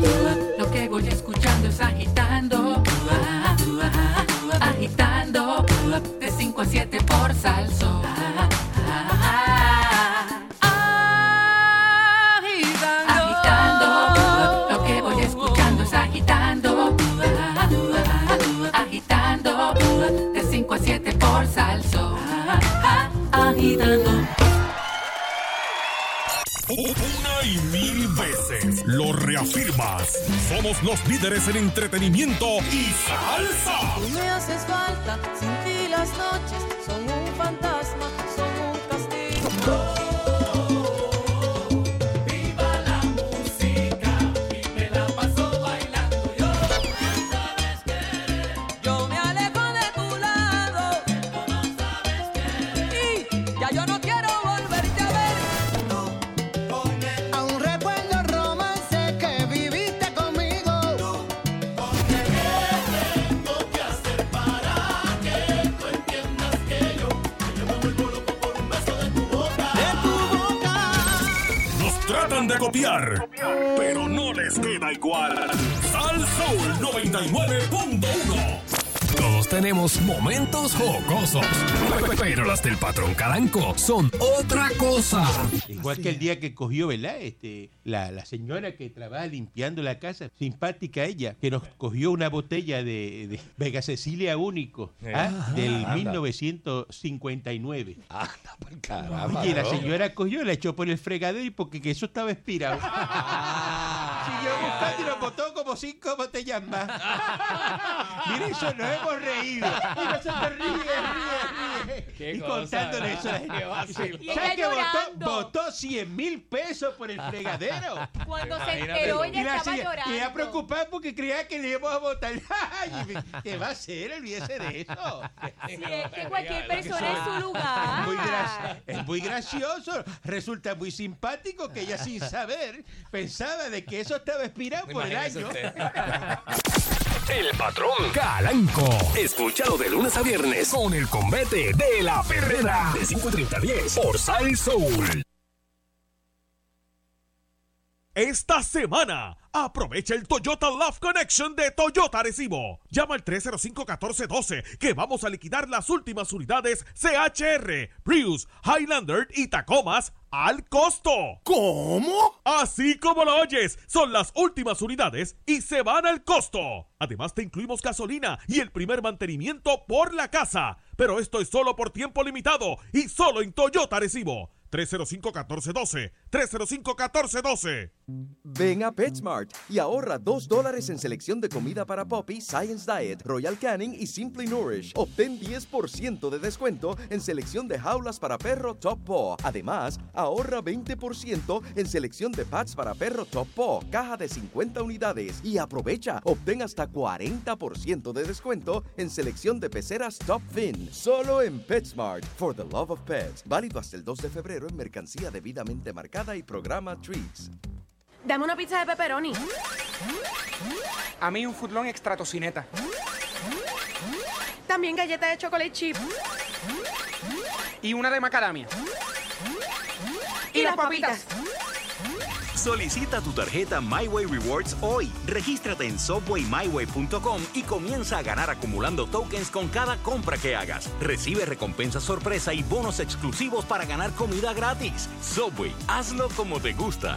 lo que voy escuchando es agitando. Agitando, de 5 a 7 por salso. Agitando. Una y mil veces lo reafirmas. Somos los líderes en entretenimiento y salsa. Tú me haces falta, sin ti las noches son un fantasma, son un castigo. Copiar, pero no les queda igual. Sal Soul 99.1. Todos tenemos momentos jocosos, pero las del patrón Calanco son otra cosa. Igual que el día que cogió, ¿verdad? Este, la, la señora que trabaja limpiando la casa, simpática ella, que nos cogió una botella de, de Vega Cecilia Único, ¿ah? Ajá, del anda. 1959. caramba, Oye, la señora cogió, la echó por el fregadero y porque que eso estaba expirado. siguió buscando y nos botó como cinco botellas más. Mire, eso nos hemos reído. Y nosotros ríe, ríe, ríe. Qué y cosa, contándole ¿verdad? eso a la gente. Y ¿Sabes que votó, llorando. votó 100 mil pesos por el fregadero? Cuando se enteró, ella estaba llorando. y ella preocupada porque creía que le íbamos a votar. ¿Qué va a hacer? Olvídese de eso. Sí, es que cualquier persona en su lugar. Muy es muy gracioso. Resulta muy simpático que ella sin saber pensaba de que eso estaba expirado por el año. El patrón Calanco. Escúchalo de lunes a viernes con el combate de la perrera. De 5.30 a 10 por Sal Soul. Esta semana, aprovecha el Toyota Love Connection de Toyota Arecibo. Llama al 305-1412 que vamos a liquidar las últimas unidades CHR, Prius, Highlander y Tacomas al costo. ¿Cómo? Así como lo oyes, son las últimas unidades y se van al costo. Además te incluimos gasolina y el primer mantenimiento por la casa. Pero esto es solo por tiempo limitado y solo en Toyota Arecibo. 305-1412. 305-1412. Ven a PetSmart y ahorra 2 dólares en selección de comida para Poppy, Science Diet, Royal Canin y Simply Nourish. Obtén 10% de descuento en selección de jaulas para perro Top Paw. Además, ahorra 20% en selección de pads para perro Top Paw, caja de 50 unidades. Y aprovecha, obtén hasta 40% de descuento en selección de peceras Top Fin. Solo en PetSmart. For the love of pets. Válido hasta el 2 de febrero en mercancía debidamente marcada y programa Treats. Dame una pizza de pepperoni. A mí un footlong extra tocineta. También galleta de chocolate chip. Y una de macadamia. Y las papitas. Solicita tu tarjeta MyWay Rewards hoy. Regístrate en subwaymyway.com y comienza a ganar acumulando tokens con cada compra que hagas. Recibe recompensas sorpresa y bonos exclusivos para ganar comida gratis. Subway, hazlo como te gusta.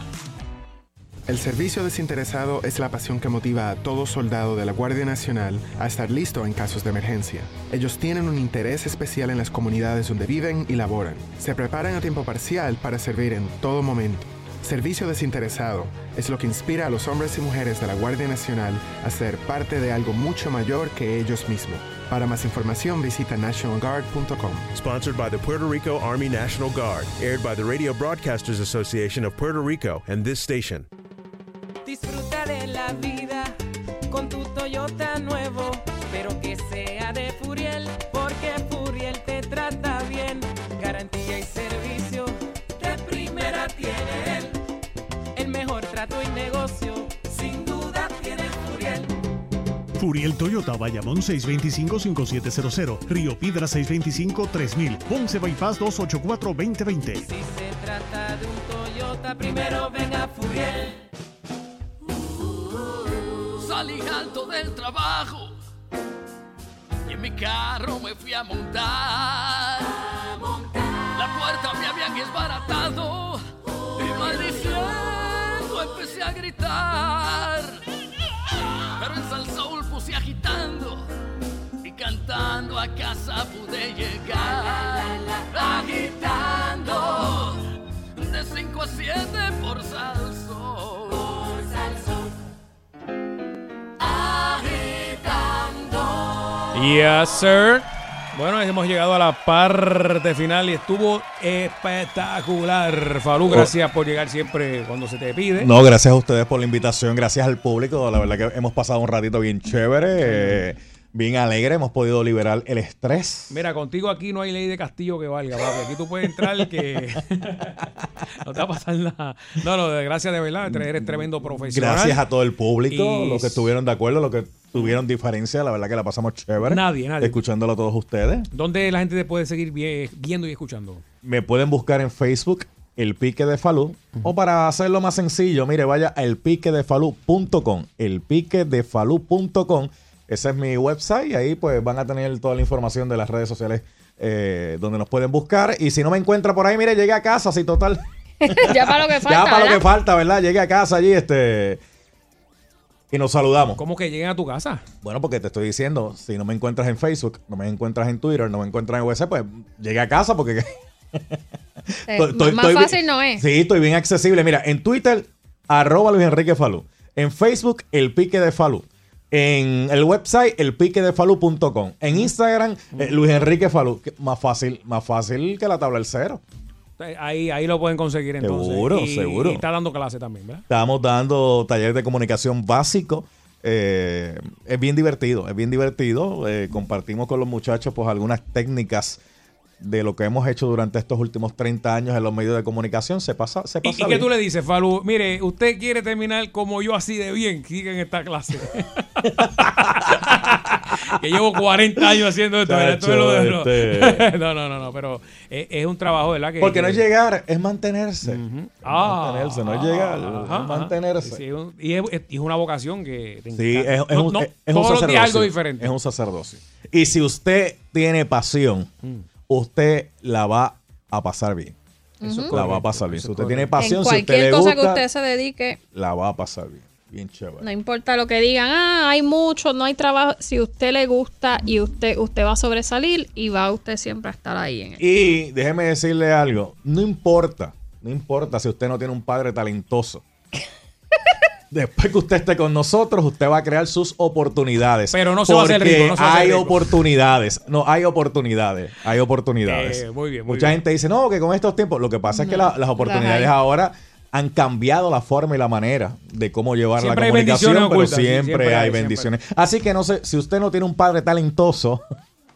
El servicio desinteresado es la pasión que motiva a todo soldado de la Guardia Nacional a estar listo en casos de emergencia. Ellos tienen un interés especial en las comunidades donde viven y laboran. Se preparan a tiempo parcial para servir en todo momento. Servicio desinteresado es lo que inspira a los hombres y mujeres de la Guardia Nacional a ser parte de algo mucho mayor que ellos mismos. Para más información visita nationalguard.com. Sponsored by the Puerto Rico Army National Guard, aired by the Radio Broadcasters Association of Puerto Rico and this station. Disfruta de la vida Furiel Toyota, Bayamón 625-5700, Río Piedra 625-3000, Ponce Bypass 284-2020. Si se trata de un Toyota, primero ven a Furiel. Salí alto del trabajo y en mi carro me fui a montar. La puerta me habían desbaratado y maldiciendo empecé a gritar. Pero en Sal Agitando y cantando a casa pude llegar. Agitando de 5 a 7 por Sal Soul. Por Sal Agitando. Yes, sir. Bueno, hemos llegado a la parte final y estuvo espectacular. Falú, gracias por llegar siempre cuando se te pide. No, gracias a ustedes por la invitación, gracias al público. La verdad que hemos pasado un ratito bien chévere, eh, bien alegre. Hemos podido liberar el estrés. Mira, contigo aquí no hay ley de castillo que valga, papi. Aquí tú puedes entrar que no te va a pasar nada. No, no, gracias de verdad. Eres tremendo profesional. Gracias a todo el público, Y- los que estuvieron de acuerdo, los que tuvieron diferencia. La verdad que la pasamos chévere. Nadie, nadie. Escuchándolo a todos ustedes. ¿Dónde la gente te puede seguir vi- viendo y escuchando? Me pueden buscar en Facebook El Pique de Falú. O para hacerlo más sencillo, mire, vaya a elpiquedefalú.com. Elpiquedefalú.com. Ese es mi website y ahí pues van a tener toda la información de las redes sociales eh, donde nos pueden buscar. Y si no me encuentra por ahí, mire, llegué a casa, así total. ya para lo que falta. ya para lo que falta, ¿verdad? Llegué a casa allí, este. Y nos saludamos. ¿Cómo que lleguen a tu casa? Bueno, porque te estoy diciendo, si no me encuentras en Facebook, no me encuentras en Twitter, no me encuentras en WhatsApp, pues llegué a casa porque Eh, Estoy- estoy- más estoy fácil bien- no es. Sí, estoy bien accesible. Mira, en Twitter, arroba Luis Enrique Falú. En Facebook, El Pique de Falú. En el website, elpiquedefalu.com. En Instagram, eh, Luis Enrique Falú. Que Más fácil, más fácil que la tabla del cero. Ahí, ahí lo pueden conseguir entonces. Seguro, Y- seguro. Y está dando clase también, ¿verdad? Estamos dando talleres de comunicación básico. Eh, es bien divertido, es bien divertido. Eh, compartimos con los muchachos pues algunas técnicas de lo que hemos hecho durante estos últimos 30 años en los medios de comunicación. Se pasa, se ¿Y, pasa y qué tú le dices, Falu? Mire, usted quiere terminar como yo así de bien, sigue en esta clase. que llevo 40 años haciendo esto. este- no, no, no, no, pero es, es un trabajo, ¿verdad? Que, Porque no es llegar, es mantenerse. Ah, mantenerse, no es llegar, ajá, es mantenerse. Sí, y, es, es- y es una vocación que te Sí, es, es No, un, no, es- es un sacerdocio. algo diferente. Es un sacerdocio. Y si usted tiene pasión, Mm. Usted la va a pasar bien. Eso es la correcto, va a pasar bien. Si usted tiene En pasión, si usted cualquier le cosa que gusta, usted se dedique, la va a pasar bien. Bien chévere. no importa lo que digan, ah, hay mucho, no hay trabajo. Si usted le gusta y usted, usted va a sobresalir y va usted siempre a estar ahí en el Y déjeme decirle algo, no importa, no importa si usted no tiene un padre talentoso. Después que usted esté con nosotros, usted va a crear sus oportunidades. Pero no se va a hacer rico, no se va a hacer hay rico. oportunidades. No, hay oportunidades. Hay oportunidades. Eh, muy bien, muy Mucha bien. gente dice, no, que con estos tiempos. Lo que pasa es que No, la- las oportunidades ahora han cambiado la forma y la manera de cómo llevar Siempre la comunicación, pero ocultas, sí, siempre, siempre hay hay, bendiciones. Así que no sé, si usted no tiene un padre talentoso,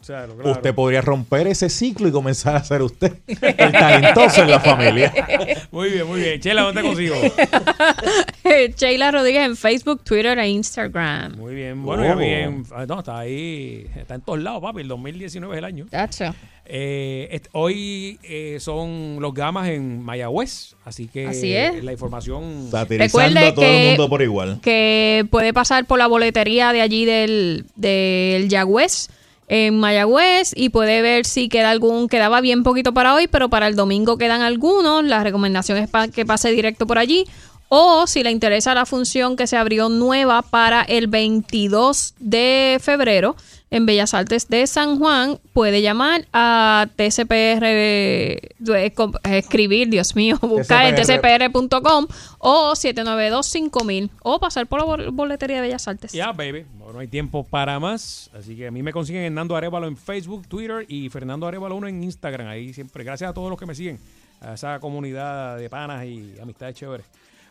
Claro, claro. usted podría romper ese ciclo y comenzar a ser usted el talentoso en la familia. Muy bien, muy bien. Chela, ¿dónde te consigo? Sheila Rodríguez en Facebook, Twitter e Instagram. Muy bien. Bueno, Oh. ya bien. ah, No, está ahí. Está en todos lados, papi. El 2019 es el año. Tacho. Eh, hoy eh, son los gamas en Mayagüez, así que Así es. la información... Satirizando Recuerde a todo que- el mundo por igual. que puede pasar por la boletería de allí del, del Yagüez en Mayagüez y puede ver si queda algún, quedaba bien poquito para hoy, pero para el domingo quedan algunos. La recomendación es pa- que pase directo por allí. O si le interesa la función que se abrió nueva para el 22 de febrero en Bellas Artes de San Juan, puede llamar a TCPR, eh, com- escribir, Dios mío, buscar en TCPR. tcpr.com o 792-5000 o pasar por la bol- boletería de Bellas Artes. Ya, baby. No, no hay tiempo para más. Así que a mí me consiguen en Nando Arevalo en Facebook, Twitter y Fernando Arevalo 1 en Instagram. Ahí siempre. Gracias a todos los que me siguen. A esa comunidad de panas y amistades chéveres.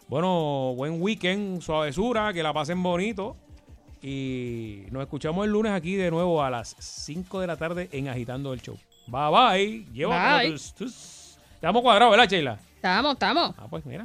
Bueno, buen weekend, suavesura, que la pasen bonito. Y nos escuchamos el lunes aquí de nuevo a las 5 de la tarde en Agitando el Show. Bye bye. Lleva Bye. Estamos cuadrados, ¿verdad, Sheila? Estamos, estamos. Ah, pues mira.